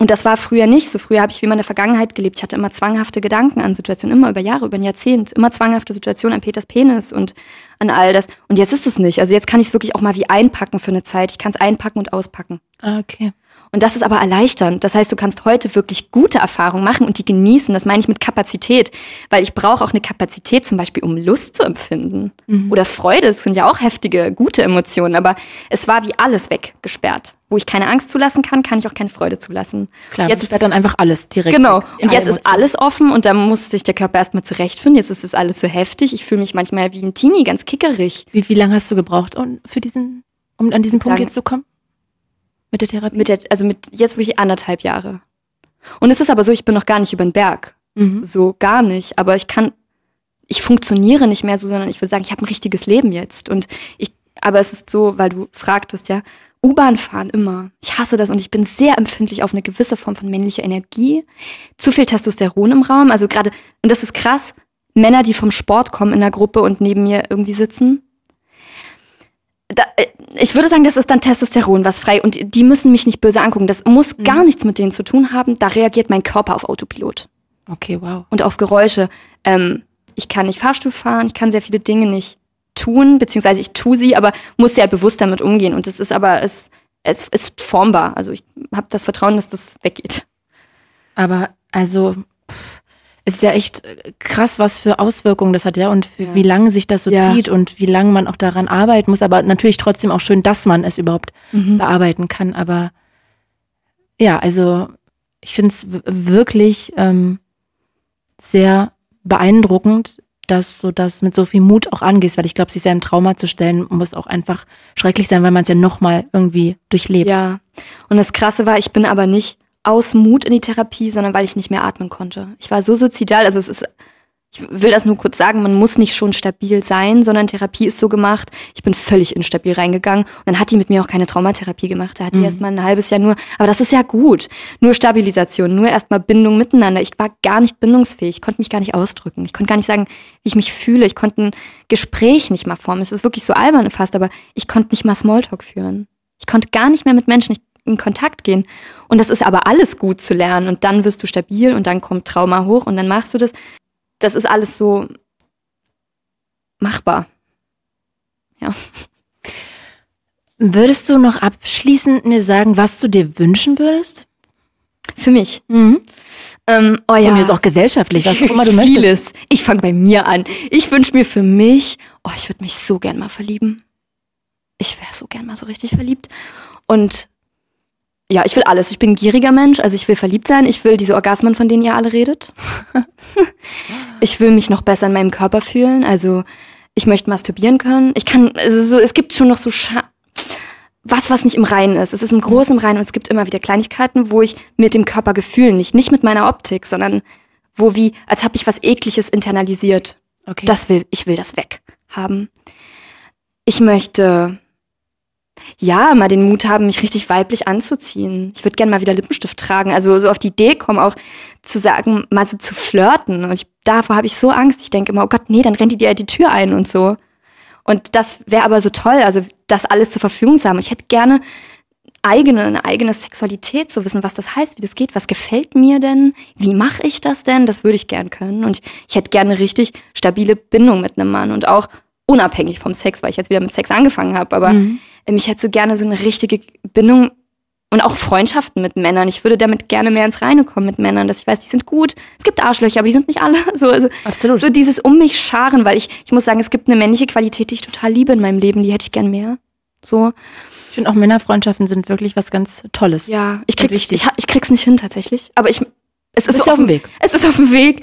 und das war früher nicht so. Früher habe ich wie in der Vergangenheit gelebt. Ich hatte immer zwanghafte Gedanken an Situationen, immer über Jahre, über ein Jahrzehnt, immer zwanghafte Situationen an Peters Penis und an all das. Und jetzt ist es nicht. Also jetzt kann ich es wirklich auch mal wie einpacken für eine Zeit. Ich kann es einpacken und auspacken. Ah, okay. Und das ist aber erleichternd. Das heißt, du kannst heute wirklich gute Erfahrungen machen und die genießen. Das meine ich mit Kapazität. Weil ich brauche auch eine Kapazität zum Beispiel, um Lust zu empfinden. Oder Freude. Das sind ja auch heftige, gute Emotionen. Aber es war wie alles weggesperrt. Wo ich keine Angst zulassen kann, kann ich auch keine Freude zulassen. Klar, jetzt ist dann einfach alles direkt. Genau. Und jetzt alle ist alles offen und da muss sich der Körper erstmal zurechtfinden. Jetzt ist es alles so heftig. Ich fühle mich manchmal wie ein Teenie, ganz kickerig. Wie, wie lange hast du gebraucht, um, für diesen, um an diesen Punkt Sagen- jetzt zu kommen? Mit der Therapie? Mit der, also mit jetzt wirklich anderthalb Jahre. Und es ist aber so, ich bin noch gar nicht über den Berg. Mhm. So gar nicht. Aber ich kann, ich funktioniere nicht mehr so, sondern ich will sagen, ich habe ein richtiges Leben jetzt. Und ich, aber es ist so, weil du fragtest ja, U-Bahn fahren immer. Ich hasse das und ich bin sehr empfindlich auf eine gewisse Form von männlicher Energie. Zu viel Testosteron im Raum. Also gerade, und das ist krass, Männer, die vom Sport kommen in der Gruppe und neben mir irgendwie sitzen. Da, äh, ich würde sagen, das ist dann Testosteron, was frei. Und die müssen mich nicht böse angucken. Das muss gar nichts mit denen zu tun haben. Da reagiert mein Körper auf Autopilot Okay, wow. und auf Geräusche. Ähm, ich kann nicht Fahrstuhl fahren, ich kann sehr viele Dinge nicht tun, beziehungsweise ich tue sie, aber muss sehr bewusst damit umgehen. Und es ist aber, es, es ist formbar. Also ich habe das Vertrauen, dass das weggeht. Aber also, pff, es ist ja echt äh, krass, was für Auswirkungen das hat, ja, und für Ja. wie lange sich das so Ja. zieht und wie lange man auch daran arbeiten muss. Aber natürlich trotzdem auch schön, dass man es überhaupt Mhm. bearbeiten kann. Aber ja, also ich finde es wirklich ähm, sehr beeindruckend, dass du das mit so viel Mut auch angehst, weil ich glaube, sich seinem Trauma zu stellen, muss auch einfach schrecklich sein, weil man es ja nochmal irgendwie durchlebt. Ja. Und das Krasse war, ich bin aber nicht aus Mut in die Therapie, sondern weil ich nicht mehr atmen konnte. Ich war so suizidal, also es ist, ich will das nur kurz sagen, man muss nicht schon stabil sein, sondern Therapie ist so gemacht. Ich bin völlig instabil reingegangen und dann hat die mit mir auch keine Traumatherapie gemacht. Da hat die erst mal ein halbes Jahr nur, aber das ist ja gut. Nur Stabilisation, nur erstmal Bindung miteinander. Ich war gar nicht bindungsfähig, ich konnte mich gar nicht ausdrücken. Ich konnte gar nicht sagen, wie ich mich fühle. Ich konnte ein Gespräch nicht mal formen. Es ist wirklich so albern fast, aber ich konnte nicht mal Smalltalk führen. Ich konnte gar nicht mehr mit Menschen in Kontakt gehen. Und das ist aber alles gut zu lernen. Und dann wirst du stabil und dann kommt Trauma hoch und dann machst du das. Das ist alles so machbar. Ja. Würdest du noch abschließend mir sagen, was du dir wünschen würdest? Für mich. Mhm. Ähm, oh Ja. Von mir ist auch gesellschaftlich, was auch immer du möchtest. Vieles. Ich fange bei mir an. Ich wünsche mir für mich, oh, ich würde mich so gern mal verlieben. Ich wäre so gern mal so richtig verliebt. Und ja, ich will alles. Ich bin ein gieriger Mensch, also ich will verliebt sein. Ich will diese Orgasmen, von denen ihr alle redet. (laughs) ich will mich noch besser in meinem Körper fühlen. Also ich möchte masturbieren können. Ich kann, also so, es gibt schon noch so Scha was, was nicht im Reinen ist. Es ist im Großen im Reinen und es gibt immer wieder Kleinigkeiten, wo ich mit dem Körpergefühl nicht, nicht mit meiner Optik, sondern wo wie, als habe ich was Ekliges internalisiert. Okay. Das will, ich will das weg haben. Ich möchte, ja, mal den Mut haben, mich richtig weiblich anzuziehen. Ich würde gerne mal wieder Lippenstift tragen. Also so auf die Idee kommen, auch zu sagen, mal so zu flirten. Und ich, davor habe ich so Angst. Ich denke immer, oh Gott, nee, dann rennt die dir die Tür ein und so. Und das wäre aber so toll, also das alles zur Verfügung zu haben. Ich hätte gerne eigene, eine eigene Sexualität zu wissen, was das heißt, wie das geht, was gefällt mir denn, wie mache ich das denn, das würde ich gern können. Und ich, ich hätte gerne richtig stabile Bindung mit einem Mann und auch unabhängig vom Sex, weil ich jetzt wieder mit Sex angefangen habe. Aber ähm, ich hätte so gerne so eine richtige Bindung und auch Freundschaften mit Männern. Ich würde damit gerne mehr ins Reine kommen mit Männern, dass ich weiß, die sind gut. Es gibt Arschlöcher, aber die sind nicht alle. (laughs) So, also, Absolut. so dieses um mich scharen, weil ich, ich muss sagen, es gibt eine männliche Qualität, die ich total liebe in meinem Leben, die hätte ich gern mehr. So, Ich finde auch Männerfreundschaften sind wirklich was ganz Tolles. ja, ich krieg's, ich, ich krieg's nicht hin tatsächlich, aber ich, es ist Bist so auf dem Weg. Es ist auf dem Weg.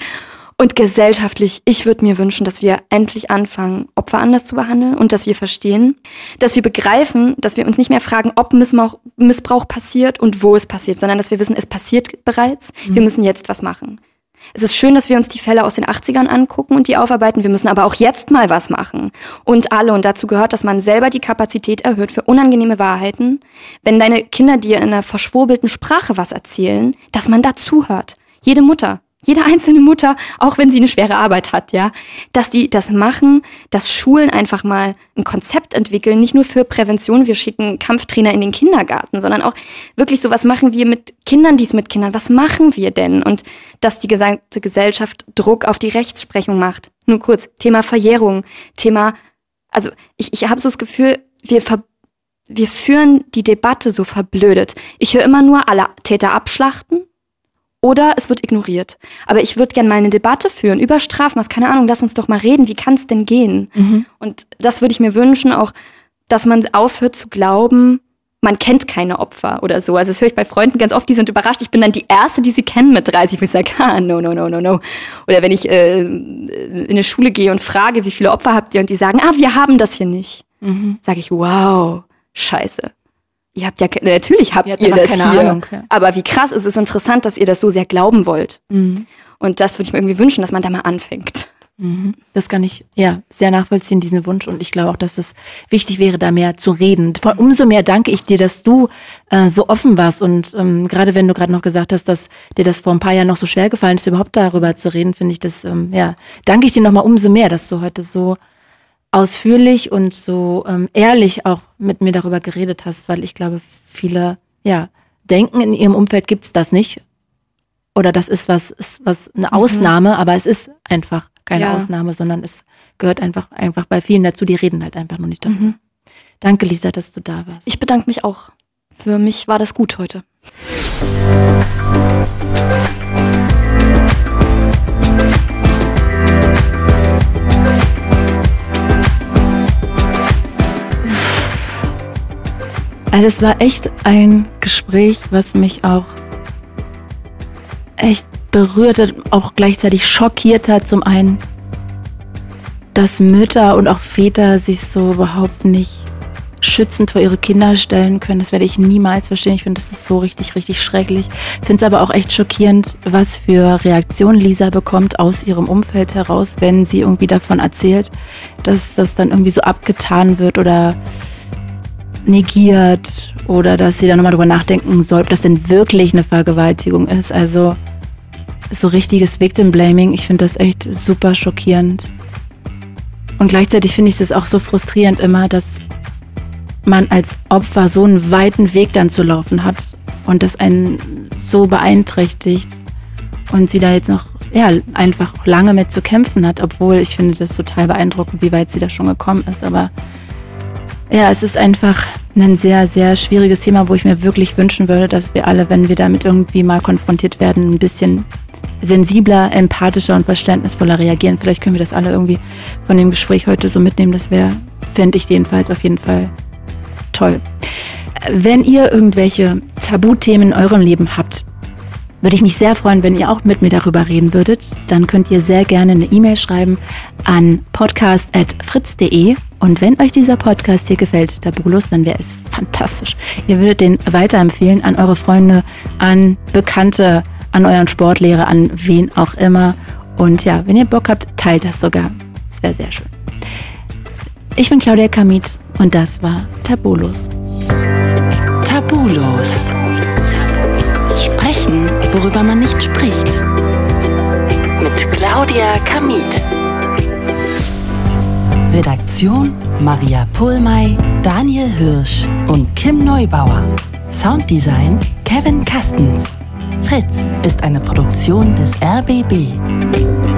Und gesellschaftlich, ich würde mir wünschen, dass wir endlich anfangen, Opfer anders zu behandeln und dass wir verstehen, dass wir begreifen, dass wir uns nicht mehr fragen, ob Missbrauch, Missbrauch passiert und wo es passiert, sondern dass wir wissen, es passiert bereits. Wir müssen jetzt was machen. Es ist schön, dass wir uns die Fälle aus den 80ern angucken und die aufarbeiten. Wir müssen aber auch jetzt mal was machen. Und alle, und dazu gehört, dass man selber die Kapazität erhöht für unangenehme Wahrheiten. Wenn deine Kinder dir in einer verschwurbelten Sprache was erzählen, dass man dazuhört. Jede Mutter, jede einzelne Mutter, auch wenn sie eine schwere Arbeit hat, ja, dass die das machen, dass Schulen einfach mal ein Konzept entwickeln, nicht nur für Prävention, wir schicken Kampftrainer in den Kindergarten, sondern auch wirklich so, was machen wir mit Kindern, dies mit Kindern, was machen wir denn? Und dass die gesamte Gesellschaft Druck auf die Rechtsprechung macht. Nur kurz, Thema Verjährung, Thema, also ich, ich habe so das Gefühl, wir ver wir führen die Debatte so verblödet. Ich höre immer nur alle Täter abschlachten oder es wird ignoriert. Aber ich würde gerne mal eine Debatte führen über Strafmaß. Keine Ahnung, lass uns doch mal reden. Wie kann es denn gehen? Und das würde ich mir wünschen, auch, dass man aufhört zu glauben, man kennt keine Opfer oder so. Also das höre ich bei Freunden ganz oft, die sind überrascht. Ich bin dann die Erste, die sie kennen mit 30, wo ich sage, (laughs) ah, no, no, no, no, no. Oder wenn ich äh, in eine Schule gehe und frage, wie viele Opfer habt ihr? Und die sagen, ah, wir haben das hier nicht. Sage ich, wow, scheiße. Ihr habt ja, natürlich habt Ihr ihr das keine hier. Ahnung, ja. Aber wie krass ist es interessant, dass ihr das so sehr glauben wollt. Mhm. Und das würde ich mir irgendwie wünschen, dass man da mal anfängt. Das kann ich ja sehr nachvollziehen, diesen Wunsch. Und ich glaube auch, dass es wichtig wäre, da mehr zu reden. Umso mehr danke ich dir, dass du äh, so offen warst. Und ähm, gerade wenn du gerade noch gesagt hast, dass dir das vor ein paar Jahren noch so schwer gefallen ist, überhaupt darüber zu reden, finde ich das, ähm, ja, danke ich dir nochmal umso mehr, dass du heute so ausführlich und so ähm, ehrlich auch mit mir darüber geredet hast, weil ich glaube, viele, ja, denken, in ihrem Umfeld gibt's das nicht. Oder das ist was, ist was eine Ausnahme, aber es ist einfach keine Ja. Ausnahme, sondern es gehört einfach, einfach bei vielen dazu, die reden halt einfach nur nicht darüber. Mhm. Danke, Lisa, dass du da warst. Ich bedanke mich auch. Für mich war das gut heute. Also es war echt ein Gespräch, was mich auch echt berührt hat, auch gleichzeitig schockiert hat. Zum einen, dass Mütter und auch Väter sich so überhaupt nicht schützend vor ihre Kinder stellen können. Das werde ich niemals verstehen. Ich finde, das ist so richtig, richtig schrecklich. Ich finde es aber auch echt schockierend, was für Reaktionen Lisa bekommt aus ihrem Umfeld heraus, wenn sie irgendwie davon erzählt, dass das dann irgendwie so abgetan wird oder negiert oder dass sie dann nochmal drüber nachdenken soll, ob das denn wirklich eine Vergewaltigung ist. Also so richtiges Victim Blaming, ich finde das echt super schockierend. Und gleichzeitig finde ich es auch so frustrierend immer, dass man als Opfer so einen weiten Weg dann zu laufen hat und das einen so beeinträchtigt und sie da jetzt noch ja, einfach lange mit zu kämpfen hat, obwohl ich finde das total beeindruckend, wie weit sie da schon gekommen ist. Aber ja, es ist einfach ein sehr, sehr schwieriges Thema, wo ich mir wirklich wünschen würde, dass wir alle, wenn wir damit irgendwie mal konfrontiert werden, ein bisschen sensibler, empathischer und verständnisvoller reagieren. Vielleicht können wir das alle irgendwie von dem Gespräch heute so mitnehmen. Das wäre, fände ich jedenfalls auf jeden Fall toll. Wenn ihr irgendwelche Tabuthemen in eurem Leben habt, würde ich mich sehr freuen, wenn ihr auch mit mir darüber reden würdet. Dann könnt ihr sehr gerne eine E-Mail schreiben an podcast.fritz.de. Und wenn euch dieser Podcast hier gefällt, Tabulos, dann wäre es fantastisch. Ihr würdet den weiterempfehlen an eure Freunde, an Bekannte, an euren Sportlehrer, an wen auch immer. Und ja, wenn ihr Bock habt, teilt das sogar. Das wäre sehr schön. Ich bin Claudia Kamit und das war Tabulos. Tabulos. Worüber man nicht spricht. Mit Claudia Kamit. Redaktion Maria Pohlmei, Daniel Hirsch und Kim Neubauer. Sounddesign Kevin Kastens. Fritz ist eine Produktion des RBB.